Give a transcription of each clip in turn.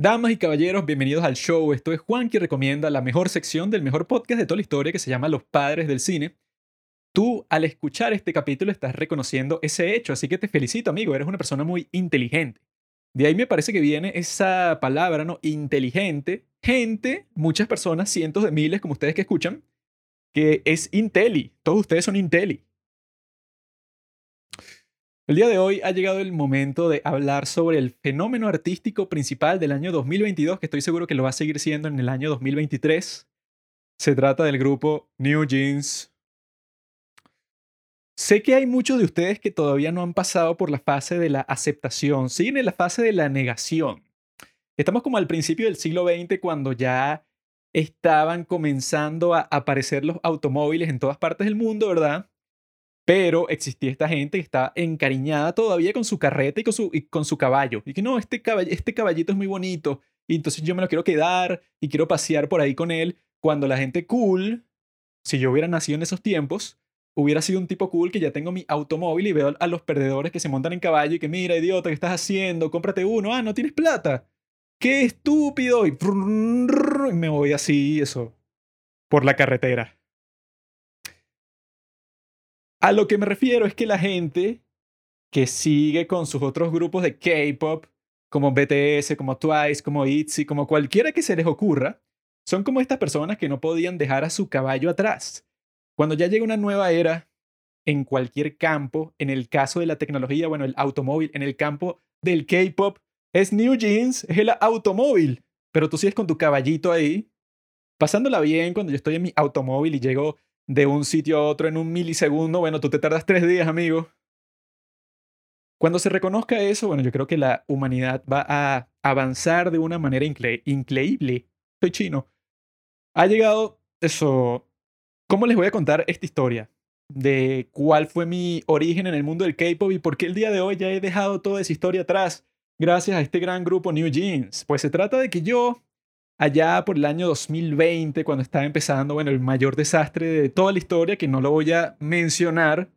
Damas y caballeros, bienvenidos al show. Esto es Juan que recomienda la mejor sección del mejor podcast de toda la historia que se llama Los Padres del Cine. Tú, al escuchar este capítulo, estás reconociendo ese hecho, así que te felicito, amigo. Eres una persona muy inteligente. De ahí me parece que viene esa palabra, ¿no? Inteligente. Gente, muchas personas, cientos de miles, como ustedes que escuchan, que es Inteli. Todos ustedes son Inteli. El día de hoy ha llegado el momento de hablar sobre el fenómeno artístico principal del año 2022, que estoy seguro que lo va a seguir siendo en el año 2023. Se trata del grupo New Jeans. Sé que hay muchos de ustedes que todavía no han pasado por la fase de la aceptación, siguen en la fase de la negación. Estamos como al principio del siglo XX cuando ya estaban comenzando a aparecer los automóviles en todas partes del mundo, ¿verdad? Pero existía esta gente que estaba encariñada todavía con su carreta y con su, con su caballo. Y que no, este, este caballito es muy bonito. Y entonces yo me lo quiero quedar y quiero pasear por ahí con él. Cuando la gente cool, si yo hubiera nacido en esos tiempos, hubiera sido un tipo cool que ya tengo mi automóvil y veo a los perdedores que se montan en caballo y que mira, idiota, ¿qué estás haciendo? Cómprate uno. Ah, no tienes plata. ¡Qué estúpido! Y, y me voy así, eso, por la carretera. A lo que me refiero es que la gente que sigue con sus otros grupos de K-pop, como BTS, como Twice, como ITZY, como cualquiera que se les ocurra, son como estas personas que no podían dejar a su caballo atrás. Cuando ya llega una nueva era en cualquier campo, en el caso de la tecnología, bueno, el automóvil, en el campo del K-pop, es New Jeans, es el automóvil, pero tú sigues con tu caballito ahí, pasándola bien cuando yo estoy en mi automóvil y llego de un sitio a otro en un milisegundo, bueno, tú te tardas tres días, amigo. Cuando se reconozca eso, bueno, yo creo que la humanidad va a avanzar de una manera increíble. Soy chino. Ha llegado eso. ¿Cómo les voy a contar esta historia? De cuál fue mi origen en el mundo del K-pop y por qué el día de hoy ya he dejado toda esa historia atrás gracias a este gran grupo New Jeans. Pues se trata de que yo allá por el año 2020, cuando estaba empezando, bueno, el mayor desastre de toda la historia, que no lo voy a mencionar,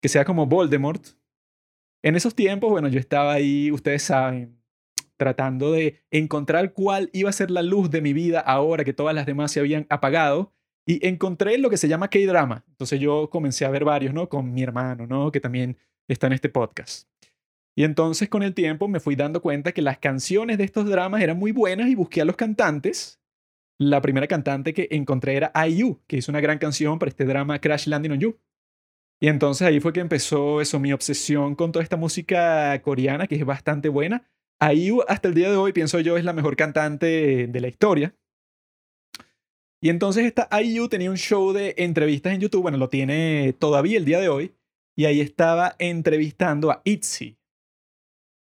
que sea como Voldemort. En esos tiempos, bueno, yo estaba ahí, ustedes saben, tratando de encontrar cuál iba a ser la luz de mi vida ahora que todas las demás se habían apagado. Y encontré lo que se llama K-drama. Entonces yo comencé a ver varios, ¿no? Con mi hermano, ¿no? Que también está en este podcast. Y entonces con el tiempo me fui dando cuenta que las canciones de estos dramas eran muy buenas y busqué a los cantantes. La primera cantante que encontré era IU, que hizo una gran canción para este drama Crash Landing on You. Y entonces ahí fue que empezó eso, mi obsesión con toda esta música coreana, que es bastante buena. IU hasta el día de hoy, pienso yo, es la mejor cantante de la historia. Y entonces esta IU tenía un show de entrevistas en YouTube, bueno, lo tiene todavía el día de hoy, y ahí estaba entrevistando a ITZY,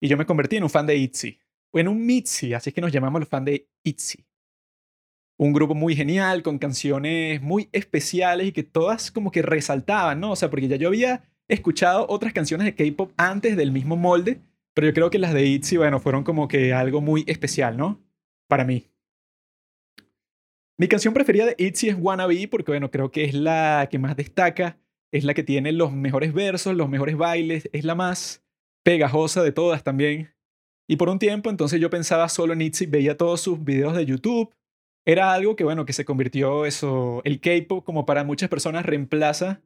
y yo me convertí en un fan de ITZY. O en un MITZY, así es que nos llamamos los fans de ITZY. Un grupo muy genial, con canciones muy especiales y que todas como que resaltaban, ¿no? O sea, porque ya yo había escuchado otras canciones de K-pop antes del mismo molde, pero yo creo que las de ITZY, bueno, fueron como que algo muy especial, ¿no? Para mí. Mi canción preferida de ITZY es Wannabe porque, bueno, creo que es la que más destaca, es la que tiene los mejores versos, los mejores bailes, es la más pegajosa de todas también. Y por un tiempo entonces yo pensaba solo en Itzy, veía todos sus videos de YouTube. Era algo que, bueno, que se convirtió eso, el K-pop como para muchas personas reemplaza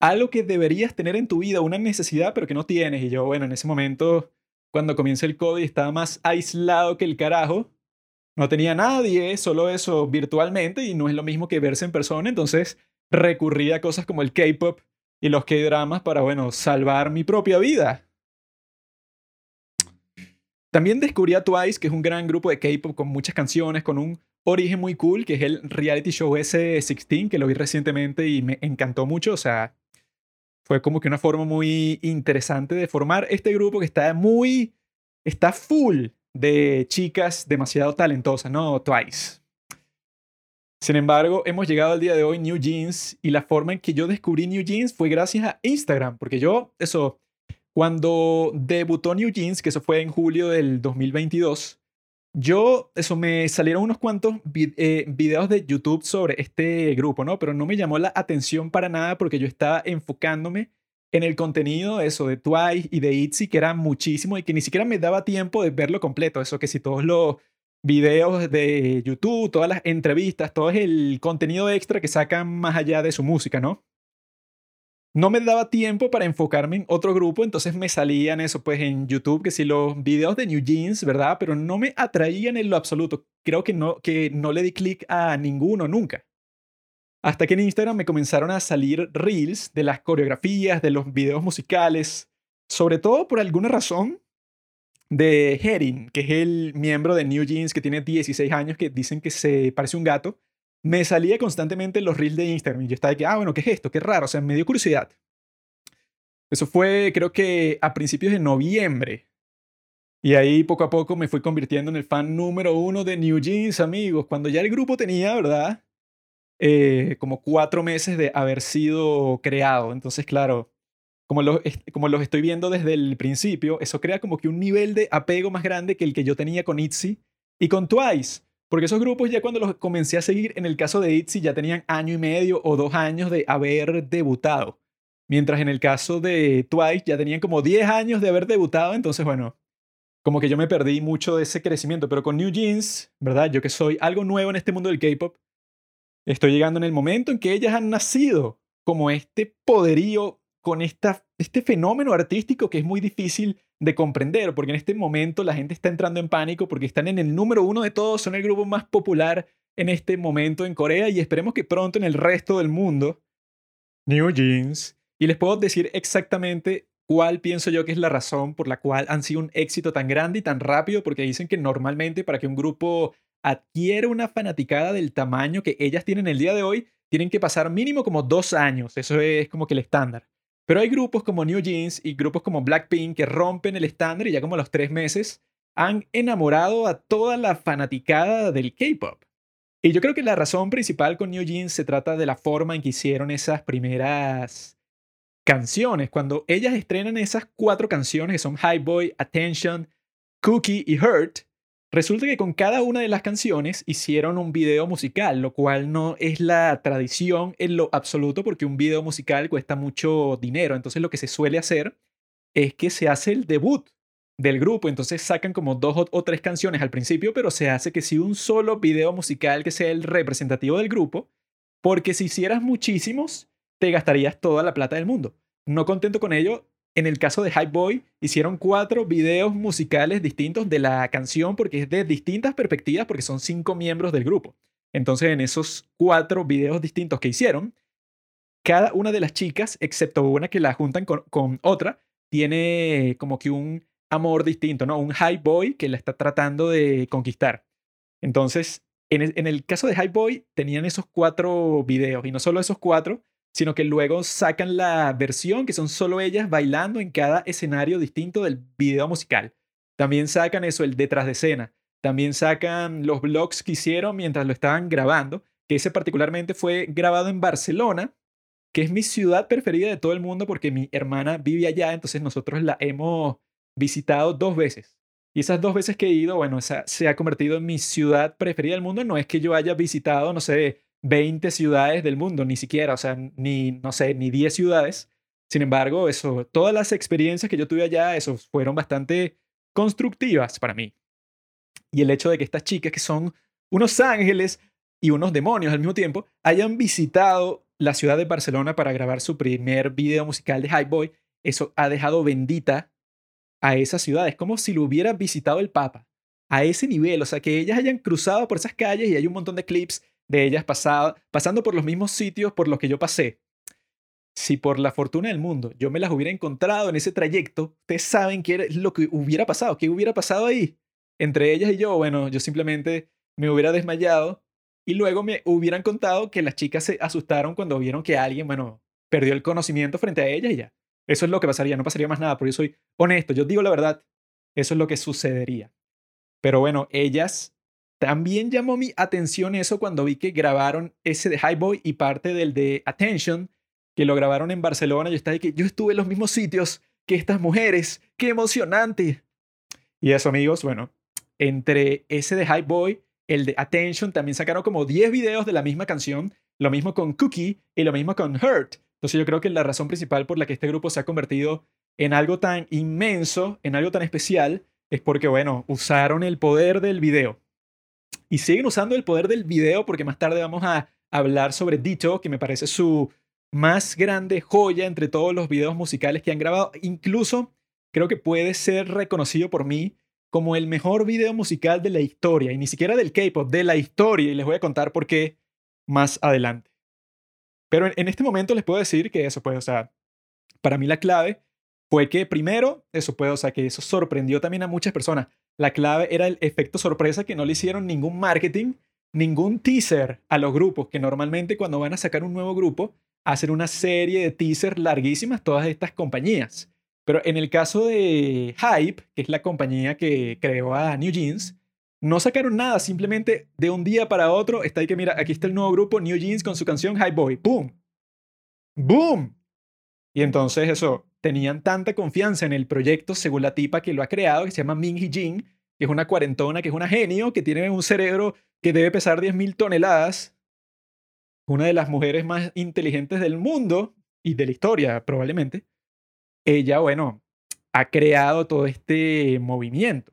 algo que deberías tener en tu vida, una necesidad, pero que no tienes. Y yo, bueno, en ese momento, cuando comienza el COVID, estaba más aislado que el carajo. No tenía nadie, solo eso virtualmente, y no es lo mismo que verse en persona. Entonces recurría a cosas como el K-pop y los K-dramas para, bueno, salvar mi propia vida. También descubrí a Twice, que es un gran grupo de K-pop con muchas canciones, con un origen muy cool, que es el reality show S16, que lo vi recientemente y me encantó mucho. O sea, fue como que una forma muy interesante de formar este grupo que está muy, está full de chicas demasiado talentosas, ¿no? Twice. Sin embargo, hemos llegado al día de hoy, New Jeans, y la forma en que yo descubrí New Jeans fue gracias a Instagram, porque yo, eso, cuando debutó New Jeans, que eso fue en julio del 2022, yo, eso me salieron unos cuantos eh, videos de YouTube sobre este grupo, ¿no? Pero no me llamó la atención para nada porque yo estaba enfocándome en el contenido, eso de Twice y de ITZY, que era muchísimo y que ni siquiera me daba tiempo de verlo completo. Eso que si todos lo, videos de YouTube, todas las entrevistas, todo el contenido extra que sacan más allá de su música, ¿no? No me daba tiempo para enfocarme en otro grupo, entonces me salían eso, pues en YouTube, que si los videos de New Jeans, ¿verdad? Pero no me atraían en lo absoluto. Creo que no, que no le di clic a ninguno nunca. Hasta que en Instagram me comenzaron a salir reels de las coreografías, de los videos musicales, sobre todo por alguna razón de Herin, que es el miembro de New Jeans que tiene 16 años, que dicen que se parece un gato, me salía constantemente los reels de Instagram y yo estaba de que, ah, bueno, ¿qué es esto? Qué raro, o sea, me dio curiosidad. Eso fue, creo que a principios de noviembre. Y ahí poco a poco me fui convirtiendo en el fan número uno de New Jeans, amigos. Cuando ya el grupo tenía, ¿verdad? Eh, como cuatro meses de haber sido creado. Entonces, claro, como, como los estoy viendo desde el principio, eso crea como que un nivel de apego más grande que el que yo tenía con ITZY y con Twice. Porque esos grupos ya cuando los comencé a seguir, en el caso de ITZY ya tenían año y medio o dos años de haber debutado. Mientras en el caso de Twice ya tenían como 10 años de haber debutado, entonces bueno, como que yo me perdí mucho de ese crecimiento. Pero con New Jeans, ¿verdad? Yo que soy algo nuevo en este mundo del K-Pop, estoy llegando en el momento en que ellas han nacido como este poderío con esta, este fenómeno artístico que es muy difícil de comprender, porque en este momento la gente está entrando en pánico porque están en el número uno de todos, son el grupo más popular en este momento en Corea y esperemos que pronto en el resto del mundo. New Jeans. Y les puedo decir exactamente cuál pienso yo que es la razón por la cual han sido un éxito tan grande y tan rápido, porque dicen que normalmente para que un grupo adquiera una fanaticada del tamaño que ellas tienen el día de hoy, tienen que pasar mínimo como dos años. Eso es como que el estándar. Pero hay grupos como New Jeans y grupos como Blackpink que rompen el estándar y ya como a los tres meses han enamorado a toda la fanaticada del K-pop. Y yo creo que la razón principal con New Jeans se trata de la forma en que hicieron esas primeras canciones. Cuando ellas estrenan esas cuatro canciones que son High Boy, Attention, Cookie y Hurt, Resulta que con cada una de las canciones hicieron un video musical, lo cual no es la tradición en lo absoluto porque un video musical cuesta mucho dinero. Entonces lo que se suele hacer es que se hace el debut del grupo. Entonces sacan como dos o tres canciones al principio, pero se hace que si un solo video musical que sea el representativo del grupo, porque si hicieras muchísimos, te gastarías toda la plata del mundo. No contento con ello, en el caso de Hype Boy, hicieron cuatro videos musicales distintos de la canción porque es de distintas perspectivas porque son cinco miembros del grupo. Entonces, en esos cuatro videos distintos que hicieron, cada una de las chicas, excepto una que la juntan con, otra, tiene como que un amor distinto, ¿no? Un Hype Boy que la está tratando de conquistar. Entonces, en el, en el caso de Hype Boy, tenían esos cuatro videos y no solo esos cuatro, sino que luego sacan la versión que son solo ellas bailando en cada escenario distinto del video musical. También sacan eso, el detrás de escena. También sacan los vlogs que hicieron mientras lo estaban grabando, que ese particularmente fue grabado en Barcelona, que es mi ciudad preferida de todo el mundo porque mi hermana vive allá, entonces nosotros la hemos visitado dos veces. Y esas dos veces que he ido, bueno, esa se ha convertido en mi ciudad preferida del mundo. No es que yo haya visitado, no sé, 20 ciudades del mundo, ni siquiera, o sea, ni, no sé, ni 10 ciudades. Sin embargo, eso, todas las experiencias que yo tuve allá, eso, fueron bastante constructivas para mí. Y el hecho de que estas chicas, que son unos ángeles y unos demonios al mismo tiempo, hayan visitado la ciudad de Barcelona para grabar su primer video musical de High Boy, eso ha dejado bendita a esa ciudad. Es como si lo hubiera visitado el Papa. A ese nivel, o sea, que ellas hayan cruzado por esas calles y hay un montón de clips de ellas pasando por los mismos sitios por los que yo pasé. Si por la fortuna del mundo yo me las hubiera encontrado en ese trayecto, ustedes saben qué es lo que hubiera pasado, qué hubiera pasado ahí. Entre ellas y yo, bueno, yo simplemente me hubiera desmayado y luego me hubieran contado que las chicas se asustaron cuando vieron que alguien, bueno, perdió el conocimiento frente a ellas y ya. Eso es lo que pasaría, no pasaría más nada, porque yo soy honesto, yo digo la verdad, eso es lo que sucedería. Pero bueno, ellas también llamó mi atención eso cuando vi que grabaron ese de High Boy y parte del de Attention, que lo grabaron en Barcelona. Yo estaba que yo estuve en los mismos sitios que estas mujeres. ¡Qué emocionante! Y eso, amigos, bueno, entre ese de High Boy, el de Attention, también sacaron como 10 videos de la misma canción. Lo mismo con Cookie y lo mismo con Hurt. Entonces yo creo que la razón principal por la que este grupo se ha convertido en algo tan inmenso, en algo tan especial, es porque, bueno, usaron el poder del video y siguen usando el poder del video porque más tarde vamos a hablar sobre Dito, que me parece su más grande joya entre todos los videos musicales que han grabado. Incluso creo que puede ser reconocido por mí como el mejor video musical de la historia, y ni siquiera del K-pop, de la historia, y les voy a contar por qué más adelante. Pero en, este momento les puedo decir que eso puede, o sea, para mí la clave fue que primero, eso puede, o sea, que eso sorprendió también a muchas personas. La clave era el efecto sorpresa que no le hicieron ningún marketing, ningún teaser a los grupos, que normalmente cuando van a sacar un nuevo grupo, hacen una serie de teasers larguísimas todas estas compañías. Pero en el caso de Hype, que es la compañía que creó a New Jeans, no sacaron nada, simplemente de un día para otro está ahí que mira, aquí está el nuevo grupo New Jeans con su canción Hype Boy. ¡Boom! ¡Boom! Y entonces eso, tenían tanta confianza en el proyecto según la tipa que lo ha creado, que se llama Min Hee Jin, que es una cuarentona, que es una genio, que tiene un cerebro que debe pesar 10.000 toneladas, una de las mujeres más inteligentes del mundo y de la historia probablemente ella, bueno, ha creado todo este movimiento.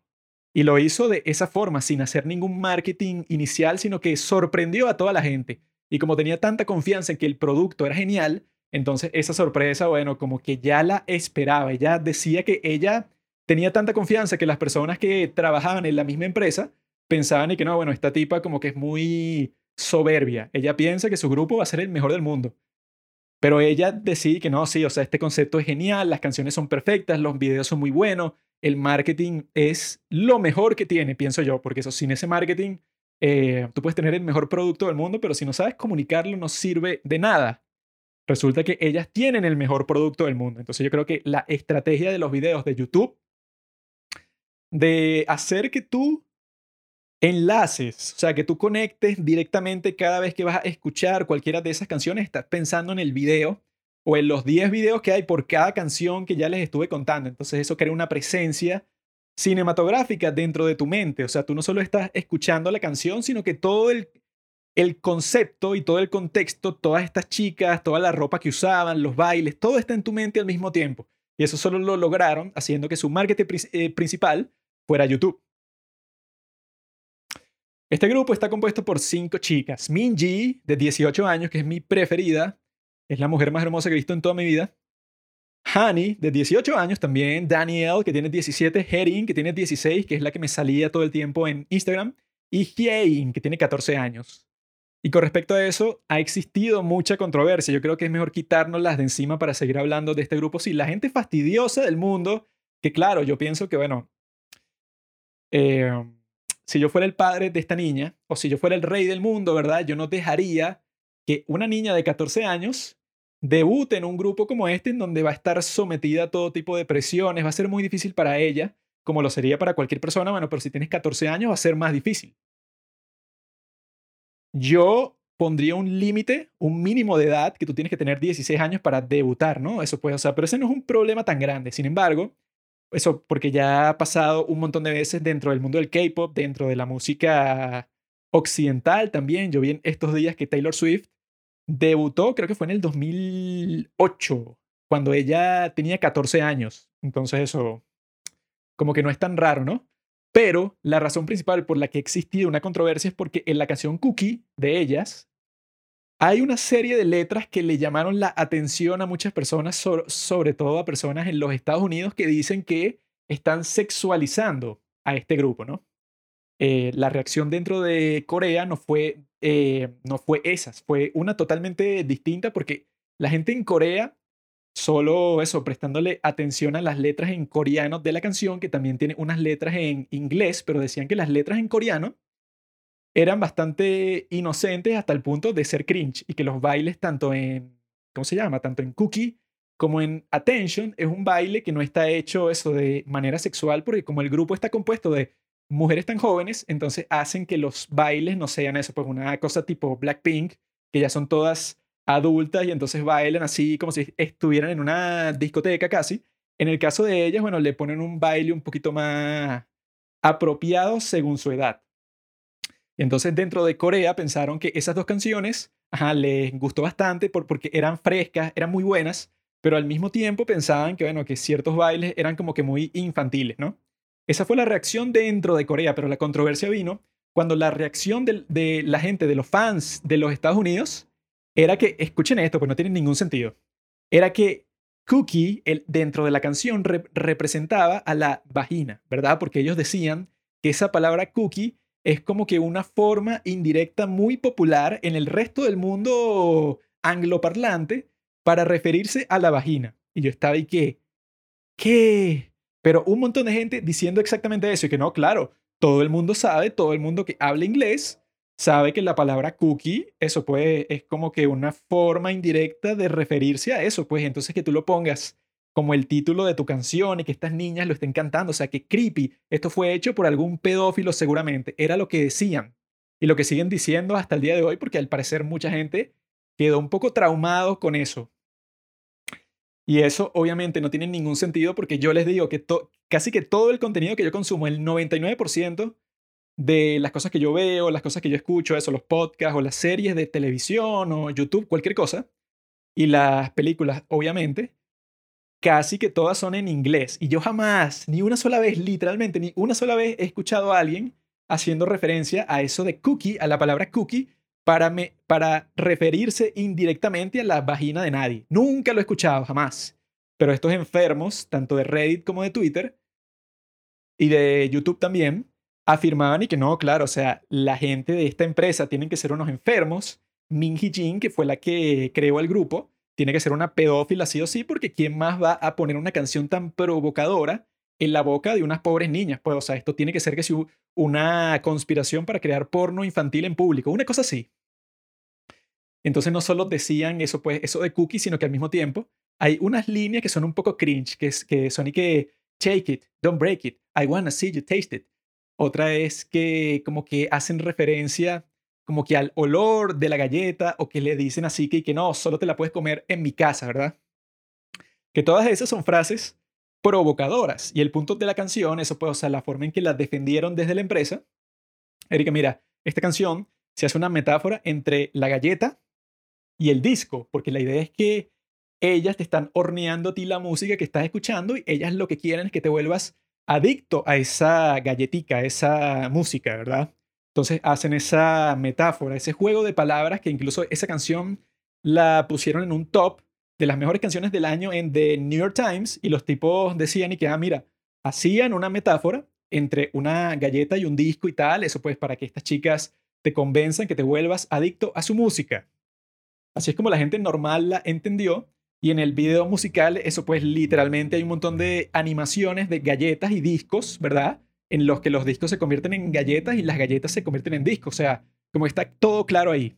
Y lo hizo de esa forma, sin hacer ningún marketing inicial, sino que sorprendió a toda la gente. Y como tenía tanta confianza en que el producto era genial, entonces esa sorpresa, bueno, como que ya la esperaba. Ella decía que ella tenía tanta confianza que las personas que trabajaban en la misma empresa pensaban y que no, bueno, esta tipa como que es muy soberbia. Ella piensa que su grupo va a ser el mejor del mundo. Pero ella decide que no, sí, o sea, este concepto es genial, las canciones son perfectas, los videos son muy buenos, el marketing es lo mejor que tiene, pienso yo, porque eso sin ese marketing, eh, tú puedes tener el mejor producto del mundo, pero si no sabes comunicarlo, no sirve de nada. Resulta que ellas tienen el mejor producto del mundo. Entonces yo creo que la estrategia de los videos de YouTube, de hacer que tú enlaces, o sea, que tú conectes directamente cada vez que vas a escuchar cualquiera de esas canciones, estás pensando en el video o en los 10 videos que hay por cada canción que ya les estuve contando. Entonces eso crea una presencia cinematográfica dentro de tu mente. O sea, tú no solo estás escuchando la canción, sino que todo el, el concepto y todo el contexto, todas estas chicas, toda la ropa que usaban, los bailes, todo está en tu mente al mismo tiempo. Y eso solo lo lograron haciendo que su marketing eh, principal fuera YouTube. Este grupo está compuesto por cinco chicas. Minji, de 18 años, que es mi preferida, es la mujer más hermosa que he visto en toda mi vida. Hani, de 18 años también. Daniel, que tiene 17. Herin, que tiene 16, que es la que me salía todo el tiempo en Instagram. Y Hyein, que tiene 14 años. Y con respecto a eso, ha existido mucha controversia. Yo creo que es mejor quitárnoslas de encima para seguir hablando de este grupo. Sí, la gente fastidiosa del mundo, que claro, yo pienso que, bueno, eh, si yo fuera el padre de esta niña, o si yo fuera el rey del mundo, ¿verdad? Yo no dejaría que una niña de 14 años debute en un grupo como este, en donde va a estar sometida a todo tipo de presiones, va a ser muy difícil para ella, como lo sería para cualquier persona, bueno, pero si tienes 14 años va a ser más difícil. Yo pondría un límite, un mínimo de edad, que tú tienes que tener 16 años para debutar, ¿no? Eso puede, o sea, pero ese no es un problema tan grande. Sin embargo, eso porque ya ha pasado un montón de veces dentro del mundo del K-pop, dentro de la música occidental también. Yo vi en estos días que Taylor Swift debutó, creo que fue en el 2008, cuando ella tenía 14 años. Entonces eso como que no es tan raro, ¿no? Pero la razón principal por la que ha existido una controversia es porque en la canción Cookie de ellas, hay una serie de letras que le llamaron la atención a muchas personas, sobre todo a personas en los Estados Unidos que dicen que están sexualizando a este grupo, ¿no? Eh, la reacción dentro de Corea no fue, eh, no fue esa, fue una totalmente distinta porque la gente en Corea, solo eso, prestándole atención a las letras en coreano de la canción, que también tiene unas letras en inglés, pero decían que las letras en coreano eran bastante inocentes hasta el punto de ser cringe y que los bailes tanto en, ¿cómo se llama? Tanto en Cookie como en Attention es un baile que no está hecho eso de manera sexual porque como el grupo está compuesto de mujeres tan jóvenes, entonces hacen que los bailes no sean eso, pues una cosa tipo Blackpink, que ya son todas adultas y entonces bailan así como si estuvieran en una discoteca casi. En el caso de ellas, bueno, le ponen un baile un poquito más apropiado según su edad. Entonces dentro de Corea pensaron que esas dos canciones les gustó bastante porque eran frescas, eran muy buenas, pero al mismo tiempo pensaban que, bueno, que ciertos bailes eran como que muy infantiles, ¿no? Esa fue la reacción dentro de Corea, pero la controversia vino cuando la reacción de, de la gente, de los fans de los Estados Unidos, era que, escuchen esto, pues no tiene ningún sentido, era que Cookie, el, dentro de la canción, representaba a la vagina, ¿verdad? Porque ellos decían que esa palabra cookie es como que una forma indirecta muy popular en el resto del mundo angloparlante para referirse a la vagina. Y yo estaba ahí que, ¿qué? Pero un montón de gente diciendo exactamente eso y que no, claro, todo el mundo sabe, todo el mundo que habla inglés sabe que la palabra cookie, eso pues es como que una forma indirecta de referirse a eso, pues entonces que tú lo pongas como el título de tu canción y que estas niñas lo estén cantando, o sea, que creepy, esto fue hecho por algún pedófilo seguramente, era lo que decían y lo que siguen diciendo hasta el día de hoy porque al parecer mucha gente quedó un poco traumado con eso. Y eso obviamente no tiene ningún sentido porque yo les digo que casi que todo el contenido que yo consumo, el 99%, de las cosas que yo veo, las cosas que yo escucho, eso, los podcasts o las series de televisión o YouTube, cualquier cosa, y las películas, obviamente, casi que todas son en inglés. Y yo jamás, ni una sola vez, literalmente, ni una sola vez he escuchado a alguien haciendo referencia a eso de cookie, a la palabra cookie, para, me, para referirse indirectamente a la vagina de nadie. Nunca lo he escuchado, jamás. Pero estos enfermos, tanto de Reddit como de Twitter, y de YouTube también, afirmaban y que no, claro, o sea, la gente de esta empresa tienen que ser unos enfermos. Min Hee Jin, que fue la que creó el grupo, tiene que ser una pedófila sí o sí, porque ¿quién más va a poner una canción tan provocadora en la boca de unas pobres niñas? Pues, o sea, esto tiene que ser que si una conspiración para crear porno infantil en público, una cosa así. Entonces no solo decían eso, pues, eso de cookie, sino que al mismo tiempo hay unas líneas que son un poco cringe, que, es, que son y que, take it, don't break it, I wanna see you taste it. Otra es que como que hacen referencia como que al olor de la galleta o que le dicen así que, que no, solo te la puedes comer en mi casa, ¿verdad? Que todas esas son frases provocadoras. Y el punto de la canción, eso pues, o sea, la forma en que la defendieron desde la empresa, Erika, mira, esta canción se hace una metáfora entre la galleta y el disco, porque la idea es que ellas te están horneando a ti la música que estás escuchando y ellas lo que quieren es que te vuelvas adicto a esa galletica, a esa música, ¿verdad? Entonces hacen esa metáfora, ese juego de palabras que incluso esa canción la pusieron en un top de las mejores canciones del año en The New York Times y los tipos decían y que, ah, mira, hacían una metáfora entre una galleta y un disco y tal, eso pues para que estas chicas te convenzan que te vuelvas adicto a su música. Así es como la gente normal la entendió y en el video musical, eso pues literalmente hay un montón de animaciones de galletas y discos, ¿verdad? En los que los discos se convierten en galletas y las galletas se convierten en discos. O sea, como está todo claro ahí.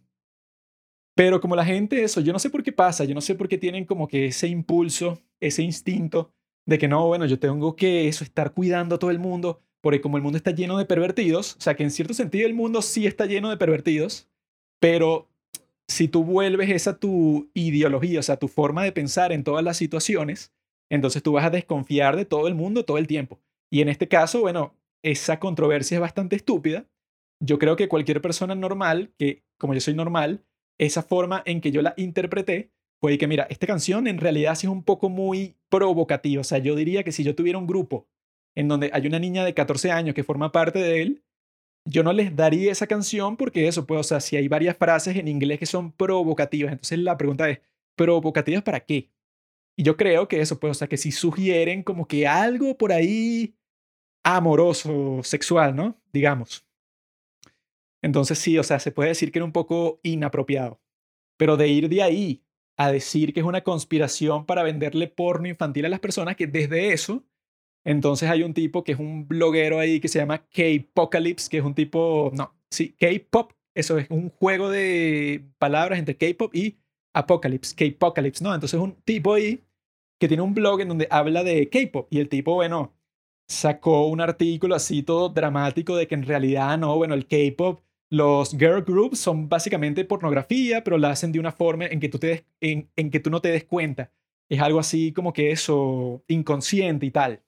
Pero como la gente, eso, yo no sé por qué pasa, yo no sé por qué tienen como que ese impulso, ese instinto de que no, bueno, yo tengo que eso, estar cuidando a todo el mundo, porque como el mundo está lleno de pervertidos, o sea que en cierto sentido el mundo sí está lleno de pervertidos, pero si tú vuelves esa tu ideología, o sea, tu forma de pensar en todas las situaciones, entonces tú vas a desconfiar de todo el mundo todo el tiempo. Y en este caso, bueno, esa controversia es bastante estúpida. Yo creo que cualquier persona normal, que como yo soy normal, esa forma en que yo la interpreté fue que, mira, esta canción en realidad sí es un poco muy provocativa. O sea, yo diría que si yo tuviera un grupo en donde hay una niña de 14 años que forma parte de él, yo no les daría esa canción porque eso, pues, o sea, si hay varias frases en inglés que son provocativas, entonces la pregunta es, ¿provocativas para qué? Y yo creo que eso, pues, o sea, que si sugieren como que algo por ahí amoroso, sexual, ¿no? Digamos. Entonces sí, o sea, se puede decir que era un poco inapropiado. Pero de ir de ahí a decir que es una conspiración para venderle porno infantil a las personas, que desde eso entonces hay un tipo que es un bloguero ahí que se llama K-Pocalypse, que es un tipo, no, sí, K-Pop, eso es un juego de palabras entre K-Pop y Apocalypse, K-Pocalypse, ¿no? Entonces es un tipo ahí que tiene un blog en donde habla de K-Pop y el tipo, bueno, sacó un artículo así todo dramático de que en realidad no, bueno, el K-Pop, los girl groups son básicamente pornografía, pero la hacen de una forma en que tú, te en, en que tú no te des cuenta. Es algo así como que eso, inconsciente y tal.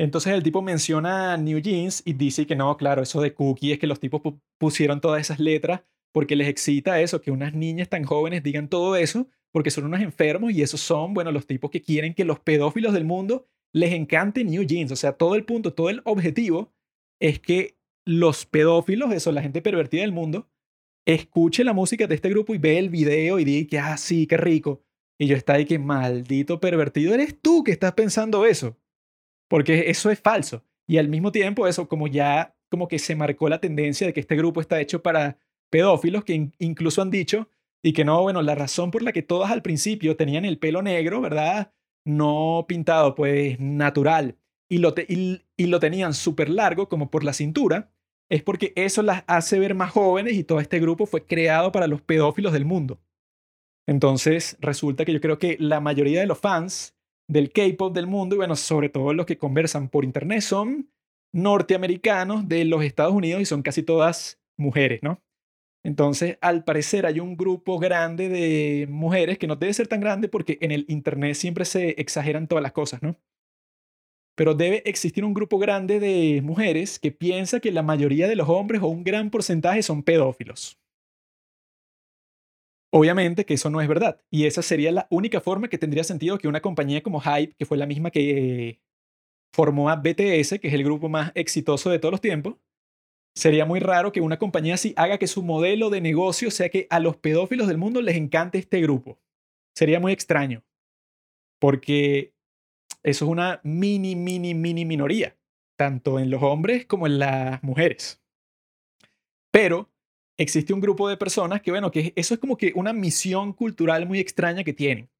Entonces el tipo menciona New Jeans y dice que no, claro, eso de cookie es que los tipos pusieron todas esas letras porque les excita eso, que unas niñas tan jóvenes digan todo eso, porque son unos enfermos y esos son, bueno, los tipos que quieren que los pedófilos del mundo les encante New Jeans. O sea, todo el punto, todo el objetivo es que los pedófilos, eso, la gente pervertida del mundo, escuche la música de este grupo y ve el video y diga que, ah, sí, qué rico. Y yo está ahí que maldito pervertido, eres tú que estás pensando eso. Porque eso es falso. Y al mismo tiempo, eso como ya, como que se marcó la tendencia de que este grupo está hecho para pedófilos, que incluso han dicho, y que no, bueno, la razón por la que todas al principio tenían el pelo negro, ¿verdad? No pintado, pues natural, y lo, y, lo tenían súper largo, como por la cintura, es porque eso las hace ver más jóvenes y todo este grupo fue creado para los pedófilos del mundo. Entonces, resulta que yo creo que la mayoría de los fans del K-pop del mundo, y bueno, sobre todo los que conversan por internet, son norteamericanos de los Estados Unidos y son casi todas mujeres, ¿no? Entonces, al parecer hay un grupo grande de mujeres que no debe ser tan grande porque en el internet siempre se exageran todas las cosas, ¿no? Pero debe existir un grupo grande de mujeres que piensa que la mayoría de los hombres o un gran porcentaje son pedófilos. Obviamente que eso no es verdad. Y esa sería la única forma que tendría sentido que una compañía como Hype, que fue la misma que formó a BTS, que es el grupo más exitoso de todos los tiempos, sería muy raro que una compañía así haga que su modelo de negocio sea que a los pedófilos del mundo les encante este grupo. Sería muy extraño. Porque eso es una mini, mini, mini minoría, tanto en los hombres como en las mujeres. Pero existe un grupo de personas que, bueno, que eso es como que una misión cultural muy extraña que tienen,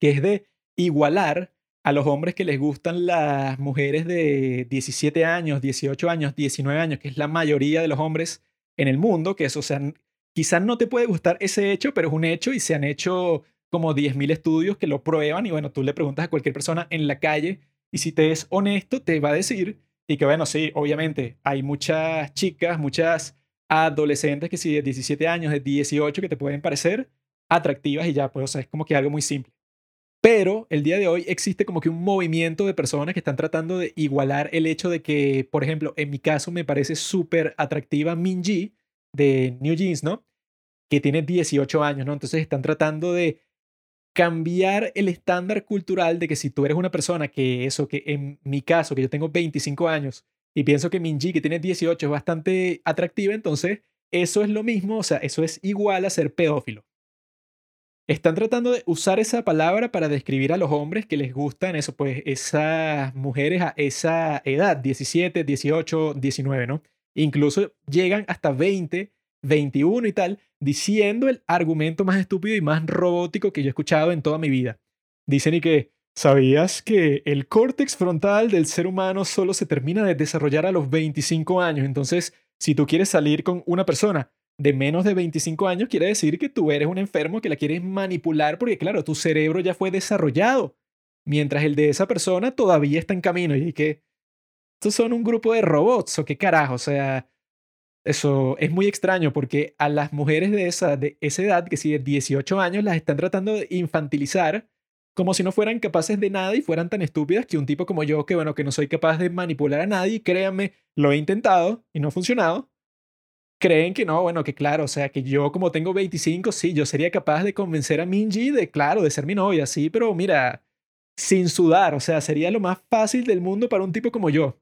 que es de igualar a los hombres que les gustan las mujeres de 17 años, 18 años, 19 años, que es la mayoría de los hombres en el mundo, que eso, o sea, quizás no te puede gustar ese hecho, pero es un hecho y se han hecho como 10.000 estudios que lo prueban y bueno, tú le preguntas a cualquier persona en la calle y si te es honesto, te va a decir y que bueno, sí, obviamente hay muchas chicas, muchas adolescentes que sí, de 17 años, de 18, que te pueden parecer atractivas y ya, pues, o sea, es como que algo muy simple. Pero el día de hoy existe como que un movimiento de personas que están tratando de igualar el hecho de que, por ejemplo, en mi caso me parece súper atractiva Minji de New Jeans, ¿no? Que tiene 18 años, ¿no? Entonces están tratando de cambiar el estándar cultural de que si tú eres una persona que eso, que en mi caso, que yo tengo 25 años y pienso que Minji, que tiene 18, es bastante atractiva, entonces eso es lo mismo, o sea, eso es igual a ser pedófilo. Están tratando de usar esa palabra para describir a los hombres que les gustan eso, pues esas mujeres a esa edad, 17, 18, 19, ¿no? Incluso llegan hasta 20 21 y tal, diciendo el argumento más estúpido y más robótico que yo he escuchado en toda mi vida. Dicen y que, ¿sabías que el córtex frontal del ser humano solo se termina de desarrollar a los 25 años? Entonces, si tú quieres salir con una persona de menos de 25 años, quiere decir que tú eres un enfermo que la quieres manipular porque, claro, tu cerebro ya fue desarrollado, mientras el de esa persona todavía está en camino. Y que, estos son un grupo de robots, o qué carajo, o sea, eso es muy extraño porque a las mujeres de esa, de esa edad, que si de 18 años, las están tratando de infantilizar como si no fueran capaces de nada y fueran tan estúpidas que un tipo como yo, que bueno, que no soy capaz de manipular a nadie, créanme, lo he intentado y no ha funcionado, creen que no, bueno, que claro, o sea, que yo como tengo 25, sí, yo sería capaz de convencer a Minji de, claro, de ser mi novia, sí, pero mira, sin sudar, o sea, sería lo más fácil del mundo para un tipo como yo.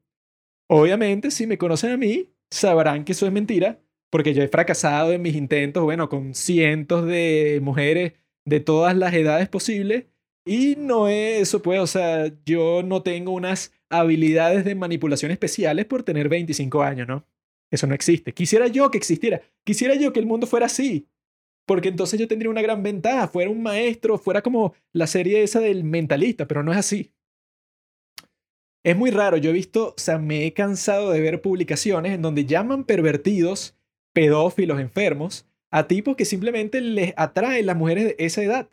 Obviamente, si me conocen a mí, sabrán que eso es mentira, porque yo he fracasado en mis intentos, bueno, con cientos de mujeres de todas las edades posibles, y no es eso, pues, o sea, yo no tengo unas habilidades de manipulación especiales por tener 25 años, ¿no? Eso no existe. Quisiera yo que existiera. Quisiera yo que el mundo fuera así. Porque entonces yo tendría una gran ventaja. Fuera un maestro, fuera como la serie esa del mentalista, pero no es así. Es muy raro, yo he visto, o sea, me he cansado de ver publicaciones en donde llaman pervertidos, pedófilos, enfermos, a tipos que simplemente les atraen las mujeres de esa edad.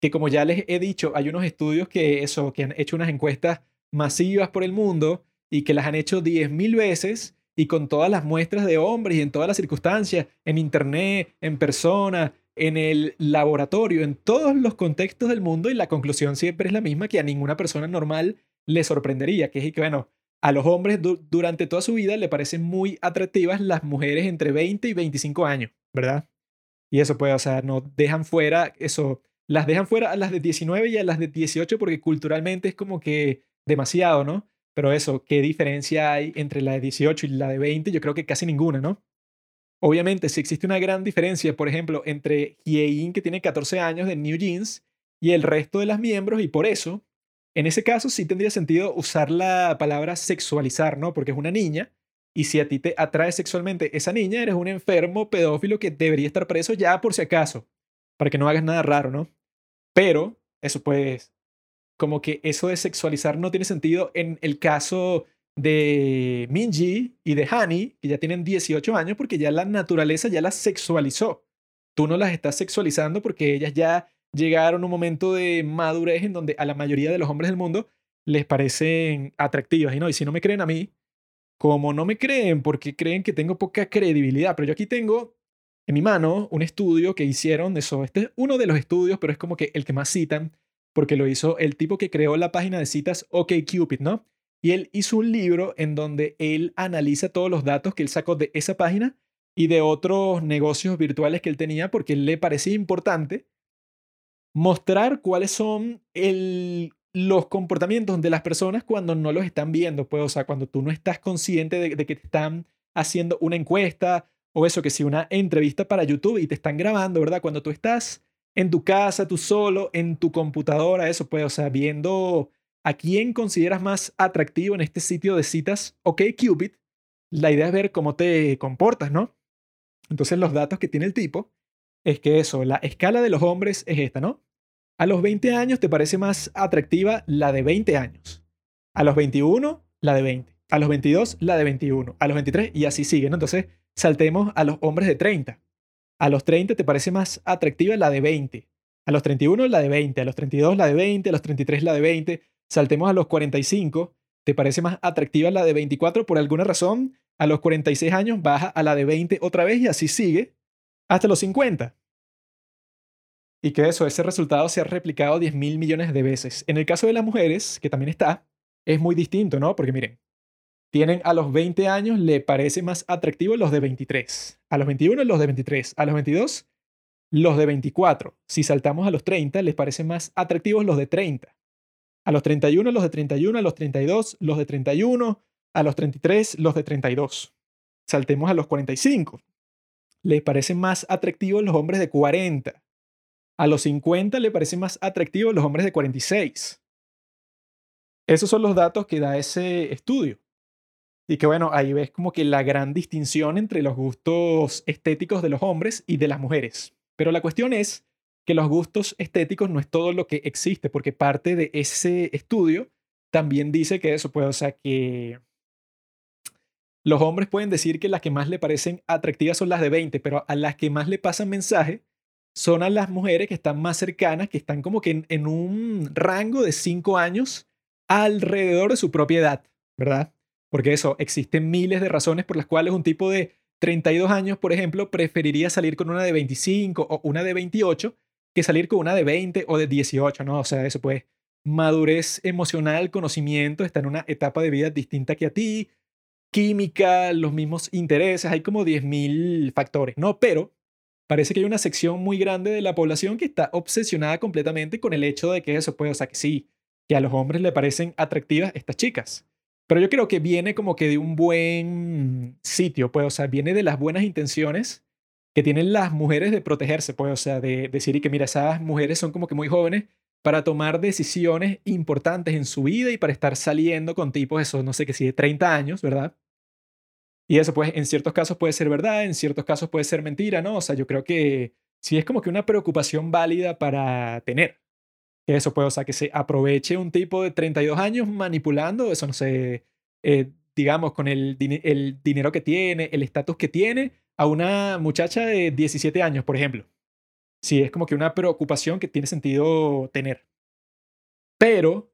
Que como ya les he dicho, hay unos estudios que, eso, que han hecho unas encuestas masivas por el mundo y que las han hecho 10.000 veces y con todas las muestras de hombres y en todas las circunstancias, en internet, en persona, en el laboratorio, en todos los contextos del mundo y la conclusión siempre es la misma, que a ninguna persona normal le sorprendería, que es que, bueno, a los hombres durante toda su vida le parecen muy atractivas las mujeres entre 20 y 25 años, ¿verdad? Y eso puede, o sea, no dejan fuera, eso, las dejan fuera a las de 19 y a las de 18 porque culturalmente es como que demasiado, ¿no? Pero eso, ¿qué diferencia hay entre la de 18 y la de 20? Yo creo que casi ninguna, ¿no? Obviamente, si existe una gran diferencia, por ejemplo, entre Hyein, que tiene 14 años de New Jeans, y el resto de las miembros, y por eso, en ese caso sí tendría sentido usar la palabra sexualizar, ¿no? Porque es una niña, y si a ti te atrae sexualmente esa niña, eres un enfermo pedófilo que debería estar preso ya por si acaso, para que no hagas nada raro, ¿no? Pero, eso pues, como que eso de sexualizar no tiene sentido en el caso de Minji y de Hani, que ya tienen 18 años, porque ya la naturaleza ya las sexualizó. Tú no las estás sexualizando porque ellas ya llegaron a un momento de madurez en donde a la mayoría de los hombres del mundo les parecen atractivas. Y no, y si no me creen a mí, como no me creen porque creen que tengo poca credibilidad, pero yo aquí tengo en mi mano un estudio que hicieron eso. Este es uno de los estudios, pero es como que el que más citan, porque lo hizo el tipo que creó la página de citas OkCupid, ¿no? Y él hizo un libro en donde él analiza todos los datos que él sacó de esa página y de otros negocios virtuales que él tenía porque le parecía importante mostrar cuáles son los comportamientos de las personas cuando no los están viendo, pues, o sea, cuando tú no estás consciente de que te están haciendo una encuesta o eso, que si una entrevista para YouTube y te están grabando, ¿verdad? Cuando tú estás en tu casa, tú solo, en tu computadora, eso, pues, o sea, viendo a quién consideras más atractivo en este sitio de citas, OK Cupid, la idea es ver cómo te comportas, ¿no? Entonces los datos que tiene el tipo es que eso, la escala de los hombres es esta, ¿no? A los 20 años te parece más atractiva la de 20 años. A los 21, la de 20. A los 22, la de 21. A los 23 y así sigue, ¿no? Entonces saltemos a los hombres de 30. A los 30 te parece más atractiva la de 20. A los 31 la de 20, a los 32 la de 20, a los 33 la de 20, Saltemos a los 45. ¿Te parece más atractiva la de 24 por alguna razón? A los 46 años baja a la de 20 otra vez y así sigue hasta los 50. Y que eso, ese resultado se ha replicado 10 mil millones de veces. En el caso de las mujeres, que también está, es muy distinto, ¿no? Porque miren, tienen a los 20 años, le parece más atractivo los de 23. A los 21, los de 23. A los 22, los de 24. Si saltamos a los 30, les parece más atractivos los de 30. A los 31, los de 31, a los 32, los de 31, a los 33, los de 32. Saltemos a los 45. Les parecen más atractivos los hombres de 40. A los 50 le parecen más atractivos los hombres de 46. Esos son los datos que da ese estudio. Y que bueno, ahí ves como que la gran distinción entre los gustos estéticos de los hombres y de las mujeres. Pero la cuestión es que los gustos estéticos no es todo lo que existe, porque parte de ese estudio también dice que eso puede, o sea, que los hombres pueden decir que las que más le parecen atractivas son las de 20, pero a las que más le pasan mensaje son a las mujeres que están más cercanas, que están como que en, un rango de 5 años alrededor de su propia edad, ¿verdad? Porque eso, existen miles de razones por las cuales un tipo de 32 años, por ejemplo, preferiría salir con una de 25 o una de 28 que salir con una de 20 o de 18, ¿no? O sea, eso pues, madurez emocional, conocimiento, está en una etapa de vida distinta que a ti, química, los mismos intereses, hay como 10.000 factores, ¿no? Pero parece que hay una sección muy grande de la población que está obsesionada completamente con el hecho de que eso puede, o sea, que sí, que a los hombres le parecen atractivas estas chicas. Pero yo creo que viene como que de un buen sitio, pues, o sea, viene de las buenas intenciones que tienen las mujeres de protegerse, pues, o sea, de, decir que, mira, esas mujeres son como que muy jóvenes para tomar decisiones importantes en su vida y para estar saliendo con tipos, eso, no sé qué, si de 30 años, ¿verdad? Y eso, pues, en ciertos casos puede ser verdad, en ciertos casos puede ser mentira, ¿no? O sea, yo creo que sí es como que una preocupación válida para tener. Eso puede, o sea, que se aproveche un tipo de 32 años manipulando, eso no sé, eh, digamos, con el, el dinero que tiene, el estatus que tiene, a una muchacha de 17 años, por ejemplo. Sí, es como que una preocupación que tiene sentido tener. Pero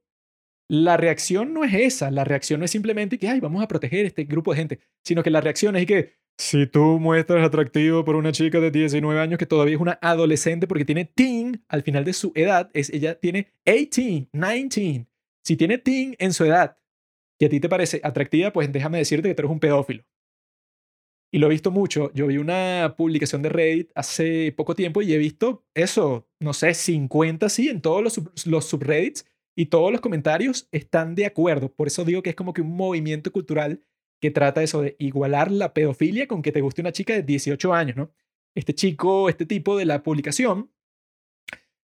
la reacción no es esa, la reacción no es simplemente que, ay, vamos a proteger este grupo de gente, sino que la reacción es que si tú muestras atractivo por una chica de 19 años que todavía es una adolescente porque tiene teen al final de su edad, es, ella tiene 18, 19. Si tiene teen en su edad y a ti te parece atractiva, pues déjame decirte que tú eres un pedófilo. Y lo he visto mucho. Yo vi una publicación de Reddit hace poco tiempo y he visto eso, no sé, 50 sí, en todos los, los subreddits. y todos los comentarios están de acuerdo. Por eso digo que es como que un movimiento cultural que trata eso de igualar la pedofilia con que te guste una chica de 18 años, ¿no? Este chico, este tipo de la publicación,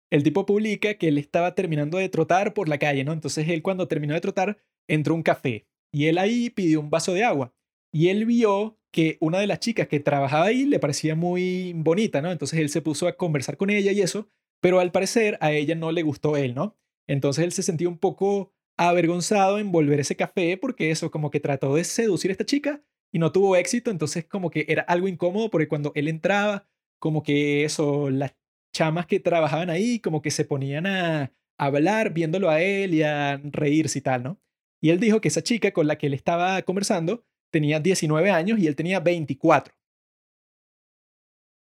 el tipo publica que él estaba terminando de trotar por la calle, ¿no? Entonces él cuando terminó de trotar entró a un café y él ahí pidió un vaso de agua y él vio que una de las chicas que trabajaba ahí le parecía muy bonita, ¿no? Entonces él se puso a conversar con ella y eso, pero al parecer a ella no le gustó él, ¿no? Entonces él se sentía un poco avergonzado en volver ese café porque eso, como que trató de seducir a esta chica y no tuvo éxito, entonces como que era algo incómodo porque cuando él entraba, como que eso, las chamas que trabajaban ahí, como que se ponían a hablar viéndolo a él y a reírse y tal, ¿no? Y él dijo que esa chica con la que él estaba conversando tenía 19 años y él tenía 24.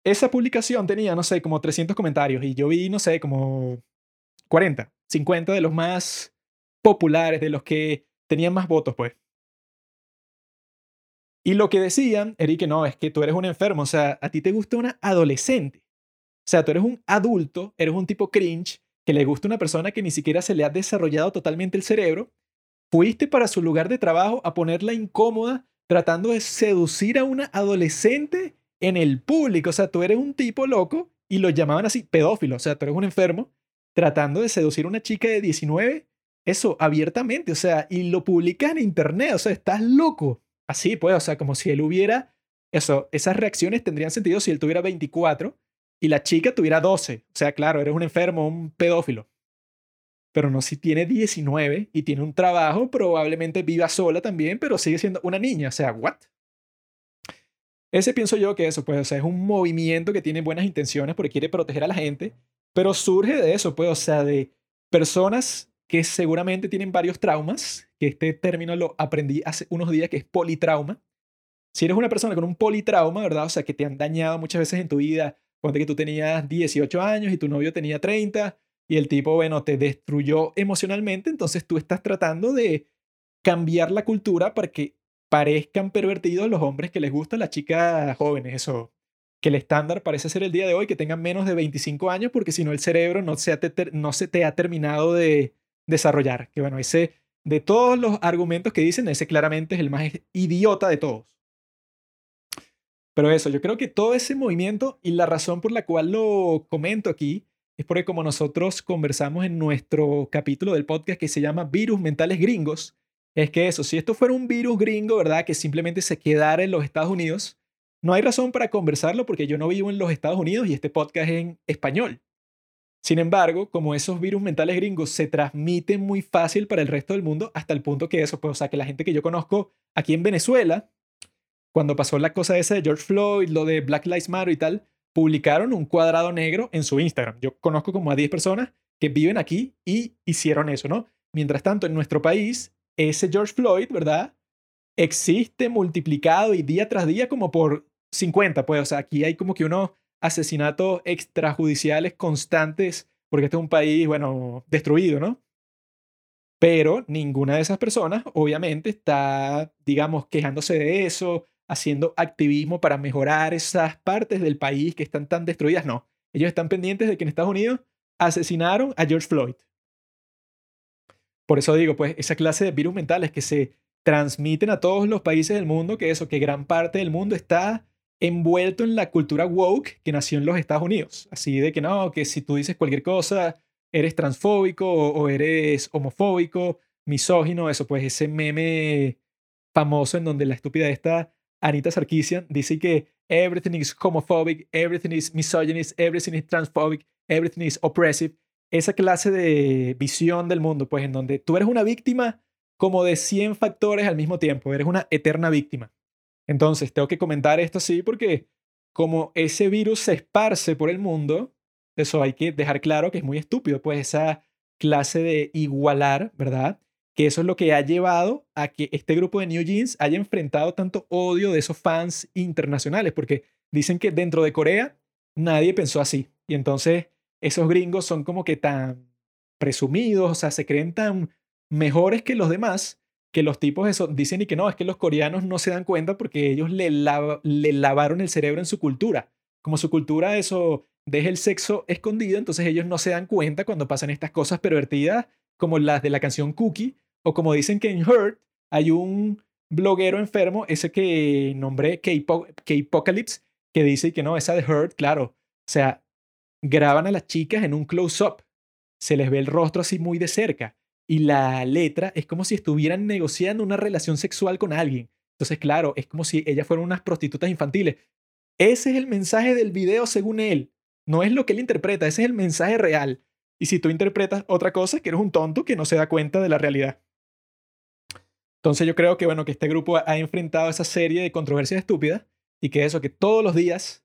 Esa publicación tenía, no sé, como 300 comentarios y yo vi, no sé, como 40, 50 de los más populares, de los que tenían más votos, pues. Y lo que decían que no, es que tú eres un enfermo, o sea, a ti te gusta una adolescente. O sea, tú eres un adulto, eres un tipo cringe, que le gusta una persona que ni siquiera se le ha desarrollado totalmente el cerebro. Fuiste para su lugar de trabajo a ponerla incómoda tratando de seducir a una adolescente en el público. O sea, tú eres un tipo loco y lo llamaban así pedófilo. O sea, tú eres un enfermo tratando de seducir a una chica de 19, eso abiertamente. O sea, y lo publicas en internet. O sea, estás loco. Así, pues, o sea, como si él hubiera, eso, esas reacciones tendrían sentido si él tuviera 24 y la chica tuviera 12. O sea, claro, eres un enfermo, un pedófilo pero no si tiene 19 y tiene un trabajo, probablemente viva sola también, pero sigue siendo una niña. O sea, ¿what? Ese pienso yo que eso, pues, o sea, es un movimiento que tiene buenas intenciones porque quiere proteger a la gente, pero surge de eso, pues, o sea, de personas que seguramente tienen varios traumas, que este término lo aprendí hace unos días, que es politrauma. Si eres una persona con un politrauma, ¿verdad? O sea, que te han dañado muchas veces en tu vida, ponte que tú tenías 18 años y tu novio tenía 30, y el tipo, bueno, te destruyó emocionalmente, entonces tú estás tratando de cambiar la cultura para que parezcan pervertidos los hombres que les gustan las chicas jóvenes, eso, que el estándar parece ser el día de hoy, que tengan menos de 25 años, porque si no el cerebro no se, no se te ha terminado de desarrollar. Que bueno, ese, de todos los argumentos que dicen, ese claramente es el más idiota de todos. Pero eso, yo creo que todo ese movimiento y la razón por la cual lo comento aquí es porque como nosotros conversamos en nuestro capítulo del podcast que se llama Virus Mentales Gringos, es que eso, si esto fuera un virus gringo, ¿verdad? Que simplemente se quedara en los Estados Unidos, no hay razón para conversarlo porque yo no vivo en los Estados Unidos y este podcast es en español. Sin embargo, como esos virus mentales gringos se transmiten muy fácil para el resto del mundo, hasta el punto que eso, pues, o sea, que la gente que yo conozco aquí en Venezuela, cuando pasó la cosa esa de George Floyd, lo de Black Lives Matter y tal, publicaron un cuadrado negro en su Instagram. Yo conozco como a 10 personas que viven aquí y hicieron eso, ¿no? Mientras tanto, en nuestro país, ese George Floyd, ¿verdad? Existe multiplicado y día tras día como por 50, pues, o sea, aquí hay como que unos asesinatos extrajudiciales constantes, porque este es un país, bueno, destruido, ¿no? Pero ninguna de esas personas, obviamente, está, digamos, quejándose de eso, haciendo activismo para mejorar esas partes del país que están tan destruidas. No, ellos están pendientes de que en Estados Unidos asesinaron a George Floyd. Por eso digo, pues esa clase de virus mentales que se transmiten a todos los países del mundo, que eso, que gran parte del mundo está envuelto en la cultura woke que nació en los Estados Unidos. Así de que no, que si tú dices cualquier cosa, eres transfóbico o, eres homofóbico, misógino, eso, pues ese meme famoso en donde la estúpida está Anita Sarkeesian dice que everything is homophobic, everything is misogynist, everything is transphobic, everything is oppressive. Esa clase de visión del mundo, pues en donde tú eres una víctima como de 100 factores al mismo tiempo, eres una eterna víctima. Entonces, tengo que comentar esto así porque como ese virus se esparce por el mundo, eso hay que dejar claro que es muy estúpido, pues esa clase de igualar, ¿verdad? que eso es lo que ha llevado a que este grupo de New Jeans haya enfrentado tanto odio de esos fans internacionales, porque dicen que dentro de Corea nadie pensó así. Y entonces esos gringos son como que tan presumidos, o sea, se creen tan mejores que los demás, que los tipos eso dicen y que no, es que los coreanos no se dan cuenta porque ellos le, lavaron el cerebro en su cultura. Como su cultura eso deja el sexo escondido, entonces ellos no se dan cuenta cuando pasan estas cosas pervertidas como las de la canción Cookie, o como dicen que en Hurt hay un bloguero enfermo, ese que nombré K-Apocalypse, que dice que no, esa de Hurt, claro. O sea, graban a las chicas en un close-up. Se les ve el rostro así muy de cerca. Y la letra es como si estuvieran negociando una relación sexual con alguien. Entonces, claro, es como si ellas fueran unas prostitutas infantiles. Ese es el mensaje del video según él. No es lo que él interpreta, ese es el mensaje real. Y si tú interpretas otra cosa, que eres un tonto que no se da cuenta de la realidad. Entonces yo creo que, bueno, que este grupo ha enfrentado esa serie de controversias estúpidas y que eso, que todos los días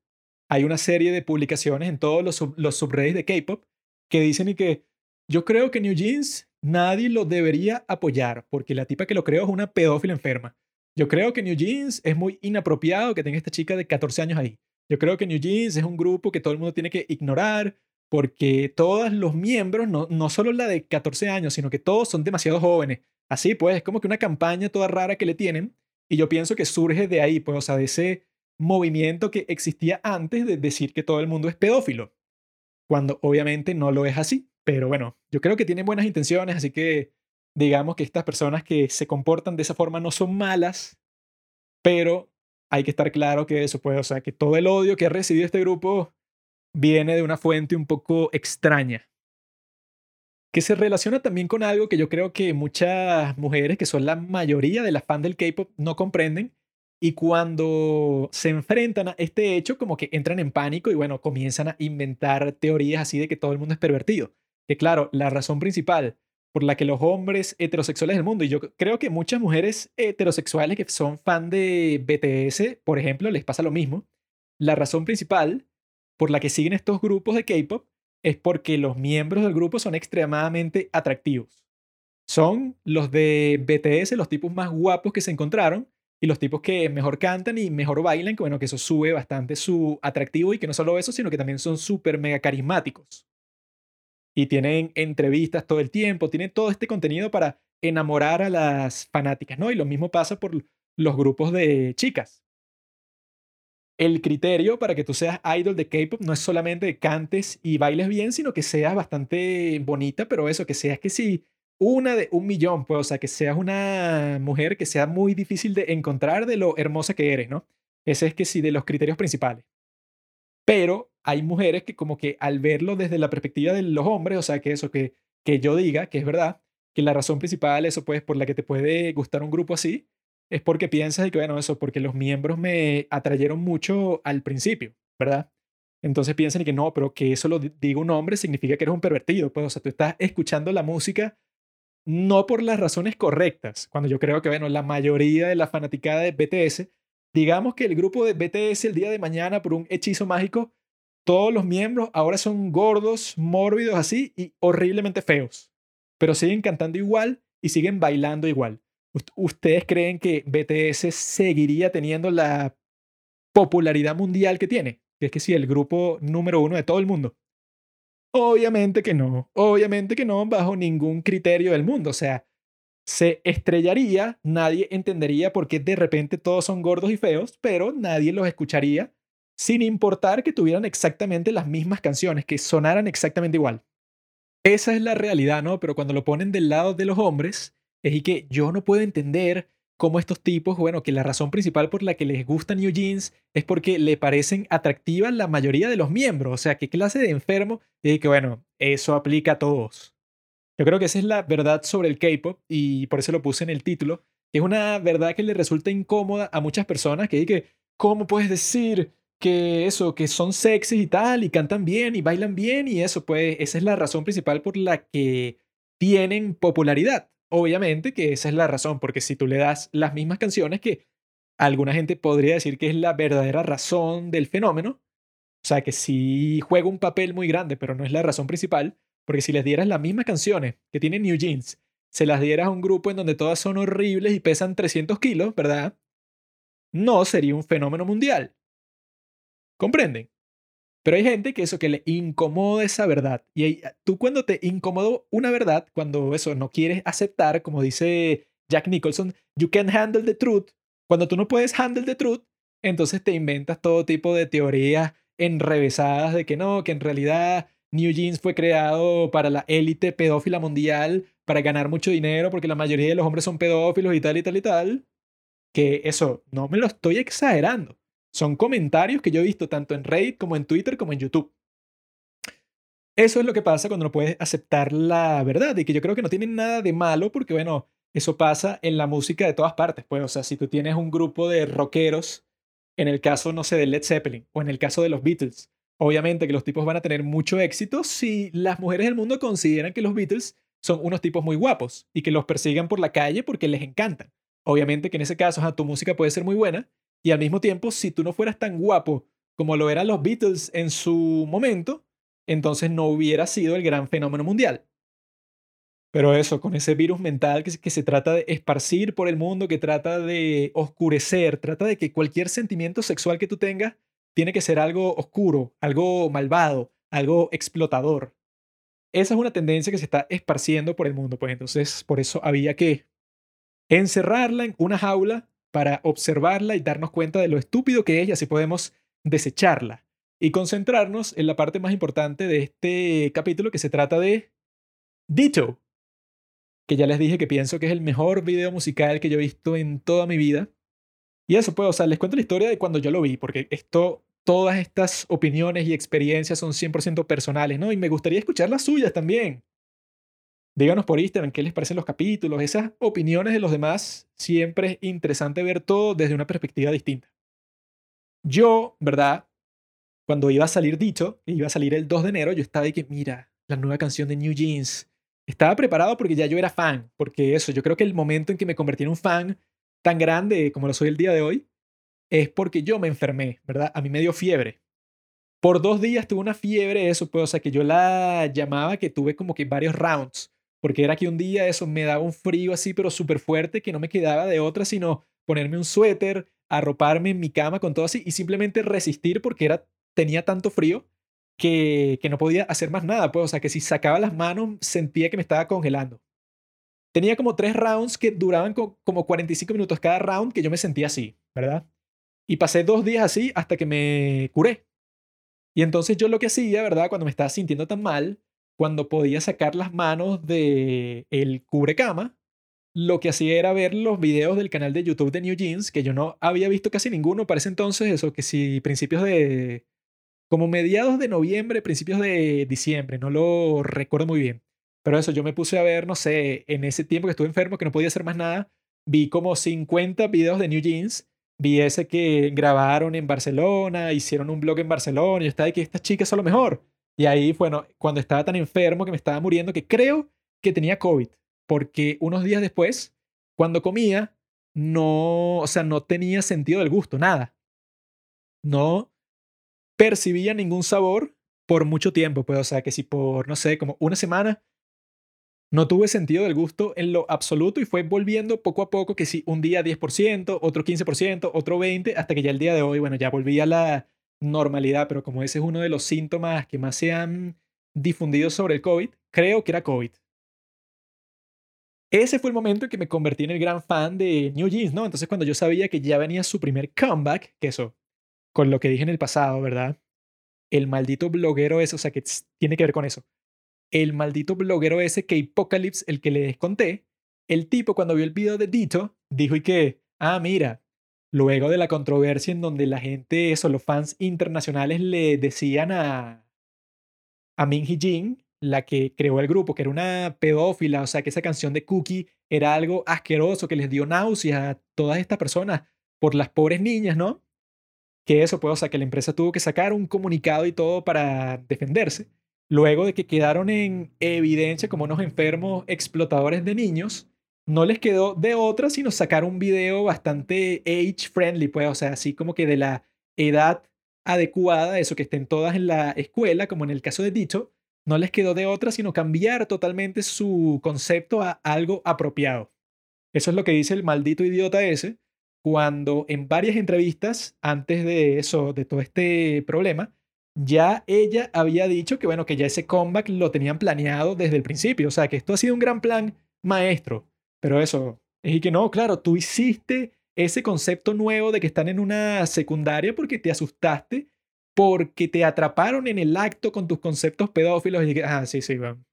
hay una serie de publicaciones en todos los, los subreddits de K-pop que dicen y que yo creo que New Jeans nadie lo debería apoyar porque la tipa que lo creó es una pedófila enferma. Yo creo que New Jeans es muy inapropiado que tenga esta chica de 14 años ahí. Yo creo que New Jeans es un grupo que todo el mundo tiene que ignorar porque todos los miembros, no, no solo la de 14 años, sino que todos son demasiado jóvenes. Así pues, es como que una campaña toda rara que le tienen y yo pienso que surge de ahí, pues, o sea, de ese movimiento que existía antes de decir que todo el mundo es pedófilo, cuando obviamente no lo es así. Pero bueno, yo creo que tienen buenas intenciones, así que digamos que estas personas que se comportan de esa forma no son malas, pero hay que estar claro que eso puede, o sea, que todo el odio que ha recibido este grupo viene de una fuente un poco extraña, que se relaciona también con algo que yo creo que muchas mujeres, que son la mayoría de las fans del K-Pop, no comprenden, y cuando se enfrentan a este hecho, como que entran en pánico y bueno, comienzan a inventar teorías así de que todo el mundo es pervertido. Que claro, la razón principal por la que los hombres heterosexuales del mundo, y yo creo que muchas mujeres heterosexuales que son fan de BTS, por ejemplo, les pasa lo mismo. La razón principal por la que siguen estos grupos de K-pop es porque los miembros del grupo son extremadamente atractivos. Son los de BTS, los tipos más guapos que se encontraron y los tipos que mejor cantan y mejor bailan, que bueno, que eso sube bastante su atractivo y que no solo eso, sino que también son súper mega carismáticos y tienen entrevistas todo el tiempo, tienen todo este contenido para enamorar a las fanáticas, ¿no? Y lo mismo pasa por los grupos de chicas. El criterio para que tú seas idol de K-pop no es solamente cantes y bailes bien, sino que seas bastante bonita, pero eso, que seas que sí, una de un millón, pues, o sea, que seas una mujer que sea muy difícil de encontrar de lo hermosa que eres, ¿no? Ese es que sí, de los criterios principales. Pero hay mujeres que como que al verlo desde la perspectiva de los hombres, o sea, que eso, que, que yo diga que es verdad, que la razón principal, eso pues, por la que te puede gustar un grupo así, es porque piensas que, bueno, eso, porque los miembros me atrayeron mucho al principio, ¿verdad? Entonces piensan que no, pero que eso lo diga un hombre significa que eres un pervertido, pues, o sea, tú estás escuchando la música no por las razones correctas, cuando yo creo que, bueno, la mayoría de la fanaticada de BTS Digamos que el grupo de BTS el día de mañana, por un hechizo mágico, todos los miembros ahora son gordos, mórbidos así y horriblemente feos. Pero siguen cantando igual y siguen bailando igual. ¿Ustedes creen que BTS seguiría teniendo la popularidad mundial que tiene? Que es que sí, el grupo número uno de todo el mundo. Obviamente que no, obviamente que no, bajo ningún criterio del mundo. O sea, se estrellaría, nadie entendería por qué de repente todos son gordos y feos, pero nadie los escucharía sin importar que tuvieran exactamente las mismas canciones, que sonaran exactamente igual. Esa es la realidad, ¿no? Pero cuando lo ponen del lado de los hombres, es y que yo no puedo entender cómo estos tipos, bueno, que la razón principal por la que les gustan New Jeans es porque le parecen atractivas la mayoría de los miembros. O sea, qué clase de enfermo. Y que, bueno, eso aplica a todos. Yo creo que esa es la verdad sobre el K-pop y por eso lo puse en el título. Es una verdad que le resulta incómoda a muchas personas que dicen, ¿cómo puedes decir que eso, que son sexys y tal, y cantan bien y bailan bien y eso? Pues esa es la razón principal por la que tienen popularidad. Obviamente que esa es la razón, porque si tú le das las mismas canciones que alguna gente podría decir que es la verdadera razón del fenómeno, o sea, que sí juega un papel muy grande, pero no es la razón principal, porque si les dieras las mismas canciones que tiene New Jeans, se las dieras a un grupo en donde todas son horribles y pesan 300 kilos, ¿verdad? No sería un fenómeno mundial. ¿Comprenden? Pero hay gente que eso que le incomoda esa verdad. Y tú cuando te incomoda una verdad, cuando eso no quieres aceptar, como dice Jack Nicholson, you can handle the truth. Cuando tú no puedes handle the truth, entonces te inventas todo tipo de teorías enrevesadas de que no, que en realidad New Jeans fue creado para la élite pedófila mundial para ganar mucho dinero porque la mayoría de los hombres son pedófilos y tal y tal y tal. Que eso, no me lo estoy exagerando. Son comentarios que yo he visto tanto en Reddit como en Twitter como en YouTube. Eso es lo que pasa cuando no puedes aceptar la verdad y que yo creo que no tiene nada de malo porque, bueno, eso pasa en la música de todas partes. Pues, o sea, si tú tienes un grupo de rockeros, en el caso, no sé, de Led Zeppelin o en el caso de los Beatles, obviamente que los tipos van a tener mucho éxito si las mujeres del mundo consideran que los Beatles son unos tipos muy guapos y que los persigan por la calle porque les encantan. Obviamente que en ese caso, tu música puede ser muy buena y al mismo tiempo, si tú no fueras tan guapo como lo eran los Beatles en su momento, entonces no hubiera sido el gran fenómeno mundial. Pero eso, con ese virus mental que, se trata de esparcir por el mundo, que trata de oscurecer, trata de que cualquier sentimiento sexual que tú tengas tiene que ser algo oscuro, algo malvado, algo explotador. Esa es una tendencia que se está esparciendo por el mundo, pues entonces por eso había que encerrarla en una jaula para observarla y darnos cuenta de lo estúpido que es y así podemos desecharla y concentrarnos en la parte más importante de este capítulo que se trata de Ditto, que ya les dije que pienso que es el mejor video musical que yo he visto en toda mi vida. Y eso, pues, o sea, les cuento la historia de cuando yo lo vi, porque esto, todas estas opiniones y experiencias son 100% personales, ¿no? Y me gustaría escuchar las suyas también. Díganos por Instagram qué les parecen los capítulos, esas opiniones de los demás. Siempre es interesante ver todo desde una perspectiva distinta. Yo, ¿verdad? cuando iba a salir dicho, iba a salir el 2 de enero, yo estaba ahí que, mira, la nueva canción de New Jeans. Estaba preparado porque ya yo era fan, porque eso, yo creo que el momento en que me convertí en un fan tan grande como lo soy el día de hoy, es porque yo me enfermé, ¿verdad? A mí me dio fiebre. Por dos días tuve una fiebre, eso, pues, o sea, que yo la llamaba que tuve como que varios rounds, porque era que un día eso me daba un frío así, pero súper fuerte, que no me quedaba de otra, sino ponerme un suéter, arroparme en mi cama con todo así y simplemente resistir porque era tenía tanto frío que, que no podía hacer más nada. Pues, o sea, que si sacaba las manos sentía que me estaba congelando. Tenía como tres rounds que duraban como 45 minutos cada round que yo me sentía así, ¿verdad? Y pasé dos días así hasta que me curé. Y entonces yo lo que hacía, ¿verdad? Cuando me estaba sintiendo tan mal, cuando podía sacar las manos de el cubrecama, lo que hacía era ver los videos del canal de YouTube de New Jeans, que yo no había visto casi ninguno para ese entonces, eso que si principios de como mediados de noviembre, principios de diciembre, no lo recuerdo muy bien. Pero eso, yo me puse a ver, no sé, en ese tiempo que estuve enfermo, que no podía hacer más nada, vi como 50 videos de New Jeans, vi ese que grabaron en Barcelona, hicieron un blog en Barcelona, y yo estaba de que estas chicas son lo mejor. Y ahí, bueno, cuando estaba tan enfermo que me estaba muriendo, que creo que tenía COVID, porque unos días después, cuando comía, no, o sea, no tenía sentido del gusto, nada. No, percibía ningún sabor por mucho tiempo, pues, o sea, que si por, no sé, como una semana no tuve sentido del gusto en lo absoluto y fue volviendo poco a poco, que si un día 10%, otro 15%, otro 20%, hasta que ya el día de hoy, bueno, ya volví a la normalidad, pero como ese es uno de los síntomas que más se han difundido sobre el COVID, creo que era COVID. Ese fue el momento en que me convertí en el gran fan de New Jeans, ¿no? Entonces cuando yo sabía que ya venía su primer comeback, que eso, con lo que dije en el pasado, ¿verdad? El maldito bloguero ese, o sea, que tiene que ver con eso. El maldito bloguero ese que Apocalypse, el que les conté, el tipo cuando vio el video de Dito, dijo y que, ah, mira, luego de la controversia en donde la gente, eso, los fans internacionales le decían a, a Min Hee Jin, la que creó el grupo, que era una pedófila, o sea, que esa canción de Cookie era algo asqueroso, que les dio náuseas a todas estas personas por las pobres niñas, ¿no? que eso, pues, o sea, que la empresa tuvo que sacar un comunicado y todo para defenderse, luego de que quedaron en evidencia como unos enfermos explotadores de niños, no les quedó de otra sino sacar un video bastante age friendly, pues, o sea, así como que de la edad adecuada, eso que estén todas en la escuela, como en el caso de Dicho, no les quedó de otra sino cambiar totalmente su concepto a algo apropiado. Eso es lo que dice el maldito idiota ese, cuando en varias entrevistas antes de eso, de todo este problema, ya ella había dicho que bueno, que ya ese comeback lo tenían planeado desde el principio, o sea, que esto ha sido un gran plan maestro, pero eso, es que no, claro, tú hiciste ese concepto nuevo de que están en una secundaria porque te asustaste, porque te atraparon en el acto con tus conceptos pedófilos y que, ah, sí, sí, bueno.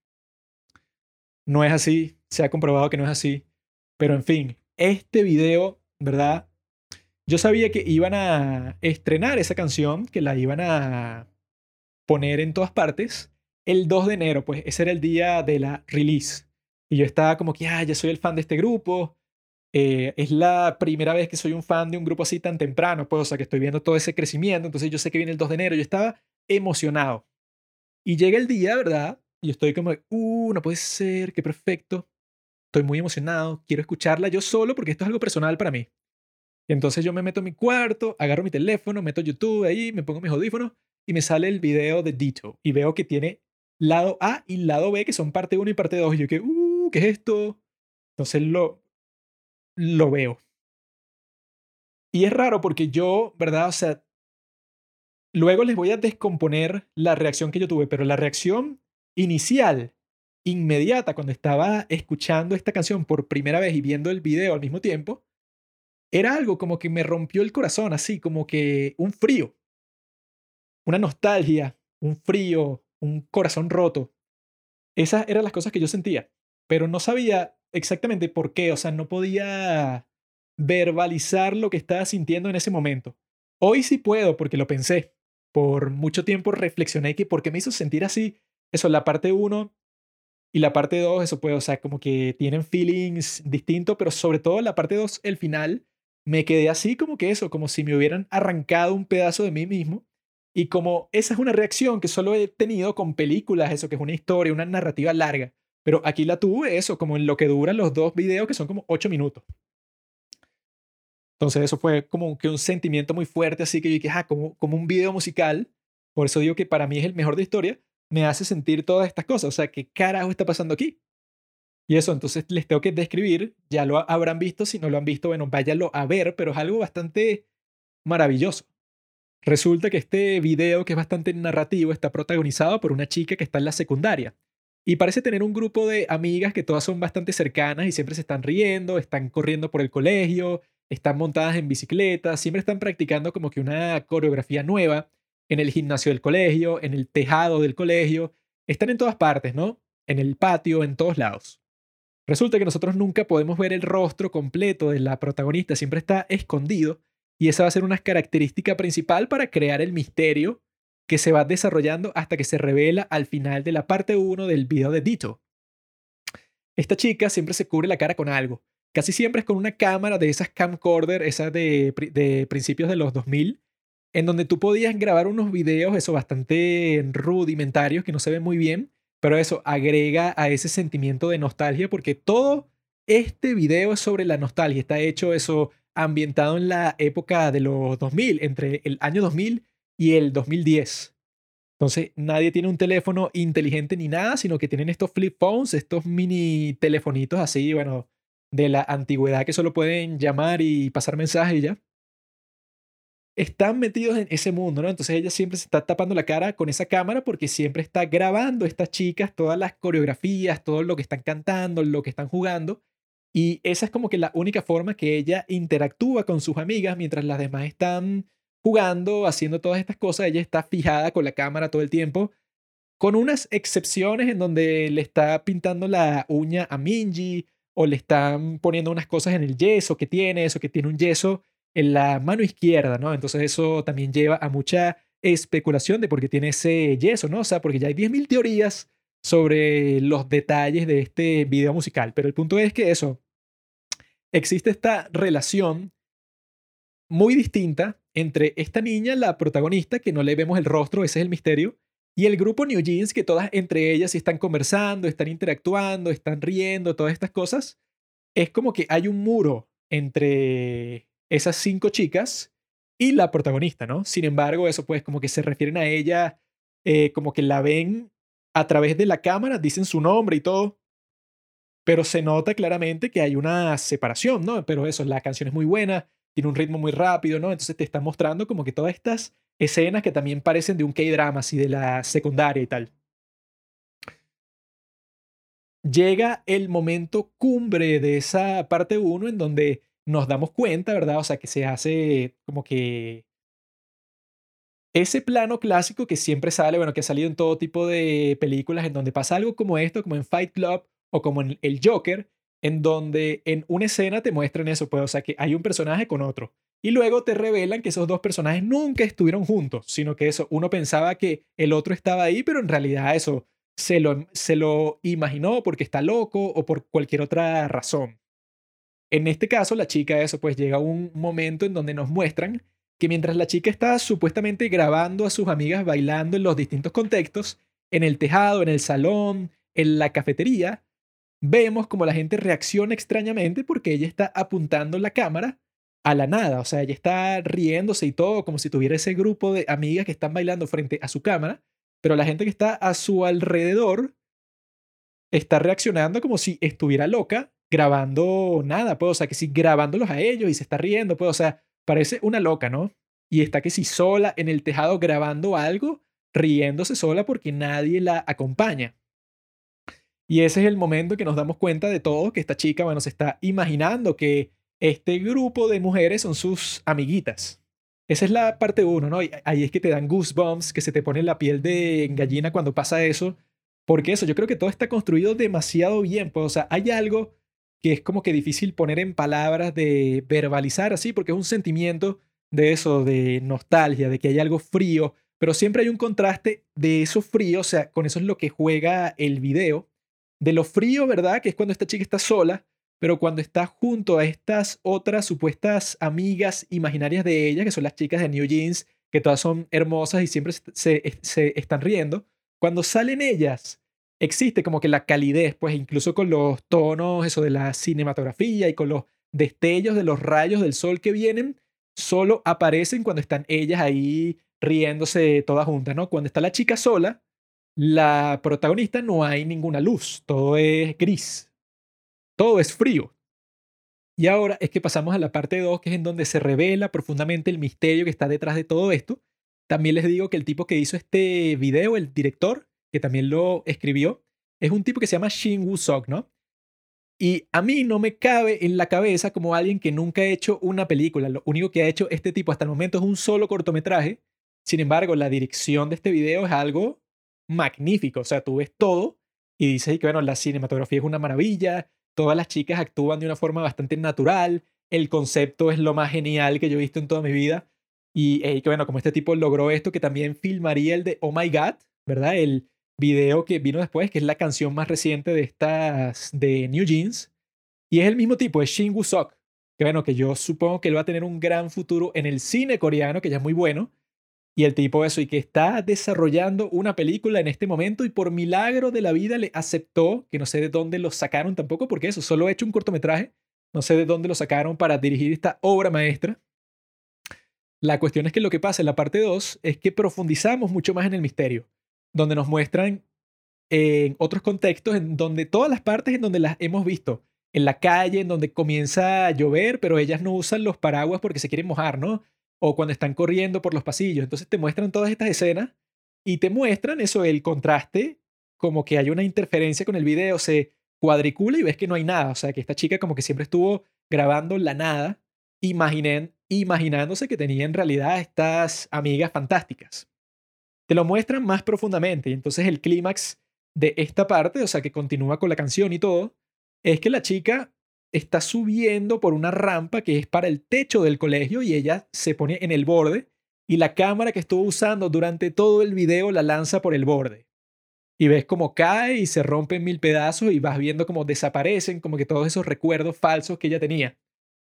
No es así, se ha comprobado que no es así. Pero en fin, este video, ¿verdad? Yo sabía que iban a estrenar esa canción, que la iban a poner en todas partes el 2 de enero, pues ese era el día de la release. Y yo estaba como que, ah, ya soy el fan de este grupo. Eh, es la primera vez que soy un fan de un grupo así tan temprano, pues, o sea, que estoy viendo todo ese crecimiento. Entonces yo sé que viene el 2 de enero. Yo estaba emocionado. Y llega el día, ¿verdad? Y estoy como, uh, no puede ser, qué perfecto. Estoy muy emocionado, quiero escucharla yo solo porque esto es algo personal para mí. Y entonces yo me meto en mi cuarto, agarro mi teléfono, meto YouTube ahí, me pongo mis audífonos y me sale el video de Dito. Y veo que tiene lado A y lado B, que son parte 1 y parte 2. Y yo que, uh, ¿qué es esto? Entonces lo, lo veo. Y es raro porque yo, ¿verdad? O sea, luego les voy a descomponer la reacción que yo tuve, pero la reacción inicial, inmediata, cuando estaba escuchando esta canción por primera vez y viendo el video al mismo tiempo, era algo como que me rompió el corazón, así como que un frío, una nostalgia, un frío, un corazón roto. Esas eran las cosas que yo sentía, pero no sabía exactamente por qué, o sea, no podía verbalizar lo que estaba sintiendo en ese momento. Hoy sí puedo porque lo pensé. Por mucho tiempo reflexioné que por qué me hizo sentir así. Eso, la parte 1 y la parte 2, eso puede, o sea, como que tienen feelings distintos, pero sobre todo la parte 2, el final, me quedé así como que eso, como si me hubieran arrancado un pedazo de mí mismo y como esa es una reacción que solo he tenido con películas, eso que es una historia, una narrativa larga. Pero aquí la tuve, eso, como en lo que duran los dos videos, que son como ocho minutos. Entonces eso fue como que un sentimiento muy fuerte, así que yo dije, ah, como, como un video musical, por eso digo que para mí es el mejor de historia, me hace sentir todas estas cosas. O sea, ¿qué carajo está pasando aquí? Y eso, entonces les tengo que describir, ya lo habrán visto, si no lo han visto, bueno, váyanlo a ver, pero es algo bastante maravilloso. Resulta que este video, que es bastante narrativo, está protagonizado por una chica que está en la secundaria. Y parece tener un grupo de amigas que todas son bastante cercanas y siempre se están riendo, están corriendo por el colegio, están montadas en bicicleta, siempre están practicando como que una coreografía nueva en el gimnasio del colegio, en el tejado del colegio. Están en todas partes, ¿no? En el patio, en todos lados. Resulta que nosotros nunca podemos ver el rostro completo de la protagonista, siempre está escondido y esa va a ser una característica principal para crear el misterio que se va desarrollando hasta que se revela al final de la parte 1 del video de Dito. Esta chica siempre se cubre la cara con algo. Casi siempre es con una cámara de esas camcorder, esas de, de principios de los 2000, en donde tú podías grabar unos videos, eso bastante rudimentarios, que no se ven muy bien, pero eso agrega a ese sentimiento de nostalgia, porque todo este video es sobre la nostalgia. Está hecho eso ambientado en la época de los 2000, entre el año 2000 y el 2010. Entonces, nadie tiene un teléfono inteligente ni nada, sino que tienen estos flip phones, estos mini telefonitos así, bueno, de la antigüedad que solo pueden llamar y pasar mensajes y ya. Están metidos en ese mundo, ¿no? Entonces ella siempre se está tapando la cara con esa cámara porque siempre está grabando estas chicas todas las coreografías, todo lo que están cantando, lo que están jugando. Y esa es como que la única forma que ella interactúa con sus amigas mientras las demás están jugando, haciendo todas estas cosas. Ella está fijada con la cámara todo el tiempo, con unas excepciones en donde le está pintando la uña a Minji o le están poniendo unas cosas en el yeso que tiene, eso que tiene un yeso en la mano izquierda, ¿no? Entonces eso también lleva a mucha especulación de por qué tiene ese yeso, ¿no? O sea, porque ya hay 10.000 teorías sobre los detalles de este video musical, pero el punto es que eso, existe esta relación muy distinta entre esta niña, la protagonista, que no le vemos el rostro, ese es el misterio, y el grupo New Jeans, que todas entre ellas están conversando, están interactuando, están riendo, todas estas cosas. Es como que hay un muro entre esas cinco chicas y la protagonista, ¿no? Sin embargo, eso pues como que se refieren a ella, eh, como que la ven a través de la cámara, dicen su nombre y todo, pero se nota claramente que hay una separación, ¿no? Pero eso, la canción es muy buena, tiene un ritmo muy rápido, ¿no? Entonces te está mostrando como que todas estas escenas que también parecen de un K-drama, así de la secundaria y tal. Llega el momento cumbre de esa parte 1 en donde nos damos cuenta, ¿verdad? O sea, que se hace como que ese plano clásico que siempre sale, bueno, que ha salido en todo tipo de películas en donde pasa algo como esto, como en Fight Club o como en el Joker, en donde en una escena te muestran eso, pues, o sea, que hay un personaje con otro. Y luego te revelan que esos dos personajes nunca estuvieron juntos, sino que eso, uno pensaba que el otro estaba ahí, pero en realidad eso se lo, se lo imaginó porque está loco o por cualquier otra razón. En este caso, la chica, eso, pues llega un momento en donde nos muestran que mientras la chica está supuestamente grabando a sus amigas bailando en los distintos contextos, en el tejado, en el salón, en la cafetería, vemos como la gente reacciona extrañamente porque ella está apuntando la cámara a la nada, o sea, ella está riéndose y todo como si tuviera ese grupo de amigas que están bailando frente a su cámara, pero la gente que está a su alrededor está reaccionando como si estuviera loca grabando nada, pues, o sea, que si grabándolos a ellos y se está riendo, pues, o sea, parece una loca, ¿no? Y está que si sola en el tejado grabando algo, riéndose sola porque nadie la acompaña. Y ese es el momento que nos damos cuenta de todo, que esta chica, bueno, se está imaginando que este grupo de mujeres son sus amiguitas. Esa es la parte uno, ¿no? Y ahí es que te dan goosebumps, que se te pone la piel de gallina cuando pasa eso. Porque eso, yo creo que todo está construido demasiado bien. Pues, o sea, hay algo que es como que difícil poner en palabras, de verbalizar así, porque es un sentimiento de eso, de nostalgia, de que hay algo frío, pero siempre hay un contraste de eso frío, o sea, con eso es lo que juega el video, de lo frío, ¿verdad? Que es cuando esta chica está sola, pero cuando está junto a estas otras supuestas amigas imaginarias de ella, que son las chicas de New Jeans, que todas son hermosas y siempre se, están riendo, cuando salen ellas existe como que la calidez, pues incluso con los tonos, eso de la cinematografía y con los destellos de los rayos del sol que vienen, solo aparecen cuando están ellas ahí riéndose todas juntas, ¿no? Cuando está la chica sola, la protagonista no hay ninguna luz, todo es gris, todo es frío. Y ahora es que pasamos a la parte 2, que es en donde se revela profundamente el misterio que está detrás de todo esto. También les digo que el tipo que hizo este video, el director, que también lo escribió, es un tipo que se llama Shin Woo-sok, ¿no? Y a mí no me cabe en la cabeza como alguien que nunca ha hecho una película. Lo único que ha hecho este tipo hasta el momento es un solo cortometraje. Sin embargo, la dirección de este video es algo magnífico. O sea, tú ves todo y dices que, bueno, la cinematografía es una maravilla, todas las chicas actúan de una forma bastante natural, el concepto es lo más genial que yo he visto en toda mi vida. Y que, bueno, como este tipo logró esto, que también filmaría el de Oh My God, ¿verdad? El, video que vino después, que es la canción más reciente de estas de New Jeans. Y es el mismo tipo, es Shin Woo-sok, que bueno, que yo supongo que él va a tener un gran futuro en el cine coreano, que ya es muy bueno. Y el tipo eso, y que está desarrollando una película en este momento y por milagro de la vida le aceptó, que no sé de dónde lo sacaron tampoco, porque eso, solo he hecho un cortometraje, no sé de dónde lo sacaron para dirigir esta obra maestra. La cuestión es que lo que pasa en la parte 2 es que profundizamos mucho más en el misterio donde nos muestran en otros contextos, en donde todas las partes en donde las hemos visto, en la calle, en donde comienza a llover, pero ellas no usan los paraguas porque se quieren mojar, ¿no? O cuando están corriendo por los pasillos. Entonces te muestran todas estas escenas y te muestran eso, el contraste, como que hay una interferencia con el video, se cuadricula y ves que no hay nada. O sea, que esta chica como que siempre estuvo grabando la nada, imaginándose que tenía en realidad estas amigas fantásticas te lo muestran más profundamente. Y entonces el clímax de esta parte, o sea, que continúa con la canción y todo, es que la chica está subiendo por una rampa que es para el techo del colegio y ella se pone en el borde y la cámara que estuvo usando durante todo el video la lanza por el borde. Y ves cómo cae y se rompe en mil pedazos y vas viendo cómo desaparecen, como que todos esos recuerdos falsos que ella tenía.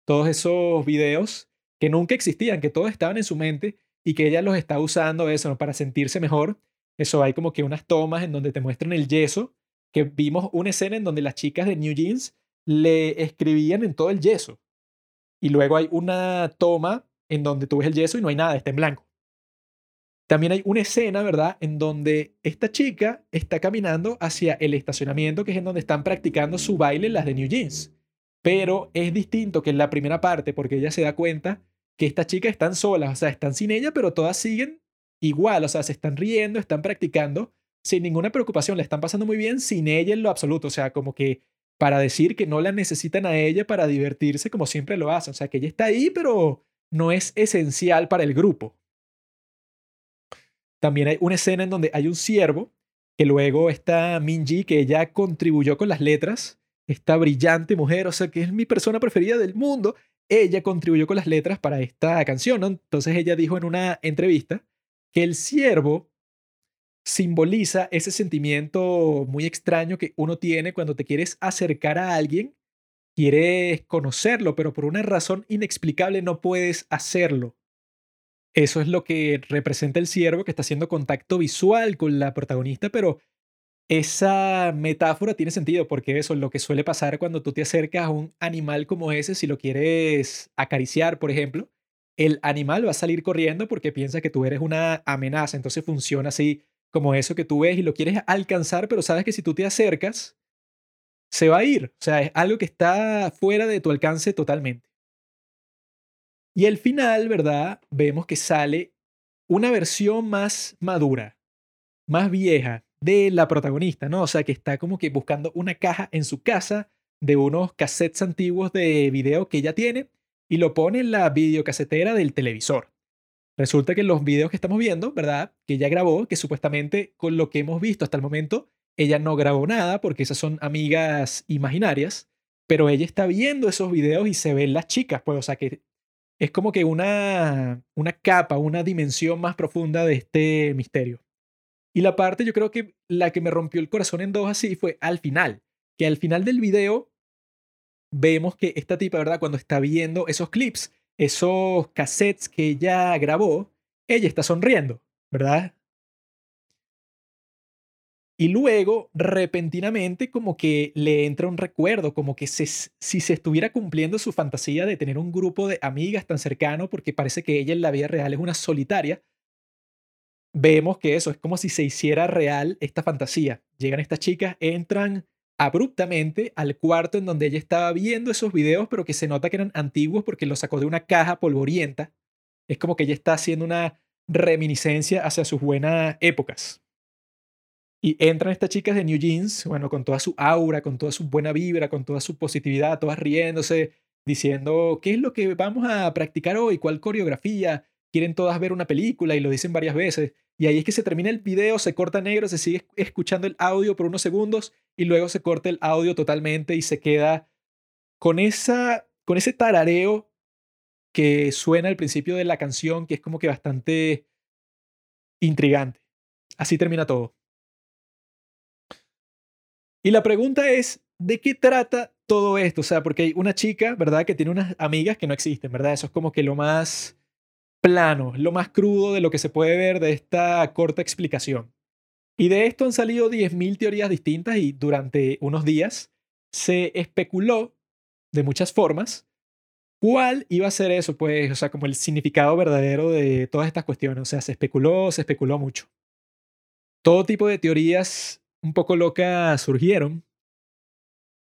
Todos esos videos que nunca existían, que todos estaban en su mente y que ella los está usando eso para sentirse mejor. Eso hay como que unas tomas en donde te muestran el yeso, que vimos una escena en donde las chicas de New Jeans le escribían en todo el yeso. Y luego hay una toma en donde tú ves el yeso y no hay nada, está en blanco. También hay una escena, ¿verdad?, en donde esta chica está caminando hacia el estacionamiento, que es en donde están practicando su baile las de New Jeans. Pero es distinto que en la primera parte, porque ella se da cuenta que estas chicas están solas, o sea, están sin ella, pero todas siguen igual, o sea, se están riendo, están practicando sin ninguna preocupación, le están pasando muy bien sin ella en lo absoluto, o sea, como que para decir que no la necesitan a ella para divertirse como siempre lo hacen, o sea, que ella está ahí, pero no es esencial para el grupo. También hay una escena en donde hay un ciervo que luego está Minji, que ella contribuyó con las letras, esta brillante mujer, o sea, que es mi persona preferida del mundo, ella contribuyó con las letras para esta canción, ¿no? Entonces ella dijo en una entrevista que el ciervo simboliza ese sentimiento muy extraño que uno tiene cuando te quieres acercar a alguien, quieres conocerlo, pero por una razón inexplicable no puedes hacerlo. Eso es lo que representa el ciervo que está haciendo contacto visual con la protagonista, pero esa metáfora tiene sentido porque eso es lo que suele pasar cuando tú te acercas a un animal como ese, si lo quieres acariciar, por ejemplo, el animal va a salir corriendo porque piensa que tú eres una amenaza, entonces funciona así como eso que tú ves y lo quieres alcanzar, pero sabes que si tú te acercas, se va a ir, o sea, es algo que está fuera de tu alcance totalmente. Y al final, ¿verdad? Vemos que sale una versión más madura, más vieja, de la protagonista, ¿no? O sea, que está como que buscando una caja en su casa de unos cassettes antiguos de video que ella tiene y lo pone en la videocasetera del televisor. Resulta que los videos que estamos viendo, ¿verdad? Que ella grabó, que supuestamente con lo que hemos visto hasta el momento, ella no grabó nada porque esas son amigas imaginarias, pero ella está viendo esos videos y se ven las chicas, pues, o sea que es como que una, una capa, una dimensión más profunda de este misterio. Y la parte, yo creo que la que me rompió el corazón en dos así fue al final, que al final del video vemos que esta tipa, ¿verdad? Cuando está viendo esos clips, esos cassettes que ella grabó, ella está sonriendo, ¿verdad? Y luego, repentinamente, como que le entra un recuerdo, como que si se estuviera cumpliendo su fantasía de tener un grupo de amigas tan cercano, porque parece que ella en la vida real es una solitaria, vemos que eso es como si se hiciera real esta fantasía. Llegan estas chicas, entran abruptamente al cuarto en donde ella estaba viendo esos videos, pero que se nota que eran antiguos porque los sacó de una caja polvorienta. Es como que ella está haciendo una reminiscencia hacia sus buenas épocas. Y entran estas chicas de New Jeans, bueno, con toda su aura, con toda su buena vibra, con toda su positividad, todas riéndose, diciendo, ¿qué es lo que vamos a practicar hoy? ¿Cuál coreografía? Quieren todas ver una película y lo dicen varias veces. Y ahí es que se termina el video, se corta negro, se sigue escuchando el audio por unos segundos y luego se corta el audio totalmente y se queda con, esa, con ese tarareo que suena al principio de la canción, que es como que bastante intrigante. Así termina todo. Y la pregunta es, ¿de qué trata todo esto? O sea, porque hay una chica, ¿verdad? Que tiene unas amigas que no existen, ¿verdad? Eso es como que lo más plano, lo más crudo de lo que se puede ver de esta corta explicación. Y de esto han salido 10.000 teorías distintas y durante unos días se especuló de muchas formas cuál iba a ser eso, pues, o sea, como el significado verdadero de todas estas cuestiones. O sea, se especuló, se especuló mucho. Todo tipo de teorías un poco locas surgieron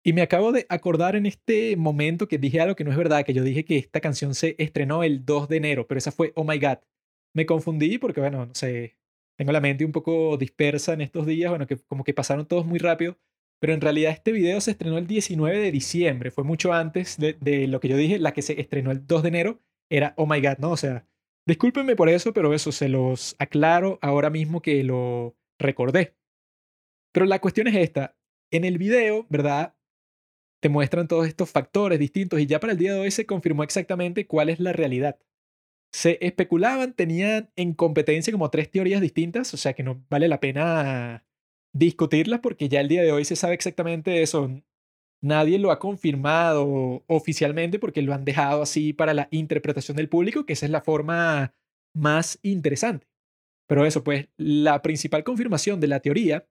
y me acabo de acordar en este momento que dije algo que no es verdad, que yo dije que esta canción se estrenó el 2 de enero, pero esa fue Oh My God. Me confundí porque, bueno, no sé, tengo la mente un poco dispersa en estos días, bueno, que como que pasaron todos muy rápido, pero en realidad este video se estrenó el 19 de diciembre, fue mucho antes de, de lo que yo dije, la que se estrenó el 2 de enero era Oh My God, ¿no? O sea, discúlpenme por eso, pero eso se los aclaro ahora mismo que lo recordé. Pero la cuestión es esta, en el video, ¿verdad? Te muestran todos estos factores distintos y ya para el día de hoy se confirmó exactamente cuál es la realidad. Se especulaban, tenían en competencia como tres teorías distintas, o sea que no vale la pena discutirlas porque ya el día de hoy se sabe exactamente eso. Nadie lo ha confirmado oficialmente porque lo han dejado así para la interpretación del público, que esa es la forma más interesante. Pero eso, pues, la principal confirmación de la teoría,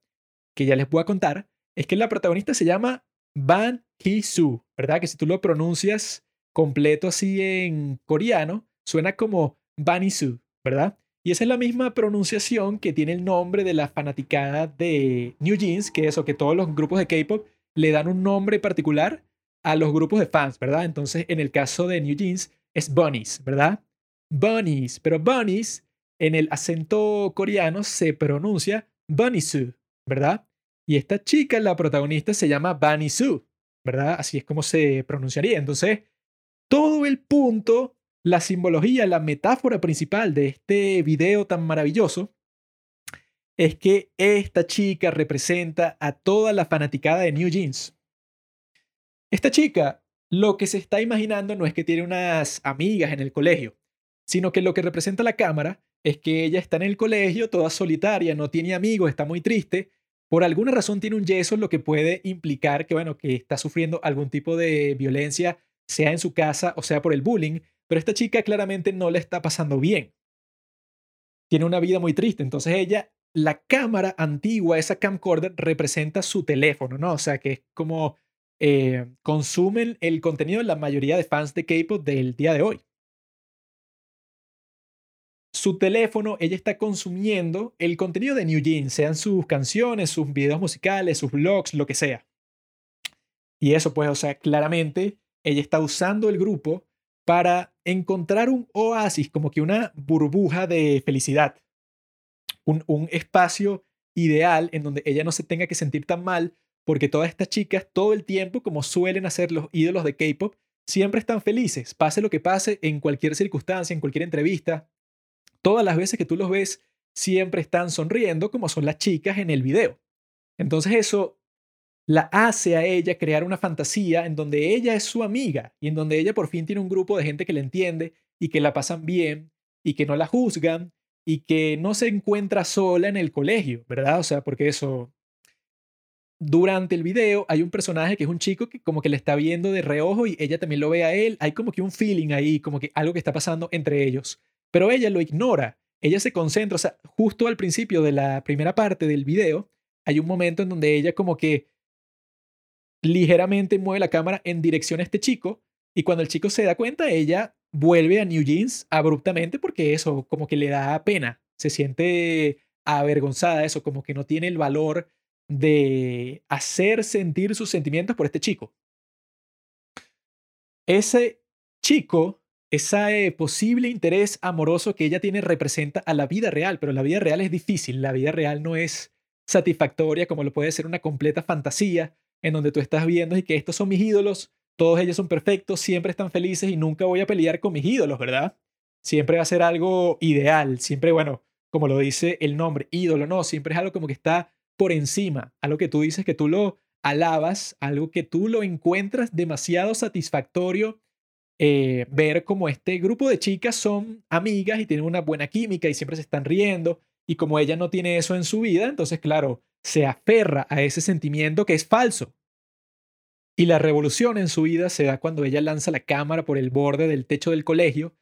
que ya les voy a contar, es que la protagonista se llama Ban Hee-soo, ¿verdad? Que si tú lo pronuncias completo así en coreano, suena como Ban-hee-soo, ¿verdad? Y esa es la misma pronunciación que tiene el nombre de la fanaticada de New Jeans, que es eso, que todos los grupos de K-pop le dan un nombre particular a los grupos de fans, ¿verdad? Entonces, en el caso de New Jeans es Bunnies, ¿verdad? Bunnies, pero Bunnies en el acento coreano se pronuncia Bunny-soo, ¿verdad? Y esta chica, la protagonista, se llama Bunny Sue, ¿verdad? Así es como se pronunciaría. Entonces, todo el punto, la simbología, la metáfora principal de este video tan maravilloso es que esta chica representa a toda la fanaticada de New Jeans. Esta chica lo que se está imaginando no es que tiene unas amigas en el colegio, sino que lo que representa la cámara es que ella está en el colegio toda solitaria, no tiene amigos, está muy triste, por alguna razón tiene un yeso, lo que puede implicar que, bueno, que está sufriendo algún tipo de violencia, sea en su casa o sea por el bullying, pero esta chica claramente no le está pasando bien. Tiene una vida muy triste, entonces ella, la cámara antigua, esa camcorder, representa su teléfono, ¿no? O sea, que es como eh, consumen el contenido de la mayoría de fans de K-pop del día de hoy. Su teléfono, ella está consumiendo el contenido de New Jeans, sean sus canciones, sus videos musicales, sus blogs, lo que sea. Y eso, pues, o sea, claramente ella está usando el grupo para encontrar un oasis, como que una burbuja de felicidad, un, un espacio ideal en donde ella no se tenga que sentir tan mal porque todas estas chicas todo el tiempo, como suelen hacer los ídolos de K-Pop, siempre están felices, pase lo que pase, en cualquier circunstancia, en cualquier entrevista. Todas las veces que tú los ves, siempre están sonriendo como son las chicas en el video. Entonces eso la hace a ella crear una fantasía en donde ella es su amiga y en donde ella por fin tiene un grupo de gente que la entiende y que la pasan bien y que no la juzgan y que no se encuentra sola en el colegio, ¿verdad? O sea, porque eso durante el video hay un personaje que es un chico que como que le está viendo de reojo y ella también lo ve a él. Hay como que un feeling ahí, como que algo que está pasando entre ellos. Pero ella lo ignora. Ella se concentra, o sea, justo al principio de la primera parte del video, hay un momento en donde ella como que ligeramente mueve la cámara en dirección a este chico y cuando el chico se da cuenta, ella vuelve a New Jeans abruptamente porque eso como que le da pena, se siente avergonzada, eso como que no tiene el valor de hacer sentir sus sentimientos por este chico. Ese chico, ese posible interés amoroso que ella tiene representa a la vida real, pero la vida real es difícil, la vida real no es satisfactoria como lo puede ser una completa fantasía en donde tú estás viendo y que estos son mis ídolos, todos ellos son perfectos, siempre están felices y nunca voy a pelear con mis ídolos, ¿verdad? Siempre va a ser algo ideal, siempre, bueno, como lo dice el nombre, ídolo, no, siempre es algo como que está por encima, algo que tú dices que tú lo alabas, algo que tú lo encuentras demasiado satisfactorio. Eh, ver como este grupo de chicas son amigas y tienen una buena química y siempre se están riendo y como ella no tiene eso en su vida, entonces claro, se aferra a ese sentimiento que es falso. Y la revolución en su vida se da cuando ella lanza la cámara por el borde del techo del colegio,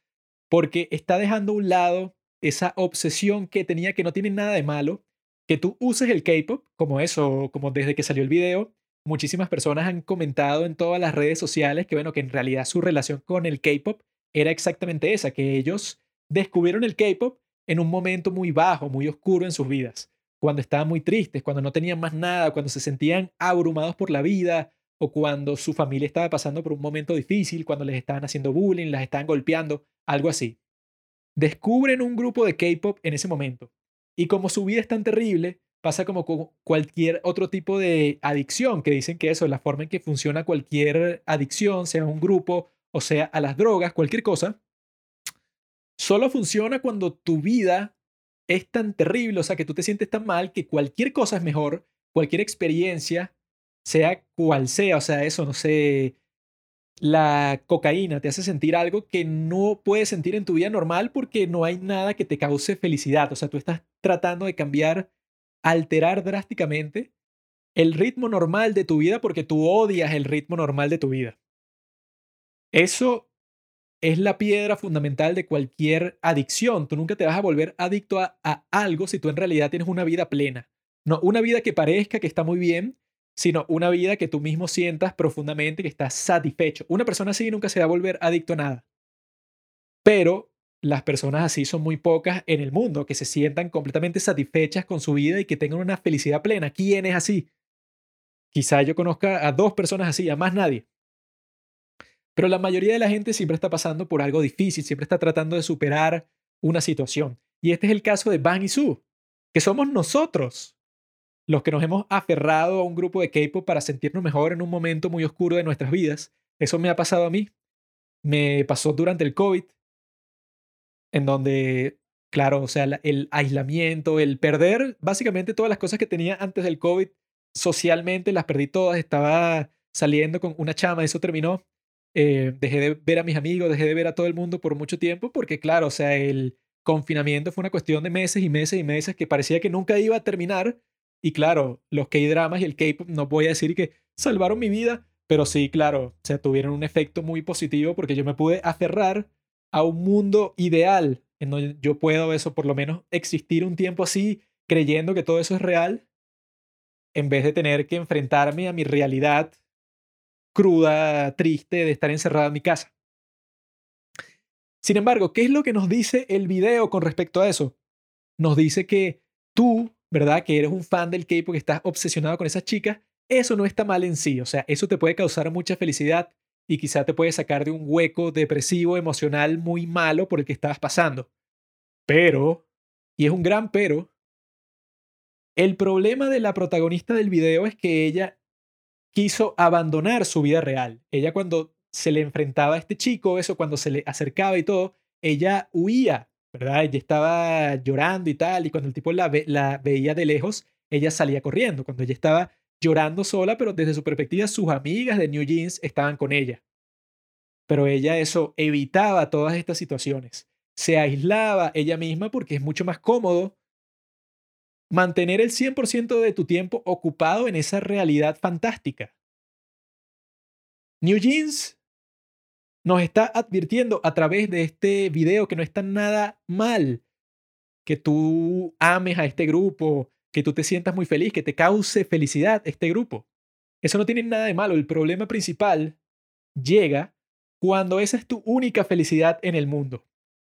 porque está dejando a un lado esa obsesión que tenía que no tiene nada de malo, que tú uses el K-pop como eso, como desde que salió el video, muchísimas personas han comentado en todas las redes sociales que bueno, que en realidad su relación con el K-pop era exactamente esa, que ellos descubrieron el K-pop en un momento muy bajo, muy oscuro en sus vidas, cuando estaban muy tristes, cuando no tenían más nada, cuando se sentían abrumados por la vida o cuando su familia estaba pasando por un momento difícil, cuando les estaban haciendo bullying, las estaban golpeando, algo así. Descubren un grupo de K-pop en ese momento. Y como su vida es tan terrible, pasa como cualquier otro tipo de adicción, que dicen que eso es la forma en que funciona cualquier adicción, sea un grupo o sea a las drogas, cualquier cosa, solo funciona cuando tu vida es tan terrible, o sea, que tú te sientes tan mal que cualquier cosa es mejor, cualquier experiencia, sea cual sea, o sea, eso, no sé, la cocaína te hace sentir algo que no puedes sentir en tu vida normal porque no hay nada que te cause felicidad, o sea, tú estás tratando de cambiar, alterar drásticamente el ritmo normal de tu vida porque tú odias el ritmo normal de tu vida. Eso es la piedra fundamental de cualquier adicción. Tú nunca te vas a volver adicto a, algo si tú en realidad tienes una vida plena. No una vida que parezca que está muy bien, sino una vida que tú mismo sientas profundamente que estás satisfecho. Una persona así nunca se va a volver adicto a nada. Pero las personas así son muy pocas en el mundo, que se sientan completamente satisfechas con su vida y que tengan una felicidad plena. ¿Quién es así? Quizá yo conozca a dos personas así, a más nadie. Pero la mayoría de la gente siempre está pasando por algo difícil, siempre está tratando de superar una situación. Y este es el caso de Bang y Su, que somos nosotros los que nos hemos aferrado a un grupo de K-pop para sentirnos mejor en un momento muy oscuro de nuestras vidas. Eso me ha pasado a mí. Me pasó durante el COVID, en donde claro, o sea, el aislamiento, el perder básicamente todas las cosas que tenía antes del COVID socialmente, las perdí todas, estaba saliendo con una chama, eso terminó. Eh, dejé de ver a mis amigos, dejé de ver a todo el mundo por mucho tiempo, porque claro, o sea, el confinamiento fue una cuestión de meses y meses y meses que parecía que nunca iba a terminar. Y claro, los K-dramas y el K-pop, no voy a decir que salvaron mi vida, pero sí, claro, o sea, tuvieron un efecto muy positivo porque yo me pude aferrar a un mundo ideal en donde yo puedo eso, por lo menos existir un tiempo así, creyendo que todo eso es real, en vez de tener que enfrentarme a mi realidad cruda, triste de estar encerrado en mi casa. Sin embargo, ¿qué es lo que nos dice el video con respecto a eso? Nos dice que tú, ¿verdad? Que eres un fan del K-pop, que estás obsesionado con esas chicas, eso no está mal en sí, o sea, eso te puede causar mucha felicidad y quizá te puede sacar de un hueco depresivo, emocional muy malo por el que estabas pasando. Pero, y es un gran pero, el problema de la protagonista del video es que ella quiso abandonar su vida real. Ella cuando se le enfrentaba a este chico, eso cuando se le acercaba y todo, ella huía, ¿verdad? Ella estaba llorando y tal, y cuando el tipo la, la veía de lejos, ella salía corriendo. Cuando ella estaba llorando sola, pero desde su perspectiva, sus amigas de New Jeans estaban con ella. Pero ella eso evitaba todas estas situaciones. Se aislaba ella misma porque es mucho más cómodo mantener el 100% de tu tiempo ocupado en esa realidad fantástica. New Jeans nos está advirtiendo a través de este video que no está nada mal que tú ames a este grupo, que tú te sientas muy feliz, que te cause felicidad este grupo. Eso no tiene nada de malo. El problema principal llega cuando esa es tu única felicidad en el mundo.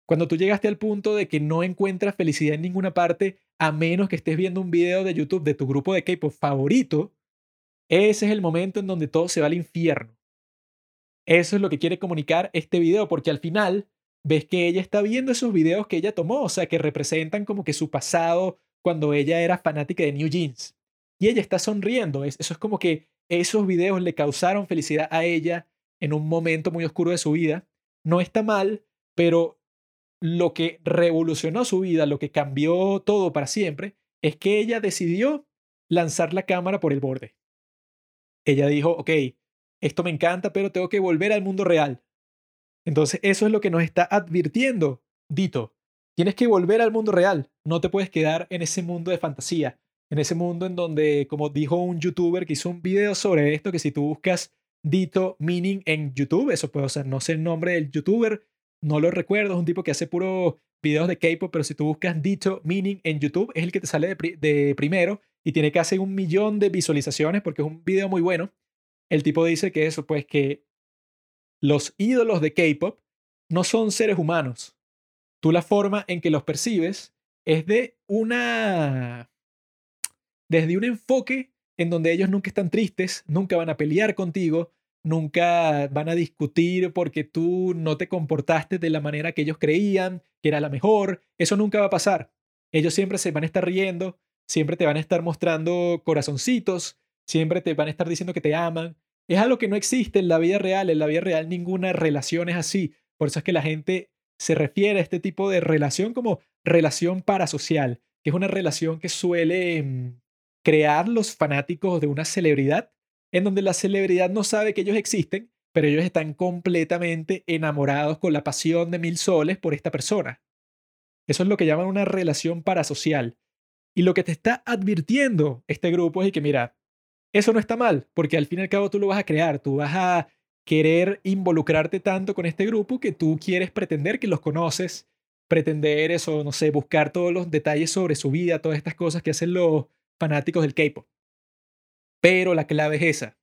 Cuando tú llegaste al punto de que no encuentras felicidad en ninguna parte, a menos que estés viendo un video de YouTube de tu grupo de K-pop favorito, ese es el momento en donde todo se va al infierno. Eso es lo que quiere comunicar este video, porque al final ves que ella está viendo esos videos que ella tomó, o sea, que representan como que su pasado cuando ella era fanática de New Jeans. Y ella está sonriendo. Eso es como que esos videos le causaron felicidad a ella en un momento muy oscuro de su vida. No está mal, pero lo que revolucionó su vida, lo que cambió todo para siempre, es que ella decidió lanzar la cámara por el borde. Ella dijo, ok, esto me encanta, pero tengo que volver al mundo real. Entonces eso es lo que nos está advirtiendo Dito. Tienes que volver al mundo real, no te puedes quedar en ese mundo de fantasía, en ese mundo en donde, como dijo un youtuber que hizo un video sobre esto, que si tú buscas Dito Meaning en YouTube, eso puede, ser, no sé el nombre del youtuber, no lo recuerdo, es un tipo que hace puro videos de K-pop, pero si tú buscas Dito Meaning en YouTube, es el que te sale de, primero y tiene casi un millón de visualizaciones porque es un video muy bueno. El tipo dice que eso, pues que los ídolos de K-pop no son seres humanos. Tú la forma en que los percibes es de una... desde un enfoque en donde ellos nunca están tristes, nunca van a pelear contigo, nunca van a discutir porque tú no te comportaste de la manera que ellos creían que era la mejor. Eso nunca va a pasar. Ellos siempre se van a estar riendo, siempre te van a estar mostrando corazoncitos, siempre te van a estar diciendo que te aman. Es algo que no existe en la vida real. En la vida real ninguna relación es así. Por eso es que la gente se refiere a este tipo de relación como relación parasocial, que es una relación que suele mm, crear los fanáticos de una celebridad en donde la celebridad no sabe que ellos existen, pero ellos están completamente enamorados con la pasión de mil soles por esta persona. Eso es lo que llaman una relación parasocial. Y lo que te está advirtiendo este grupo es que, mira, eso no está mal, porque al fin y al cabo tú lo vas a crear, tú vas a querer involucrarte tanto con este grupo que tú quieres pretender que los conoces, pretender eso, no sé, buscar todos los detalles sobre su vida, todas estas cosas que hacen los fanáticos del K-pop. Pero la clave es esa.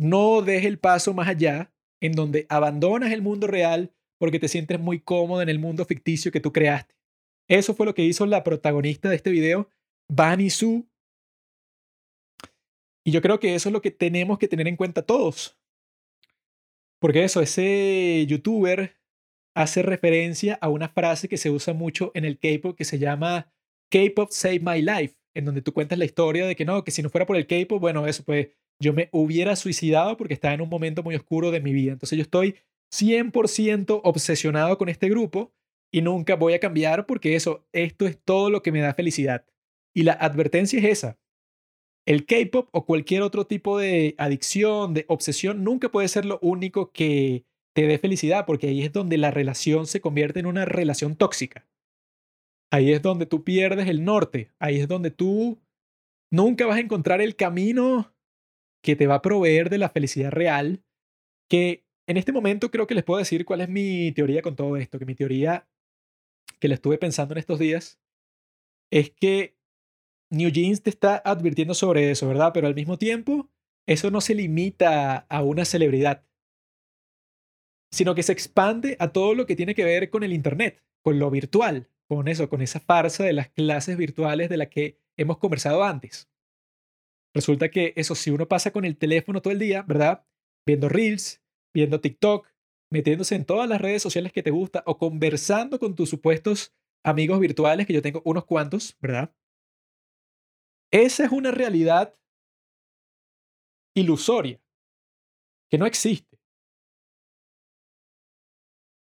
No dejes el paso más allá en donde abandonas el mundo real porque te sientes muy cómodo en el mundo ficticio que tú creaste. Eso fue lo que hizo la protagonista de este video, Bani Su. Y yo creo que eso es lo que tenemos que tener en cuenta todos. Porque eso, ese youtuber hace referencia a una frase que se usa mucho en el K-pop que se llama K-pop Save My Life en donde tú cuentas la historia de que no, que si no fuera por el K-pop, bueno, eso pues yo me hubiera suicidado porque estaba en un momento muy oscuro de mi vida. Entonces yo estoy 100% obsesionado con este grupo y nunca voy a cambiar porque eso, esto es todo lo que me da felicidad. Y la advertencia es esa. El K-pop o cualquier otro tipo de adicción, de obsesión, nunca puede ser lo único que te dé felicidad, porque ahí es donde la relación se convierte en una relación tóxica. Ahí es donde tú pierdes el norte, ahí es donde tú nunca vas a encontrar el camino que te va a proveer de la felicidad real, que en este momento creo que les puedo decir cuál es mi teoría con todo esto, que mi teoría que le estuve pensando en estos días es que New Jeans te está advirtiendo sobre eso, ¿verdad? Pero al mismo tiempo, eso no se limita a una celebridad, sino que se expande a todo lo que tiene que ver con el Internet, con lo virtual, con eso, con esa farsa de las clases virtuales de la que hemos conversado antes. Resulta que eso, si uno pasa con el teléfono todo el día, ¿verdad? Viendo Reels, viendo TikTok, metiéndose en todas las redes sociales que te gusta o conversando con tus supuestos amigos virtuales, que yo tengo unos cuantos, ¿verdad? Esa es una realidad ilusoria, que no existe.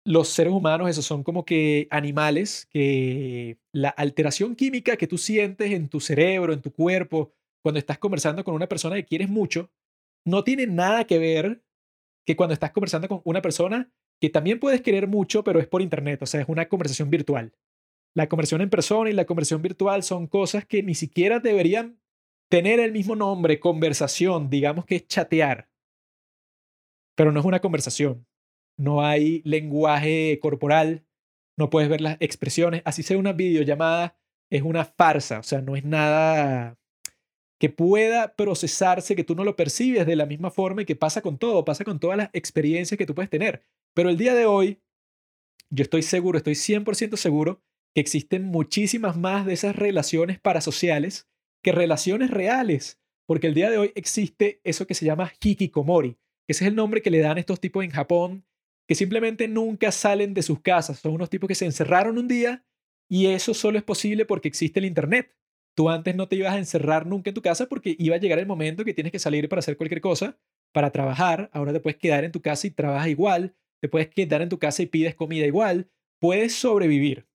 Los seres humanos, esos son como que animales que la alteración química que tú sientes en tu cerebro, en tu cuerpo, cuando estás conversando con una persona que quieres mucho, no tiene nada que ver que cuando estás conversando con una persona que también puedes querer mucho, pero es por internet, o sea, es una conversación virtual. La conversación en persona y la conversación virtual son cosas que ni siquiera deberían tener el mismo nombre, conversación, digamos que es chatear. Pero no es una conversación. No hay lenguaje corporal, no puedes ver las expresiones. Así sea una videollamada, es una farsa, o sea, no es nada que pueda procesarse, que tú no lo percibes de la misma forma y que pasa con todo, pasa con todas las experiencias que tú puedes tener. Pero el día de hoy, yo estoy seguro, estoy 100% seguro que existen muchísimas más de esas relaciones parasociales que relaciones reales, porque el día de hoy existe eso que se llama hikikomori, que ese es el nombre que le dan estos tipos en Japón, que simplemente nunca salen de sus casas, son unos tipos que se encerraron un día y eso solo es posible porque existe el Internet. Tú antes no te ibas a encerrar nunca en tu casa porque iba a llegar el momento que tienes que salir para hacer cualquier cosa, para trabajar. Ahora te puedes quedar en tu casa y trabajas igual. Te puedes quedar en tu casa y pides comida igual. Puedes sobrevivir.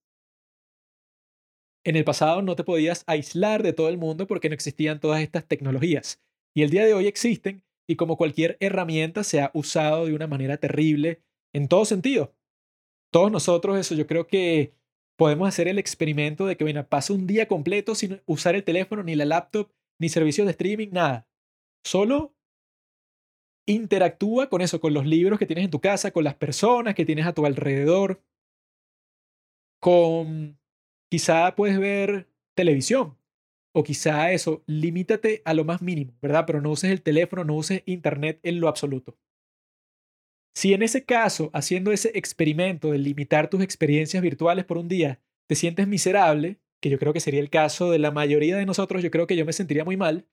En el pasado no te podías aislar de todo el mundo porque no existían todas estas tecnologías. Y el día de hoy existen y como cualquier herramienta se ha usado de una manera terrible en todo sentido. Todos nosotros, eso yo creo que podemos hacer el experimento de que, bueno, pasa un día completo sin usar el teléfono, ni la laptop, ni servicios de streaming, nada. Solo interactúa con eso, con los libros que tienes en tu casa, con las personas que tienes a tu alrededor, con quizá puedes ver televisión o quizá eso, limítate a lo más mínimo, ¿verdad? Pero no uses el teléfono, no uses internet en lo absoluto. Si en ese caso, haciendo ese experimento de limitar tus experiencias virtuales por un día, te sientes miserable, que yo creo que sería el caso de la mayoría de nosotros, yo creo que yo me sentiría muy mal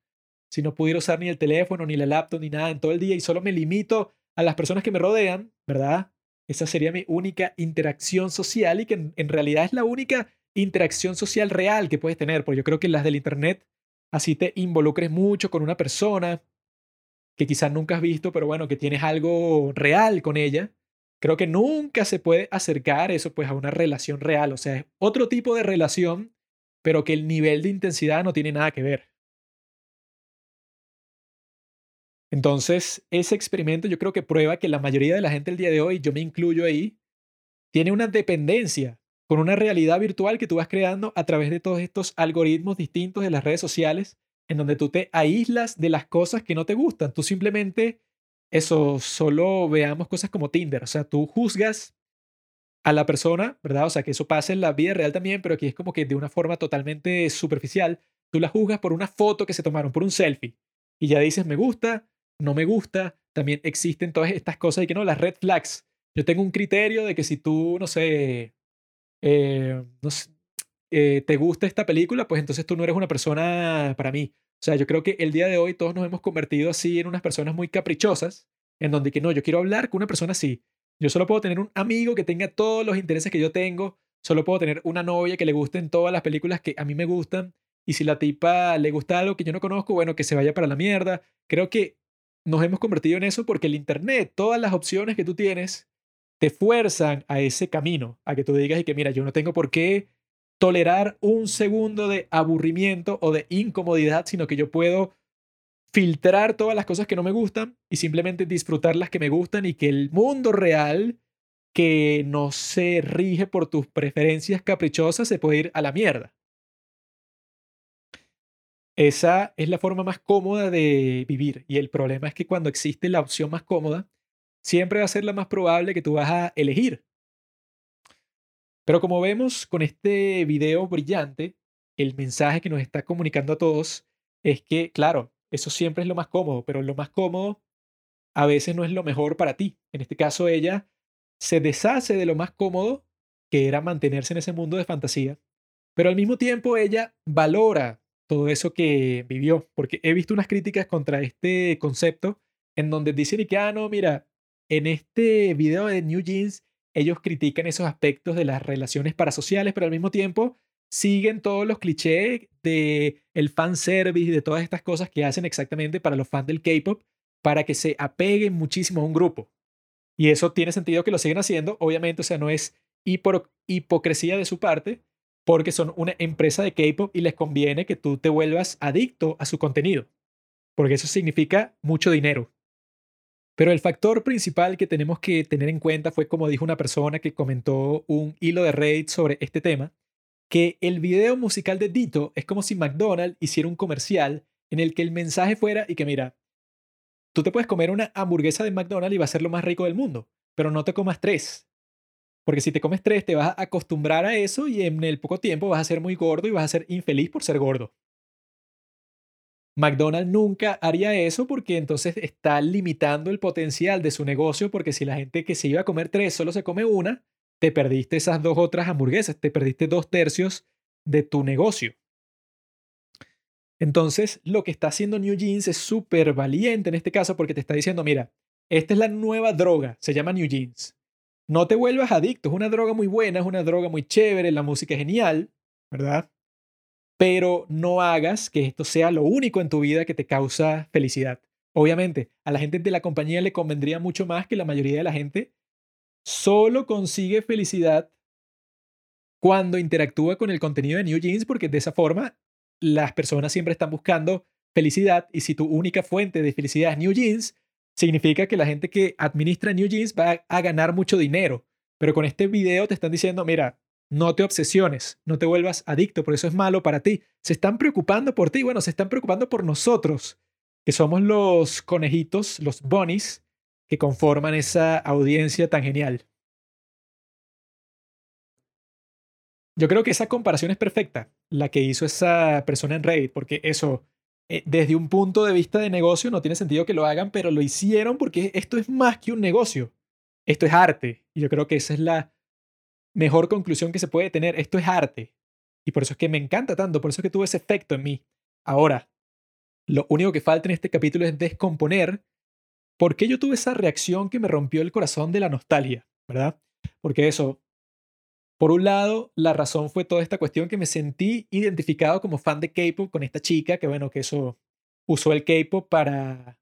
si no pudiera usar ni el teléfono, ni la laptop, ni nada en todo el día y solo me limito a las personas que me rodean, ¿verdad? Esa sería mi única interacción social y que en, en realidad es la única interacción social real que puedes tener, porque yo creo que las del Internet así te involucres mucho con una persona, que quizás nunca has visto, pero bueno, que tienes algo real con ella, creo que nunca se puede acercar eso pues a una relación real, o sea, es otro tipo de relación, pero que el nivel de intensidad no tiene nada que ver. Entonces, ese experimento yo creo que prueba que la mayoría de la gente el día de hoy, yo me incluyo ahí, tiene una dependencia con una realidad virtual que tú vas creando a través de todos estos algoritmos distintos de las redes sociales en donde tú te aíslas de las cosas que no te gustan. Tú simplemente, eso, solo veamos cosas como Tinder. O sea, tú juzgas a la persona, ¿verdad? O sea, que eso pasa en la vida real también, pero aquí es como que de una forma totalmente superficial. Tú la juzgas por una foto que se tomaron, por un selfie. Y ya dices, me gusta, no me gusta. También existen todas estas cosas y que no, las red flags. Yo tengo un criterio de que si tú, no sé, eh, no eh, te gusta esta película, pues entonces tú no eres una persona para mí. O sea, yo creo que el día de hoy todos nos hemos convertido así en unas personas muy caprichosas, en donde que no, yo quiero hablar con una persona así. Yo solo puedo tener un amigo que tenga todos los intereses que yo tengo, solo puedo tener una novia que le gusten todas las películas que a mí me gustan, y si la tipa le gusta algo que yo no conozco, bueno, que se vaya para la mierda. Creo que nos hemos convertido en eso porque el Internet, todas las opciones que tú tienes, te fuerzan a ese camino, a que tú digas y que mira, yo no tengo por qué tolerar un segundo de aburrimiento o de incomodidad, sino que yo puedo filtrar todas las cosas que no me gustan y simplemente disfrutar las que me gustan y que el mundo real que no se rige por tus preferencias caprichosas se puede ir a la mierda. Esa es la forma más cómoda de vivir y el problema es que cuando existe la opción más cómoda, siempre va a ser la más probable que tú vas a elegir. Pero como vemos con este video brillante, el mensaje que nos está comunicando a todos es que, claro, eso siempre es lo más cómodo, pero lo más cómodo a veces no es lo mejor para ti. En este caso, ella se deshace de lo más cómodo, que era mantenerse en ese mundo de fantasía, pero al mismo tiempo ella valora todo eso que vivió, porque he visto unas críticas contra este concepto en donde dicen que, ah, no, mira, en este video de New Jeans, ellos critican esos aspectos de las relaciones parasociales, pero al mismo tiempo siguen todos los clichés de el fanservice y de todas estas cosas que hacen exactamente para los fans del K-pop para que se apeguen muchísimo a un grupo. Y eso tiene sentido que lo siguen haciendo, obviamente, o sea, no es hipocresía de su parte, porque son una empresa de K-pop y les conviene que tú te vuelvas adicto a su contenido, porque eso significa mucho dinero. Pero el factor principal que tenemos que tener en cuenta fue, como dijo una persona que comentó un hilo de Reddit sobre este tema, que el video musical de Dito es como si McDonald's hiciera un comercial en el que el mensaje fuera y que mira, tú te puedes comer una hamburguesa de McDonald's y va a ser lo más rico del mundo, pero no te comas tres. Porque si te comes tres te vas a acostumbrar a eso y en el poco tiempo vas a ser muy gordo y vas a ser infeliz por ser gordo. McDonald's nunca haría eso porque entonces está limitando el potencial de su negocio porque si la gente que se iba a comer tres solo se come una, te perdiste esas dos otras hamburguesas, te perdiste dos tercios de tu negocio. Entonces, lo que está haciendo New Jeans es súper valiente en este caso porque te está diciendo, mira, esta es la nueva droga, se llama New Jeans. No te vuelvas adicto, es una droga muy buena, es una droga muy chévere, la música es genial, ¿verdad? Pero no hagas que esto sea lo único en tu vida que te causa felicidad. Obviamente, a la gente de la compañía le convendría mucho más que la mayoría de la gente solo consigue felicidad cuando interactúa con el contenido de New Jeans, porque de esa forma las personas siempre están buscando felicidad y si tu única fuente de felicidad es New Jeans, significa que la gente que administra New Jeans va a ganar mucho dinero. Pero con este video te están diciendo, mira, no te obsesiones, no te vuelvas adicto, por eso es malo para ti. Se están preocupando por ti, bueno, se están preocupando por nosotros, que somos los conejitos, los bunnies, que conforman esa audiencia tan genial. Yo creo que esa comparación es perfecta, la que hizo esa persona en Reddit, porque eso, eh, desde un punto de vista de negocio, no tiene sentido que lo hagan, pero lo hicieron porque esto es más que un negocio. Esto es arte. Y yo creo que esa es la mejor conclusión que se puede tener. Esto es arte. Y por eso es que me encanta tanto, por eso es que tuvo ese efecto en mí. Ahora, lo único que falta en este capítulo es descomponer ¿Por qué yo tuve esa reacción que me rompió el corazón de la nostalgia? ¿Verdad? Porque eso, por un lado, la razón fue toda esta cuestión que me sentí identificado como fan de K-pop con esta chica, que bueno, que eso usó el K-pop para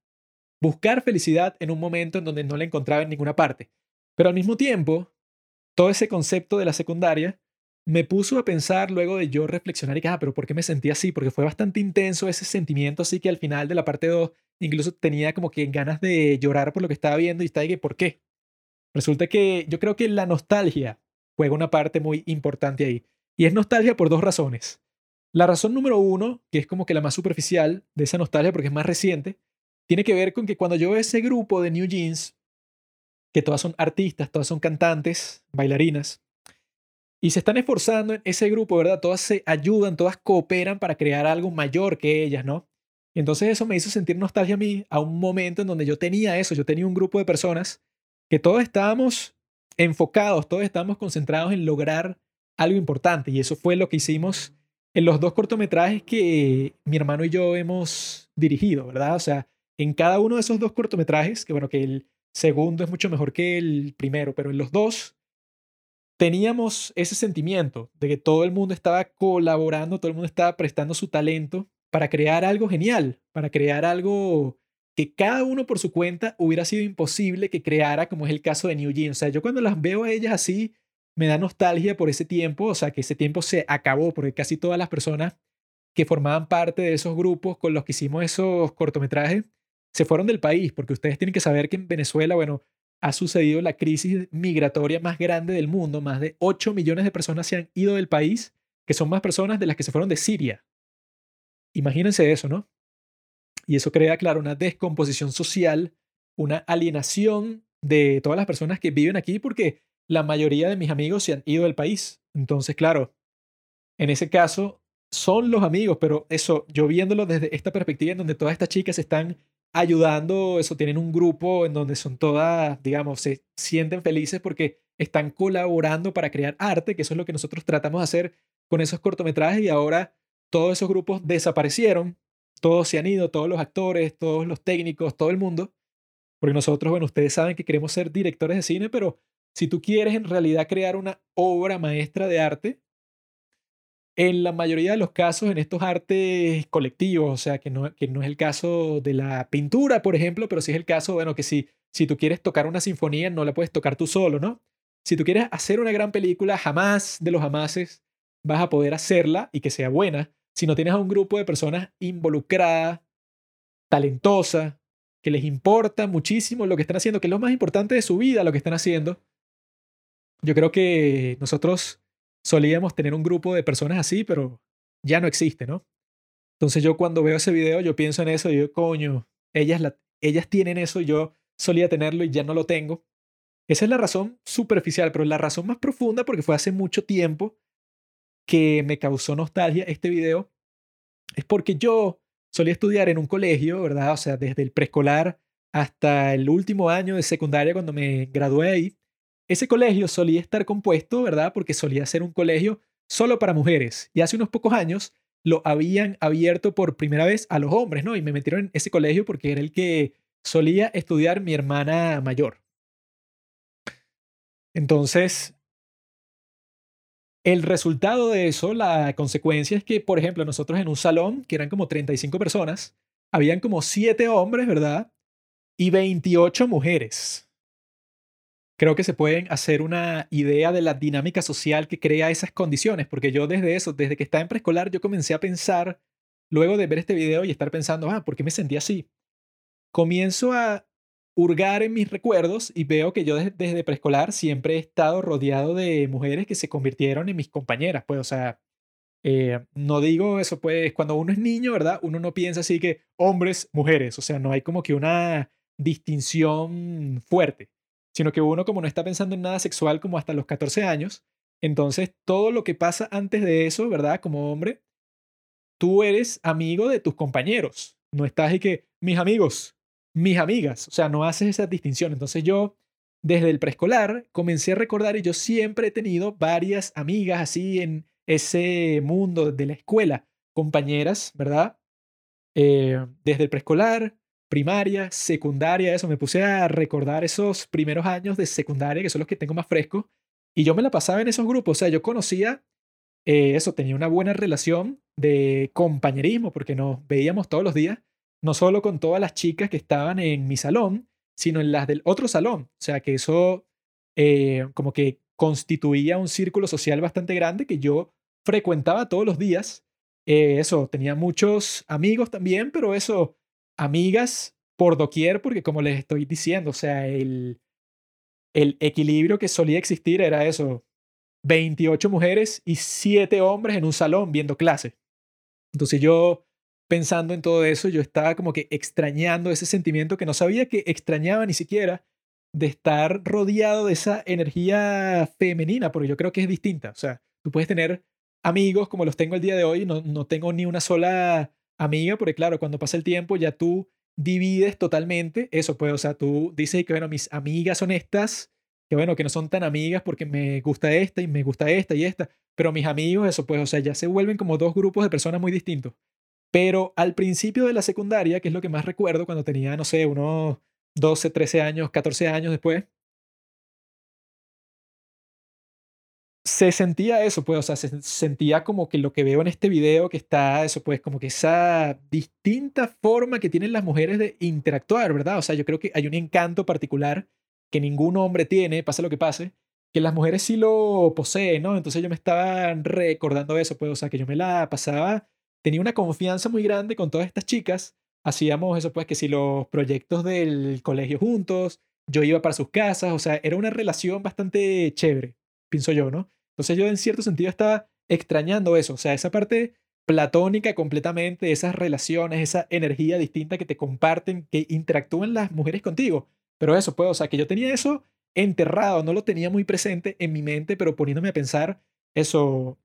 buscar felicidad en un momento en donde no la encontraba en ninguna parte. Pero al mismo tiempo, todo ese concepto de la secundaria me puso a pensar luego de yo reflexionar y que, ah, pero ¿por qué me sentí así? Porque fue bastante intenso ese sentimiento, así que al final de la parte 2 incluso tenía como que ganas de llorar por lo que estaba viendo y está que, ¿por qué? Resulta que yo creo que la nostalgia juega una parte muy importante ahí. Y es nostalgia por dos razones. La razón número uno, que es como que la más superficial de esa nostalgia porque es más reciente, tiene que ver con que cuando yo veo ese grupo de New Jeans, que todas son artistas, todas son cantantes, bailarinas, y se están esforzando en ese grupo, ¿verdad? Todas se ayudan, todas cooperan para crear algo mayor que ellas, ¿no? Y entonces eso me hizo sentir nostalgia a mí a un momento en donde yo tenía eso, yo tenía un grupo de personas que todos estábamos enfocados, todos estábamos concentrados en lograr algo importante. Y eso fue lo que hicimos en los dos cortometrajes que mi hermano y yo hemos dirigido, ¿verdad? O sea, en cada uno de esos dos cortometrajes, que bueno, que el segundo es mucho mejor que el primero, pero en los dos teníamos ese sentimiento de que todo el mundo estaba colaborando, todo el mundo estaba prestando su talento para crear algo genial, para crear algo que cada uno por su cuenta hubiera sido imposible que creara, como es el caso de New Jeans. O sea, yo cuando las veo a ellas así, me da nostalgia por ese tiempo, o sea, que ese tiempo se acabó, porque casi todas las personas que formaban parte de esos grupos con los que hicimos esos cortometrajes se fueron del país, porque ustedes tienen que saber que en Venezuela, bueno, ha sucedido la crisis migratoria más grande del mundo, más de 8 millones de personas se han ido del país, que son más personas de las que se fueron de Siria. Imagínense eso, ¿no? Y eso crea, claro, una descomposición social, una alienación de todas las personas que viven aquí, porque la mayoría de mis amigos se han ido del país. Entonces, claro, en ese caso son los amigos, pero eso, yo viéndolo desde esta perspectiva en donde todas estas chicas están ayudando, eso, tienen un grupo en donde son todas, digamos, se sienten felices porque están colaborando para crear arte, que eso es lo que nosotros tratamos de hacer con esos cortometrajes y ahora todos esos grupos desaparecieron, todos se han ido, todos los actores, todos los técnicos, todo el mundo, porque nosotros, bueno, ustedes saben que queremos ser directores de cine, pero si tú quieres en realidad crear una obra maestra de arte, en la mayoría de los casos, en estos artes colectivos, o sea, que no, que no es el caso de la pintura, por ejemplo, pero sí es el caso, bueno, que si, si tú quieres tocar una sinfonía, no la puedes tocar tú solo, ¿no? Si tú quieres hacer una gran película, jamás de los jamases vas a poder hacerla y que sea buena si no tienes a un grupo de personas involucradas, talentosas, que les importa muchísimo lo que están haciendo, que es lo más importante de su vida, lo que están haciendo. Yo creo que nosotros solíamos tener un grupo de personas así, pero ya no existe, ¿no? Entonces yo cuando veo ese video, yo pienso en eso y digo, coño, ellas, la, ellas tienen eso y yo solía tenerlo y ya no lo tengo. Esa es la razón superficial, pero la razón más profunda, porque fue hace mucho tiempo que me causó nostalgia este video, es porque yo solía estudiar en un colegio, ¿verdad? O sea, desde el preescolar hasta el último año de secundaria cuando me gradué ahí. Ese colegio solía estar compuesto, ¿verdad? Porque solía ser un colegio solo para mujeres. Y hace unos pocos años lo habían abierto por primera vez a los hombres, ¿no? Y me metieron en ese colegio porque era el que solía estudiar mi hermana mayor. Entonces, el resultado de eso, la consecuencia es que, por ejemplo, nosotros en un salón, que eran como 35 personas, habían como 7 hombres, ¿verdad? Y 28 mujeres creo que se pueden hacer una idea de la dinámica social que crea esas condiciones, porque yo desde eso, desde que estaba en preescolar, yo comencé a pensar, luego de ver este video y estar pensando, ah, ¿por qué me sentí así? Comienzo a hurgar en mis recuerdos y veo que yo desde, preescolar siempre he estado rodeado de mujeres que se convirtieron en mis compañeras, pues, o sea, eh, no digo eso, pues, cuando uno es niño, ¿verdad? Uno no piensa así que hombres, mujeres, o sea, no hay como que una distinción fuerte sino que uno como no está pensando en nada sexual como hasta los 14 años, entonces todo lo que pasa antes de eso, ¿verdad? Como hombre, tú eres amigo de tus compañeros, no estás y que mis amigos, mis amigas, o sea, no haces esa distinción. Entonces yo desde el preescolar comencé a recordar y yo siempre he tenido varias amigas así en ese mundo de la escuela, compañeras, ¿verdad? Eh, desde el preescolar, primaria, secundaria, eso, me puse a recordar esos primeros años de secundaria, que son los que tengo más frescos, y yo me la pasaba en esos grupos, o sea, yo conocía eh, eso, tenía una buena relación de compañerismo, porque nos veíamos todos los días, no solo con todas las chicas que estaban en mi salón, sino en las del otro salón, o sea, que eso eh, como que constituía un círculo social bastante grande que yo frecuentaba todos los días. Eh, eso, tenía muchos amigos también, pero eso, amigas por doquier, porque como les estoy diciendo, o sea, el, el equilibrio que solía existir era eso, 28 mujeres y 7 hombres en un salón viendo clase. Entonces yo, pensando en todo eso, yo estaba como que extrañando ese sentimiento que no sabía que extrañaba ni siquiera de estar rodeado de esa energía femenina, porque yo creo que es distinta. O sea, tú puedes tener amigos como los tengo el día de hoy, no, no tengo ni una sola amiga, porque claro, cuando pasa el tiempo ya tú divides totalmente eso, pues, o sea, tú dices que, bueno, mis amigas son estas, que bueno, que no son tan amigas porque me gusta esta y me gusta esta y esta, pero mis amigos, eso, pues, o sea, ya se vuelven como dos grupos de personas muy distintos. Pero al principio de la secundaria, que es lo que más recuerdo, cuando tenía, no sé, unos 12, 13 años, 14 años después, se sentía eso, pues, o sea, se sentía como que lo que veo en este video, que está eso, pues, como que esa distinta forma que tienen las mujeres de interactuar, ¿verdad? O sea, yo creo que hay un encanto particular que ningún hombre tiene, pase lo que pase, que las mujeres sí lo poseen, ¿no? Entonces yo me estaba recordando eso, pues, o sea, que yo me la pasaba, tenía una confianza muy grande con todas estas chicas, hacíamos eso, pues, que si los proyectos del colegio juntos, yo iba para sus casas, o sea, era una relación bastante chévere pienso yo, ¿no? Entonces yo en cierto sentido estaba extrañando eso, o sea, esa parte platónica completamente, esas relaciones, esa energía distinta que te comparten, que interactúan las mujeres contigo. Pero eso, pues, o sea, que yo tenía eso enterrado, no lo tenía muy presente en mi mente, pero poniéndome a pensar eso,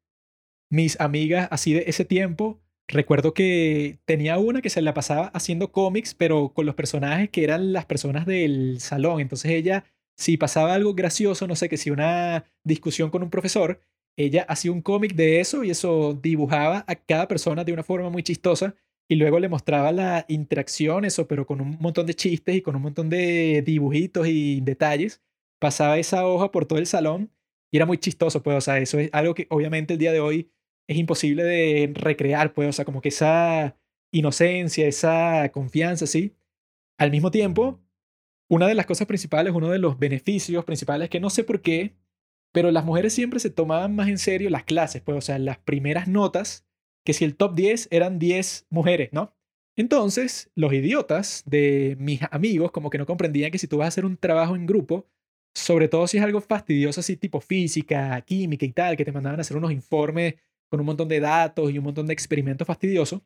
mis amigas así de ese tiempo, recuerdo que tenía una que se la pasaba haciendo cómics, pero con los personajes que eran las personas del salón, entonces ella si pasaba algo gracioso, no sé, que si una discusión con un profesor, ella hacía un cómic de eso y eso dibujaba a cada persona de una forma muy chistosa y luego le mostraba la interacción, eso, pero con un montón de chistes y con un montón de dibujitos y detalles. Pasaba esa hoja por todo el salón y era muy chistoso, pues, o sea, eso es algo que obviamente el día de hoy es imposible de recrear, pues, o sea, como que esa inocencia, esa confianza, sí. Al mismo tiempo, una de las cosas principales, uno de los beneficios principales, que no sé por qué, pero las mujeres siempre se tomaban más en serio las clases, pues, o sea, las primeras notas, que si el top 10 eran 10 mujeres, ¿no? Entonces, los idiotas de mis amigos como que no comprendían que si tú vas a hacer un trabajo en grupo, sobre todo si es algo fastidioso así tipo física, química y tal, que te mandaban a hacer unos informes con un montón de datos y un montón de experimentos fastidiosos,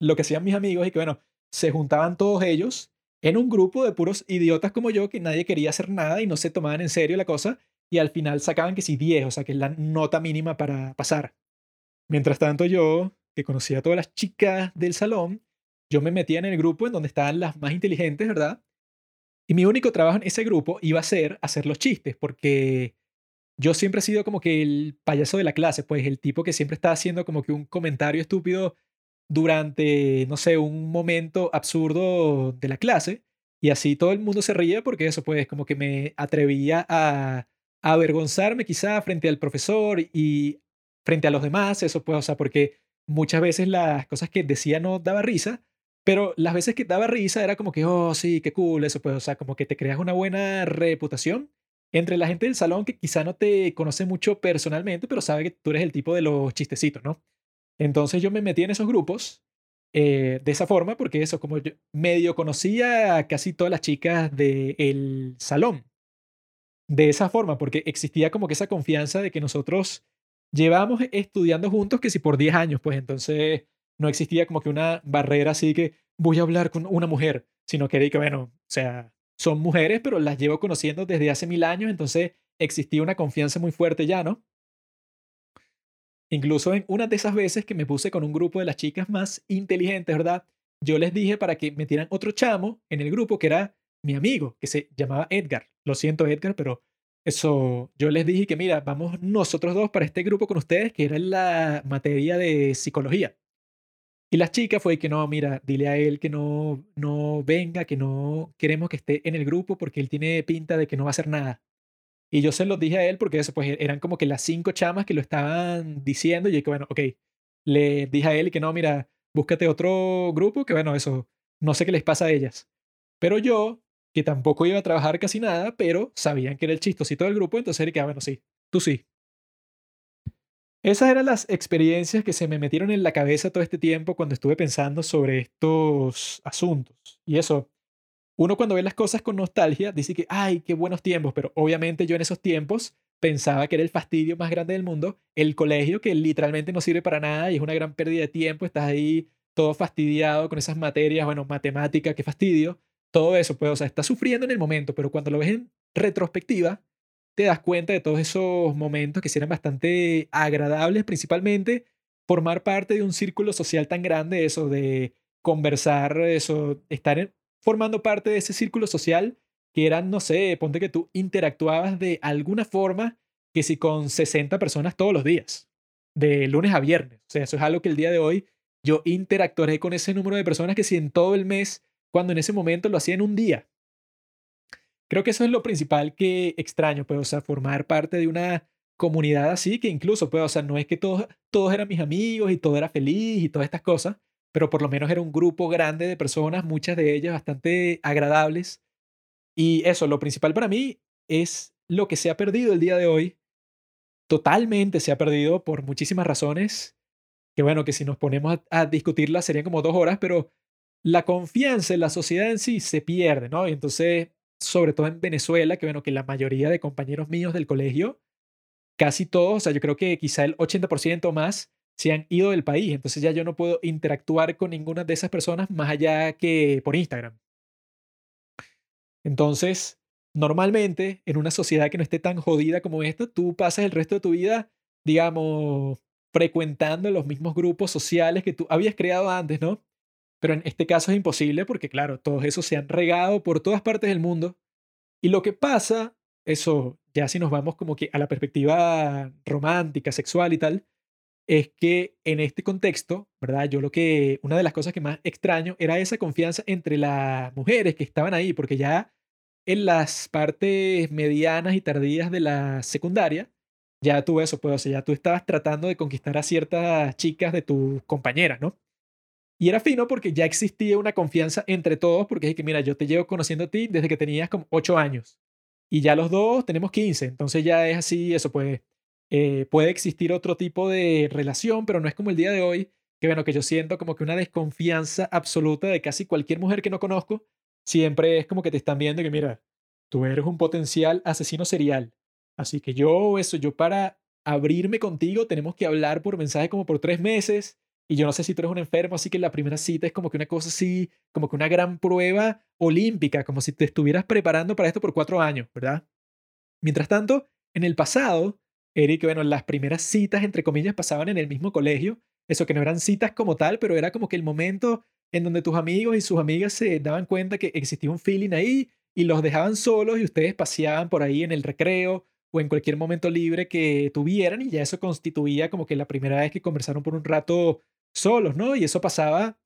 lo que hacían mis amigos es que, bueno, se juntaban todos ellos en un grupo de puros idiotas como yo que nadie quería hacer nada y no se tomaban en serio la cosa y al final sacaban que sí 10, o sea, que es la nota mínima para pasar. Mientras tanto yo, que conocía a todas las chicas del salón, yo me metía en el grupo en donde estaban las más inteligentes, ¿verdad? Y mi único trabajo en ese grupo iba a ser hacer los chistes, porque yo siempre he sido como que el payaso de la clase, pues el tipo que siempre está haciendo como que un comentario estúpido durante, no sé, un momento absurdo de la clase y así todo el mundo se ríe porque eso pues como que me atrevía a, avergonzarme quizá frente al profesor y frente a los demás, eso pues, o sea, porque muchas veces las cosas que decía no daba risa, pero las veces que daba risa era como que, oh, sí, qué cool, eso pues, o sea, como que te creas una buena reputación entre la gente del salón que quizá no te conoce mucho personalmente, pero sabe que tú eres el tipo de los chistecitos, ¿no? Entonces yo me metí en esos grupos eh, de esa forma, porque eso, como yo medio conocía a casi todas las chicas del salón. De esa forma, porque existía como que esa confianza de que nosotros llevamos estudiando juntos que si por 10 años, pues entonces no existía como que una barrera así que voy a hablar con una mujer, sino que, que bueno, o sea, son mujeres, pero las llevo conociendo desde hace mil años, entonces existía una confianza muy fuerte ya, ¿no? Incluso en una de esas veces que me puse con un grupo de las chicas más inteligentes, ¿verdad? Yo les dije para que metieran otro chamo en el grupo que era mi amigo, que se llamaba Edgar. Lo siento, Edgar, pero eso, yo les dije que mira, vamos nosotros dos para este grupo con ustedes, que era la materia de psicología. Y la chica fue que no, mira, dile a él que no, no venga, que no queremos que esté en el grupo porque él tiene pinta de que no va a hacer nada. Y yo se los dije a él porque eso, pues eran como que las cinco chamas que lo estaban diciendo. Y yo que bueno, ok, le dije a él que no, mira, búscate otro grupo, que bueno, eso, no sé qué les pasa a ellas. Pero yo, que tampoco iba a trabajar casi nada, pero sabían que era el chistosito del grupo, entonces él que, ah, bueno, sí, tú sí. Esas eran las experiencias que se me metieron en la cabeza todo este tiempo cuando estuve pensando sobre estos asuntos. Y eso, uno cuando ve las cosas con nostalgia dice que, ay, qué buenos tiempos, pero obviamente yo en esos tiempos pensaba que era el fastidio más grande del mundo, el colegio que literalmente no sirve para nada y es una gran pérdida de tiempo, estás ahí todo fastidiado con esas materias, bueno, matemática, qué fastidio, todo eso, pues, o sea, estás sufriendo en el momento, pero cuando lo ves en retrospectiva, te das cuenta de todos esos momentos que eran bastante agradables, principalmente formar parte de un círculo social tan grande, eso de conversar, eso, estar en, formando parte de ese círculo social que eran, no sé, ponte que tú interactuabas de alguna forma que si con 60 personas todos los días, de lunes a viernes. O sea, eso es algo que el día de hoy yo interactuaré con ese número de personas que si en todo el mes, cuando en ese momento lo hacía en un día. Creo que eso es lo principal que extraño, pues, o sea, formar parte de una comunidad así que incluso, pues, o sea, no es que todos, todos eran mis amigos y todo era feliz y todas estas cosas, pero por lo menos era un grupo grande de personas, muchas de ellas bastante agradables. Y eso, lo principal para mí es lo que se ha perdido el día de hoy. Totalmente se ha perdido por muchísimas razones, que bueno, que si nos ponemos a, a discutirlas serían como dos horas, pero la confianza en la sociedad en sí se pierde, ¿no? Y entonces, sobre todo en Venezuela, que bueno, que la mayoría de compañeros míos del colegio, casi todos, o sea, yo creo que quizá el 80% más se han ido del país, entonces ya yo no puedo interactuar con ninguna de esas personas más allá que por Instagram. Entonces, normalmente, en una sociedad que no esté tan jodida como esta, tú pasas el resto de tu vida, digamos, frecuentando los mismos grupos sociales que tú habías creado antes, ¿no? Pero en este caso es imposible porque, claro, todos esos se han regado por todas partes del mundo. Y lo que pasa, eso ya si nos vamos como que a la perspectiva romántica, sexual y tal, es que en este contexto, ¿verdad? Yo lo que, una de las cosas que más extraño era esa confianza entre las mujeres que estaban ahí, porque ya en las partes medianas y tardías de la secundaria, ya tú eso, pues, o sea, ya tú estabas tratando de conquistar a ciertas chicas de tus compañeras, ¿no? Y era fino porque ya existía una confianza entre todos, porque es que, mira, yo te llevo conociendo a ti desde que tenías como 8 años. Y ya los dos tenemos 15. Entonces ya es así, eso pues, eh, puede existir otro tipo de relación, pero no es como el día de hoy, que bueno, que yo siento como que una desconfianza absoluta de casi cualquier mujer que no conozco. Siempre es como que te están viendo que, mira, tú eres un potencial asesino serial. Así que yo, eso, yo para abrirme contigo tenemos que hablar por mensaje como por tres meses y yo no sé si tú eres un enfermo, así que la primera cita es como que una cosa así, como que una gran prueba olímpica, como si te estuvieras preparando para esto por cuatro años, ¿verdad? Mientras tanto, en el pasado, Eric, bueno, las primeras citas, entre comillas, pasaban en el mismo colegio. Eso que no eran citas como tal, pero era como que el momento en donde tus amigos y sus amigas se daban cuenta que existía un feeling ahí y los dejaban solos y ustedes paseaban por ahí en el recreo o en cualquier momento libre que tuvieran y ya eso constituía como que la primera vez que conversaron por un rato solos, ¿no? Y eso pasaba,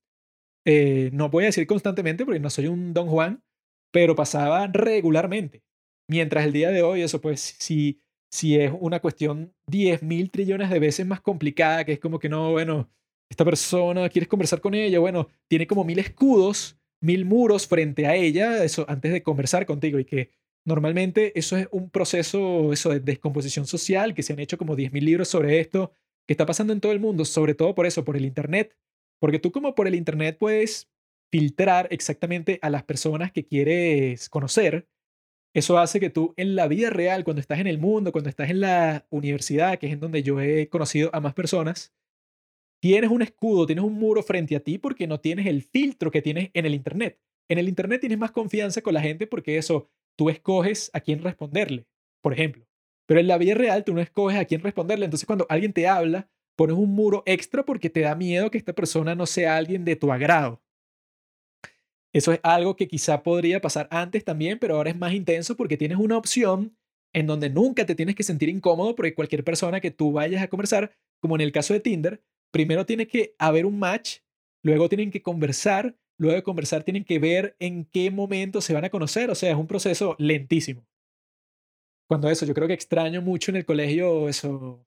eh, no voy a decir constantemente porque no soy un Don Juan, pero pasaba regularmente. Mientras el día de hoy, eso pues, si, si es una cuestión 10 mil trillones de veces más complicada, que es como que no, bueno, esta persona, quieres conversar con ella, bueno, tiene como mil escudos, mil muros frente a ella, eso antes de conversar contigo y que normalmente eso es un proceso, eso de descomposición social, que se han hecho como 10 mil libros sobre esto, que está pasando en todo el mundo, sobre todo por eso, por el Internet. Porque tú como por el Internet puedes filtrar exactamente a las personas que quieres conocer. Eso hace que tú en la vida real, cuando estás en el mundo, cuando estás en la universidad, que es en donde yo he conocido a más personas, tienes un escudo, tienes un muro frente a ti porque no tienes el filtro que tienes en el Internet. En el Internet tienes más confianza con la gente porque eso, tú escoges a quién responderle, por ejemplo. Pero en la vida real tú no escoges a quién responderle. Entonces cuando alguien te habla, pones un muro extra porque te da miedo que esta persona no sea alguien de tu agrado. Eso es algo que quizá podría pasar antes también, pero ahora es más intenso porque tienes una opción en donde nunca te tienes que sentir incómodo porque cualquier persona que tú vayas a conversar, como en el caso de Tinder, primero tiene que haber un match, luego tienen que conversar, luego de conversar tienen que ver en qué momento se van a conocer, o sea, es un proceso lentísimo cuando eso, yo creo que extraño mucho en el colegio eso.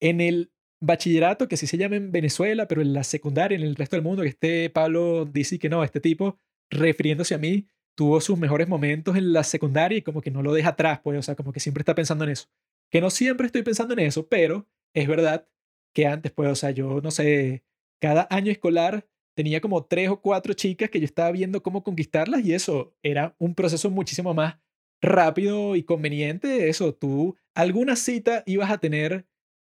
En el bachillerato, que sí se llama en Venezuela, pero en la secundaria, en el resto del mundo, que este Pablo dice que no, este tipo, refiriéndose a mí, tuvo sus mejores momentos en la secundaria y como que no lo deja atrás, pues, o sea, como que siempre está pensando en eso. Que no siempre estoy pensando en eso, pero es verdad que antes, pues, o sea, yo no sé, cada año escolar tenía como tres o cuatro chicas que yo estaba viendo cómo conquistarlas y eso era un proceso muchísimo más rápido y conveniente. Eso, tú alguna cita ibas a tener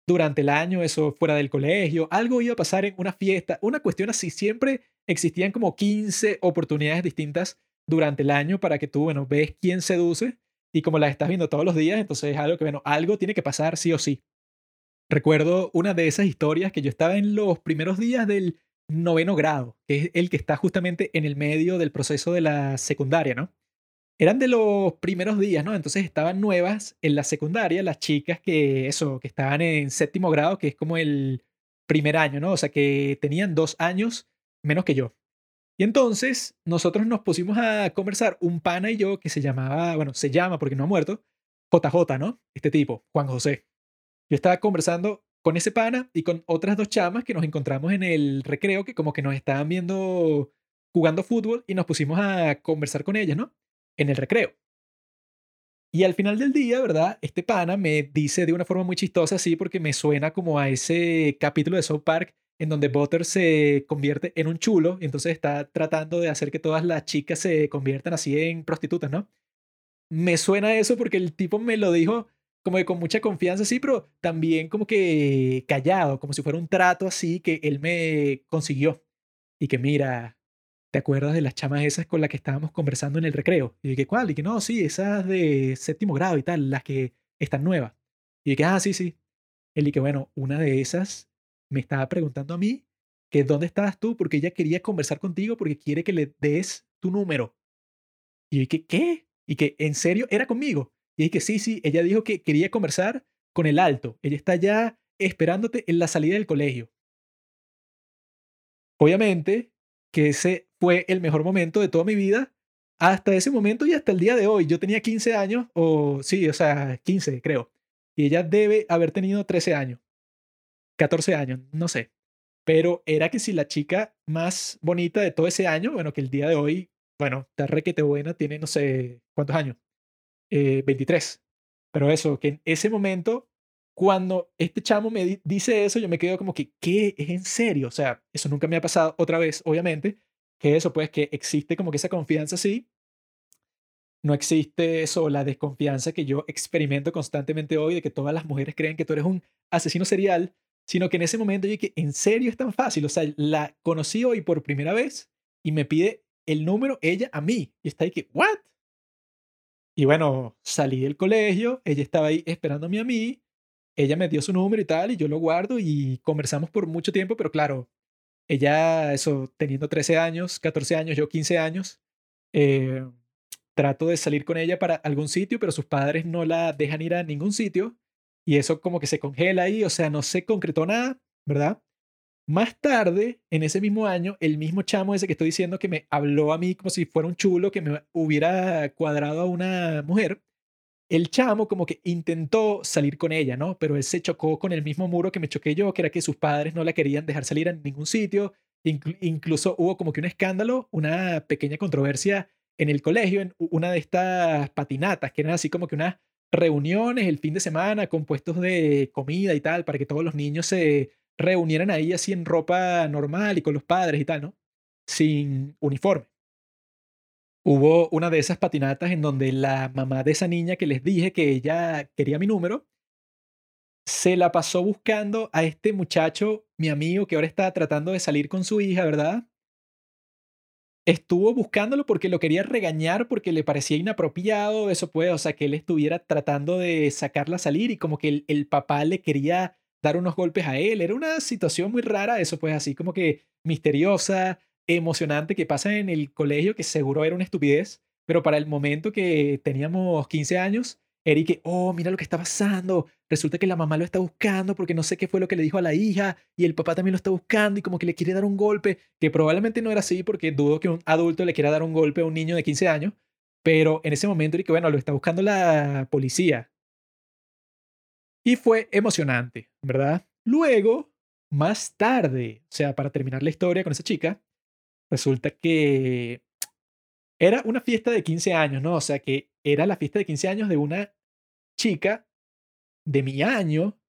durante el año, eso fuera del colegio, algo iba a pasar en una fiesta, una cuestión así. Siempre existían como 15 oportunidades distintas durante el año para que tú, bueno, ves quién seduce y como las estás viendo todos los días, entonces es algo que, bueno, algo tiene que pasar sí o sí. Recuerdo una de esas historias que yo estaba en los primeros días del noveno grado, que es el que está justamente en el medio del proceso de la secundaria, ¿no? Eran de los primeros días, ¿no? Entonces estaban nuevas en la secundaria las chicas que, eso, que estaban en séptimo grado, que es como el primer año, ¿no? O sea, que tenían dos años menos que yo. Y entonces nosotros nos pusimos a conversar, un pana y yo, que se llamaba, bueno, se llama porque no ha muerto, JJ, ¿no? Este tipo, Juan José. Yo estaba conversando con ese pana y con otras dos chamas que nos encontramos en el recreo que como que nos estaban viendo jugando fútbol y nos pusimos a conversar con ellas, ¿no? En el recreo. Y al final del día, ¿verdad? Este pana me dice de una forma muy chistosa, así, porque me suena como a ese capítulo de South Park en donde Butter se convierte en un chulo y entonces está tratando de hacer que todas las chicas se conviertan así en prostitutas, ¿no? Me suena eso porque el tipo me lo dijo como que con mucha confianza, sí, pero también como que callado, como si fuera un trato así que él me consiguió. Y que mira, ¿te acuerdas de las chamas esas con las que estábamos conversando en el recreo? Y que, ¿cuál? Y que no, sí, esas de séptimo grado y tal, las que están nuevas. Y que, ah, sí, sí. Él que, bueno, una de esas me estaba preguntando a mí que dónde estabas tú porque ella quería conversar contigo porque quiere que le des tu número. Y que, ¿qué? Y que, ¿en serio? Era conmigo. Y dije sí, sí, ella dijo que quería conversar con el alto. Ella está ya esperándote en la salida del colegio. Obviamente que ese fue el mejor momento de toda mi vida hasta ese momento y hasta el día de hoy. Yo tenía 15 años, o sí, o sea, 15 creo. Y ella debe haber tenido 13 años, 14 años, no sé. Pero era que si la chica más bonita de todo ese año, bueno, que el día de hoy, bueno, está requete buena, tiene no sé cuántos años, 23. Eh, Pero eso, que en ese momento, cuando este chamo me dice eso, yo me quedo como que, ¿qué? ¿Es en serio? O sea, eso nunca me ha pasado otra vez, obviamente. Que eso, pues, que existe como que esa confianza así. No existe eso, la desconfianza que yo experimento constantemente hoy de que todas las mujeres creen que tú eres un asesino serial, sino que en ese momento yo dije, ¿en serio es tan fácil? O sea, la conocí hoy por primera vez y me pide el número ella a mí. Y está ahí que, ¿what? Y bueno, salí del colegio, ella estaba ahí esperándome a mí, ella me dio su número y tal, y yo lo guardo y conversamos por mucho tiempo, pero claro, ella, eso, teniendo 13 años, 14 años, yo 15 años, eh, trato de salir con ella para algún sitio, pero sus padres no la dejan ir a ningún sitio, y eso como que se congela ahí, o sea, no se concretó nada, ¿verdad? Más tarde, en ese mismo año, el mismo chamo ese que estoy diciendo que me habló a mí como si fuera un chulo que me hubiera cuadrado a una mujer, el chamo como que intentó salir con ella, ¿no? Pero él se chocó con el mismo muro que me choqué yo, que era que sus padres no la querían dejar salir a ningún sitio. incluso hubo como que un escándalo, una pequeña controversia en el colegio, en una de estas patinatas, que eran así como que unas reuniones el fin de semana con puestos de comida y tal, para que todos los niños se reunieran ahí así en ropa normal y con los padres y tal, ¿no? Sin uniforme. Hubo una de esas patinatas en donde la mamá de esa niña que les dije que ella quería mi número, se la pasó buscando a este muchacho, mi amigo, que ahora está tratando de salir con su hija, ¿verdad? Estuvo buscándolo porque lo quería regañar porque le parecía inapropiado, eso puede, o sea, que él estuviera tratando de sacarla a salir y como que el, el papá le quería dar unos golpes a él. Era una situación muy rara, eso pues así como que misteriosa, emocionante que pasa en el colegio, que seguro era una estupidez, pero para el momento que teníamos 15 años, Eric, oh, mira lo que está pasando. Resulta que la mamá lo está buscando porque no sé qué fue lo que le dijo a la hija y el papá también lo está buscando y como que le quiere dar un golpe, que probablemente no era así porque dudo que un adulto le quiera dar un golpe a un niño de 15 años, pero en ese momento Eric, bueno, lo está buscando la policía. Y fue emocionante, ¿verdad? Luego, más tarde, o sea, para terminar la historia con esa chica, resulta que era una fiesta de 15 años, ¿no? O sea, que era la fiesta de 15 años de una chica de mi año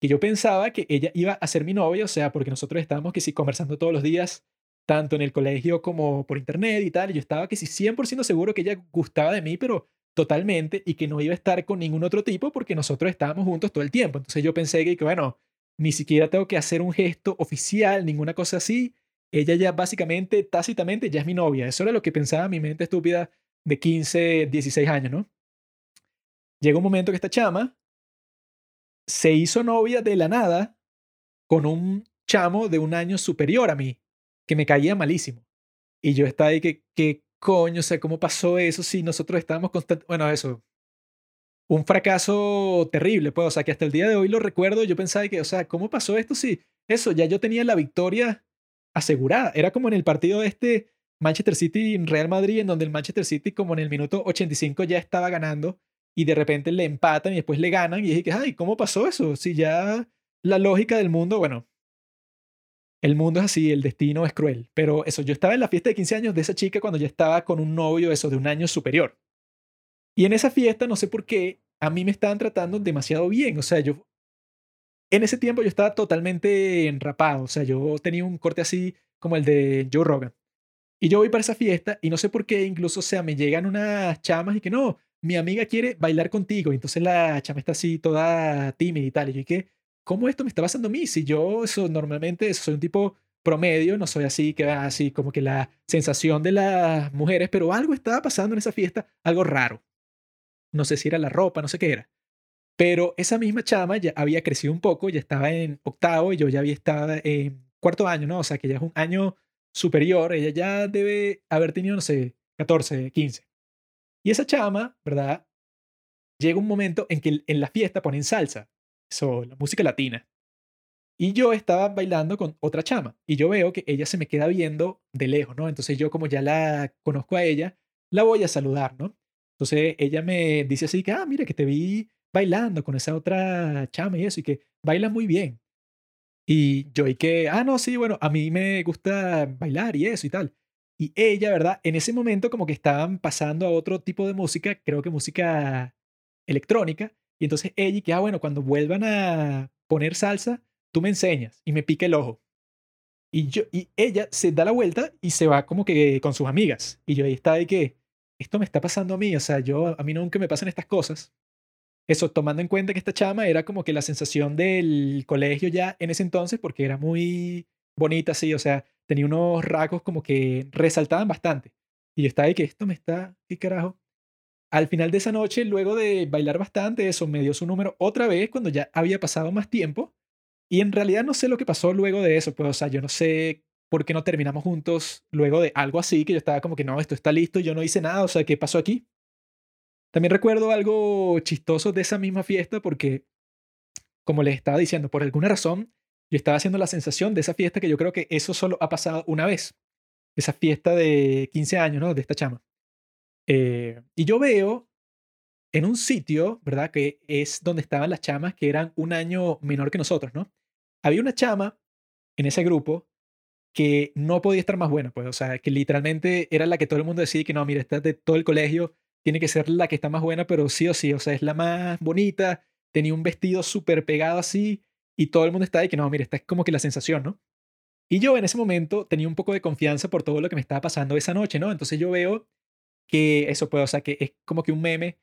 que yo pensaba que ella iba a ser mi novia, o sea, porque nosotros estábamos que sí conversando todos los días, tanto en el colegio como por internet y tal, yo estaba que sí 100% seguro que ella gustaba de mí, pero totalmente y que no iba a estar con ningún otro tipo porque nosotros estábamos juntos todo el tiempo. Entonces yo pensé que, bueno, ni siquiera tengo que hacer un gesto oficial, ninguna cosa así. Ella ya básicamente, tácitamente, ya es mi novia. Eso era lo que pensaba mi mente estúpida de 15, 16 años, ¿no? Llegó un momento que esta chama se hizo novia de la nada con un chamo de un año superior a mí, que me caía malísimo. Y yo estaba ahí que, que coño, o sea, ¿cómo pasó eso si nosotros estábamos constantemente, bueno, eso, un fracaso terrible, pues, o sea, que hasta el día de hoy lo recuerdo, yo pensaba que, o sea, ¿cómo pasó esto si eso, ya yo tenía la victoria asegurada? Era como en el partido este Manchester City Real Madrid, en donde el Manchester City como en el minuto 85 ya estaba ganando y de repente le empatan y después le ganan y dije que, ay, ¿cómo pasó eso? Si ya la lógica del mundo, bueno, el mundo es así, el destino es cruel. Pero eso, yo estaba en la fiesta de 15 años de esa chica cuando ya estaba con un novio, eso, de un año superior. Y en esa fiesta, no sé por qué, a mí me estaban tratando demasiado bien. O sea, yo, en ese tiempo yo estaba totalmente enrapado. O sea, yo tenía un corte así como el de Joe Rogan. Y yo voy para esa fiesta y no sé por qué, incluso, o sea, me llegan unas chamas y que no, mi amiga quiere bailar contigo. Y entonces la chama está así toda tímida y tal. Y yo que, ¿cómo esto me está pasando a mí? Si yo eso, normalmente soy un tipo promedio, no soy así, que así como que la sensación de las mujeres, pero algo estaba pasando en esa fiesta, algo raro. No sé si era la ropa, no sé qué era. Pero esa misma chama ya había crecido un poco, ya estaba en octavo y yo ya había estado en cuarto año, ¿no? O sea, que ya es un año superior, ella ya debe haber tenido, no sé, 14, 15. Y esa chama, ¿verdad? Llega un momento en que en la fiesta ponen salsa, eso, la música latina. Y yo estaba bailando con otra chama y yo veo que ella se me queda viendo de lejos, ¿no? Entonces yo como ya la conozco a ella, la voy a saludar, ¿no? Entonces ella me dice así que, ah, mira, que te vi bailando con esa otra chama y eso, y que baila muy bien. Y yo, y que, ah, no, sí, bueno, a mí me gusta bailar y eso y tal. Y ella, ¿verdad? En ese momento como que estaban pasando a otro tipo de música, creo que música electrónica. Y entonces ella, y que, ah, bueno, cuando vuelvan a poner salsa, tú me enseñas y me pica el ojo. Y, yo, y ella se da la vuelta y se va como que con sus amigas. Y yo ahí está de que, esto me está pasando a mí, o sea, yo, a mí nunca me pasan estas cosas. Eso, tomando en cuenta que esta chama era como que la sensación del colegio ya en ese entonces, porque era muy bonita, sí, o sea, tenía unos rasgos como que resaltaban bastante. Y yo estaba ahí que esto me está, ¿qué carajo? Al final de esa noche, luego de bailar bastante, eso me dio su número otra vez cuando ya había pasado más tiempo. Y en realidad no sé lo que pasó luego de eso, pues, o sea, yo no sé por qué no terminamos juntos luego de algo así, que yo estaba como que no, esto está listo, yo no hice nada, o sea, ¿qué pasó aquí? También recuerdo algo chistoso de esa misma fiesta porque, como les estaba diciendo, por alguna razón, yo estaba haciendo la sensación de esa fiesta que yo creo que eso solo ha pasado una vez. Esa fiesta de 15 años, ¿no? De esta chama. Eh, y yo veo en un sitio, ¿verdad? Que es donde estaban las chamas que eran un año menor que nosotros, ¿no? Había una chama en ese grupo que no podía estar más buena, pues, o sea, que literalmente era la que todo el mundo decía que no, mira, esta de todo el colegio, tiene que ser la que está más buena, pero sí o sí, o sea, es la más bonita, tenía un vestido súper pegado así, y todo el mundo está ahí que no, mira, esta es como que la sensación, ¿no? Y yo en ese momento tenía un poco de confianza por todo lo que me estaba pasando esa noche, ¿no? Entonces yo veo que eso puede, o sea, que es como que un meme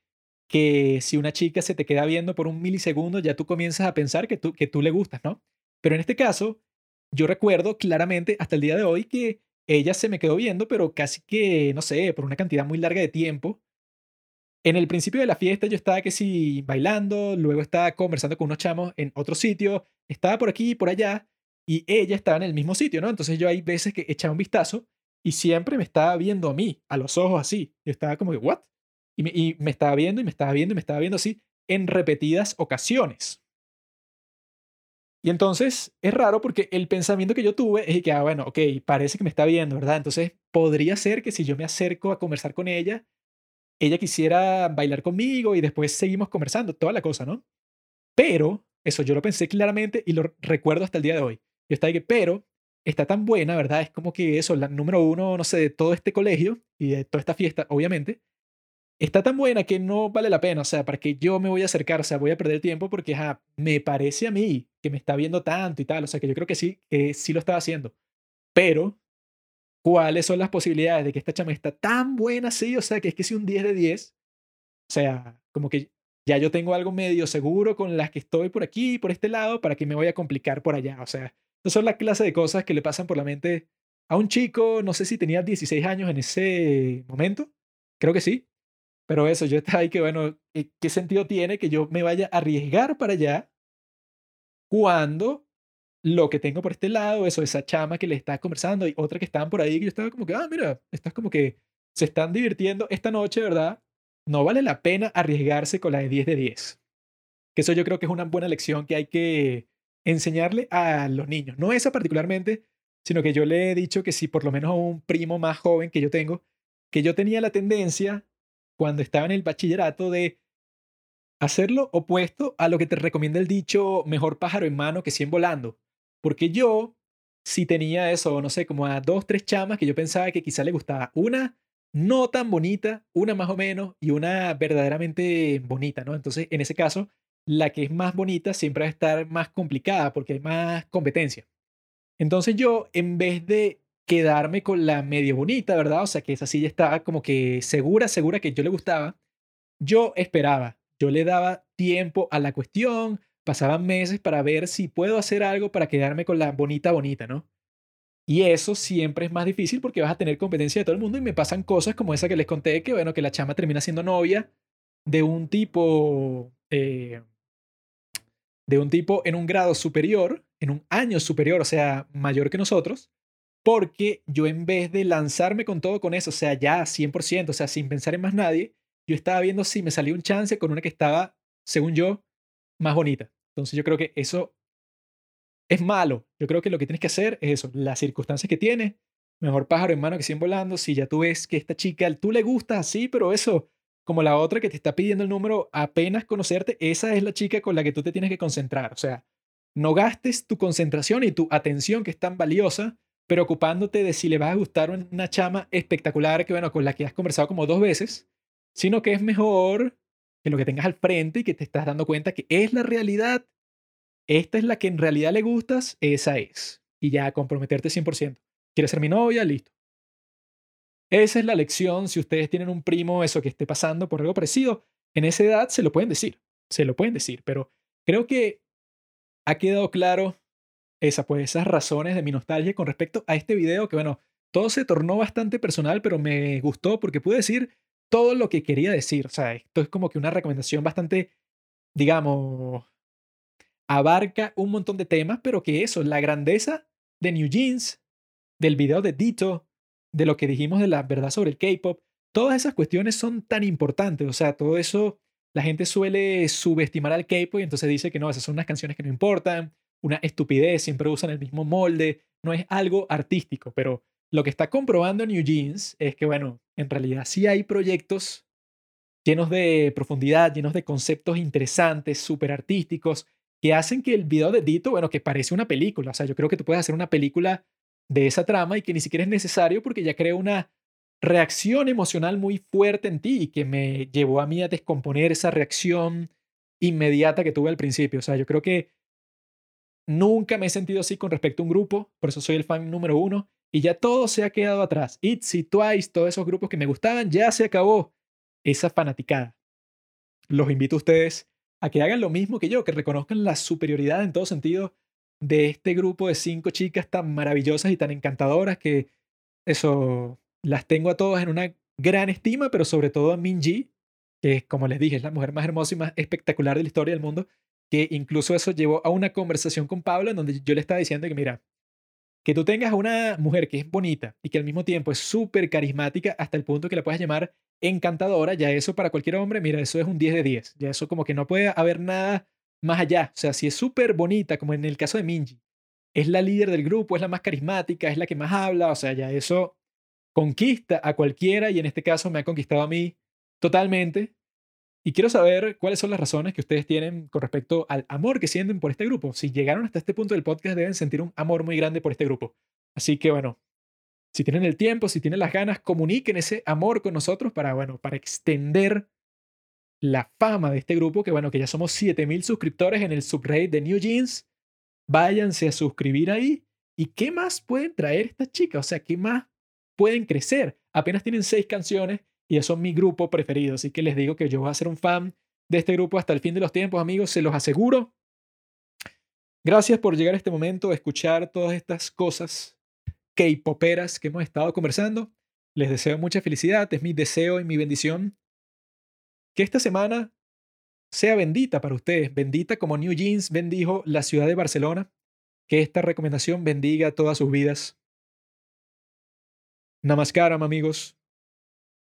que si una chica se te queda viendo por un milisegundo, ya tú comienzas a pensar que tú, que tú le gustas, ¿no? Pero en este caso, yo recuerdo claramente hasta el día de hoy que ella se me quedó viendo, pero casi que, no sé, por una cantidad muy larga de tiempo. En el principio de la fiesta yo estaba que sí bailando, luego estaba conversando con unos chamos en otro sitio, estaba por aquí y por allá, y ella estaba en el mismo sitio, ¿no? Entonces yo hay veces que echaba un vistazo y siempre me estaba viendo a mí, a los ojos así. Yo estaba como que, ¿what? Y me, y me estaba viendo y me estaba viendo y me estaba viendo así en repetidas ocasiones. Y entonces es raro porque el pensamiento que yo tuve es que, ah, bueno, ok, parece que me está viendo, ¿verdad? Entonces podría ser que si yo me acerco a conversar con ella, ella quisiera bailar conmigo y después seguimos conversando, toda la cosa, ¿no? Pero, eso yo lo pensé claramente y lo recuerdo hasta el día de hoy. Yo estaba que, pero está tan buena, ¿verdad? Es como que eso, la número uno, no sé, de todo este colegio y de toda esta fiesta, obviamente, está tan buena que no vale la pena, o sea, para que yo me voy a acercar, o sea, voy a perder tiempo porque me parece a mí que me está viendo tanto y tal, o sea, que yo creo que sí, que sí lo estaba haciendo. Pero, ¿cuáles son las posibilidades de que esta chama está tan buena así? O sea, que es que si un 10 de 10, o sea, como que ya yo tengo algo medio seguro con las que estoy por aquí, por este lado, para que me voy a complicar por allá, o sea, esas son la clase de cosas que le pasan por la mente a un chico, no sé si tenía 16 años en ese momento, creo que sí, pero eso, yo estaba ahí que, bueno, eh, ¿qué sentido tiene que yo me vaya a arriesgar para allá cuando lo que tengo por este lado, eso, esa chama que le está conversando y otra que estaban por ahí, que yo estaba como que, ah, mira, estás como que se están divirtiendo esta noche, ¿verdad? No vale la pena arriesgarse con la de 10 de 10. Que eso yo creo que es una buena lección que hay que enseñarle a los niños. No esa particularmente, sino que yo le he dicho que si por lo menos a un primo más joven que yo tengo, que yo tenía la tendencia cuando estaba en el bachillerato de hacer lo opuesto a lo que te recomienda el dicho mejor pájaro en mano que 100 volando. Porque yo si tenía eso, no sé, como a dos, tres chamas que yo pensaba que quizá le gustaba. Una no tan bonita, una más o menos y una verdaderamente bonita, ¿no? Entonces, en ese caso, la que es más bonita siempre va a estar más complicada porque hay más competencia. Entonces yo, en vez de quedarme con la medio bonita, ¿verdad? O sea, que esa sí ya estaba como que segura, segura que yo le gustaba, yo esperaba, yo le daba tiempo a la cuestión, pasaban meses para ver si puedo hacer algo para quedarme con la bonita bonita, ¿no? Y eso siempre es más difícil porque vas a tener competencia de todo el mundo y me pasan cosas como esa que les conté, que bueno, que la chama termina siendo novia de un tipo, eh, de un tipo en un grado superior, en un año superior, o sea, mayor que nosotros, porque yo en vez de lanzarme con todo con eso, o sea, ya 100%, o sea, sin pensar en más nadie, yo estaba viendo si me salía un chance con una que estaba, según yo, más bonita. Entonces yo creo que eso es malo. Yo creo que lo que tienes que hacer es eso, las circunstancias que tienes, mejor pájaro en mano que 100 volando. Si ya tú ves que esta chica, tú le gusta así, pero eso, como la otra que te está pidiendo el número apenas conocerte, esa es la chica con la que tú te tienes que concentrar. O sea, no gastes tu concentración y tu atención, que es tan valiosa, preocupándote de si le va a gustar una chama espectacular que, bueno, con la que has conversado como dos veces, sino que es mejor que lo que tengas al frente y que te estás dando cuenta que es la realidad, esta es la que en realidad le gustas, esa es. Y ya comprometerte 100%. ¿Quieres ser mi novia? Listo. Esa es la lección. Si ustedes tienen un primo, eso que esté pasando por algo parecido, en esa edad se lo pueden decir. Se lo pueden decir. Pero creo que ha quedado claro esa, pues, esas razones de mi nostalgia con respecto a este video que, bueno, todo se tornó bastante personal, pero me gustó porque pude decir todo lo que quería decir. O sea, esto es como que una recomendación bastante, digamos, abarca un montón de temas, pero que eso, la grandeza de New Jeans, del video de Dito, de lo que dijimos de la verdad sobre el K-pop, todas esas cuestiones son tan importantes. O sea, todo eso, la gente suele subestimar al K-pop y entonces dice que no, esas son unas canciones que no importan, una estupidez, siempre usan el mismo molde, no es algo artístico, pero lo que está comprobando New Jeans es que, bueno, en realidad sí hay proyectos llenos de profundidad, llenos de conceptos interesantes, súper artísticos, que hacen que el video de Dito, bueno, que parece una película. O sea, yo creo que tú puedes hacer una película de esa trama y que ni siquiera es necesario porque ya crea una reacción emocional muy fuerte en ti y que me llevó a mí a descomponer esa reacción inmediata que tuve al principio. O sea, yo creo que nunca me he sentido así con respecto a un grupo, por eso soy el fan número uno y ya todo se ha quedado atrás. ITZY, Twice, todos esos grupos que me gustaban, ya se acabó esa fanaticada. Los invito a ustedes a que hagan lo mismo que yo, que reconozcan la superioridad en todo sentido de este grupo de cinco chicas tan maravillosas y tan encantadoras que eso las tengo a todas en una gran estima, pero sobre todo a Minji, que como les dije es la mujer más hermosa y más espectacular de la historia del mundo, que incluso eso llevó a una conversación con Pablo en donde yo le estaba diciendo que mira, que tú tengas una mujer que es bonita y que al mismo tiempo es súper carismática hasta el punto que la puedas llamar encantadora, ya eso para cualquier hombre, mira, eso es un 10 de 10. Ya eso como que no puede haber nada más allá. O sea, si es súper bonita, como en el caso de Minji, es la líder del grupo, es la más carismática, es la que más habla, o sea, ya eso conquista a cualquiera y en este caso me ha conquistado a mí totalmente. Y quiero saber cuáles son las razones que ustedes tienen con respecto al amor que sienten por este grupo. Si llegaron hasta este punto del podcast, deben sentir un amor muy grande por este grupo. Así que bueno, si tienen el tiempo, si tienen las ganas, comuniquen ese amor con nosotros para, bueno, para extender la fama de este grupo, que bueno, que ya somos 7000 suscriptores en el subreddit de New Jeans. Váyanse a suscribir ahí. ¿Y qué más pueden traer estas chicas? O sea, ¿qué más pueden crecer? Apenas tienen seis canciones y es mi grupo preferido. Así que les digo que yo voy a ser un fan de este grupo hasta el fin de los tiempos, amigos, se los aseguro. Gracias por llegar a este momento, escuchar todas estas cosas K-poperas que hemos estado conversando. Les deseo mucha felicidad, es mi deseo y mi bendición. Que esta semana sea bendita para ustedes, bendita como New Jeans bendijo la ciudad de Barcelona. Que esta recomendación bendiga todas sus vidas. Namaskaram, amigos.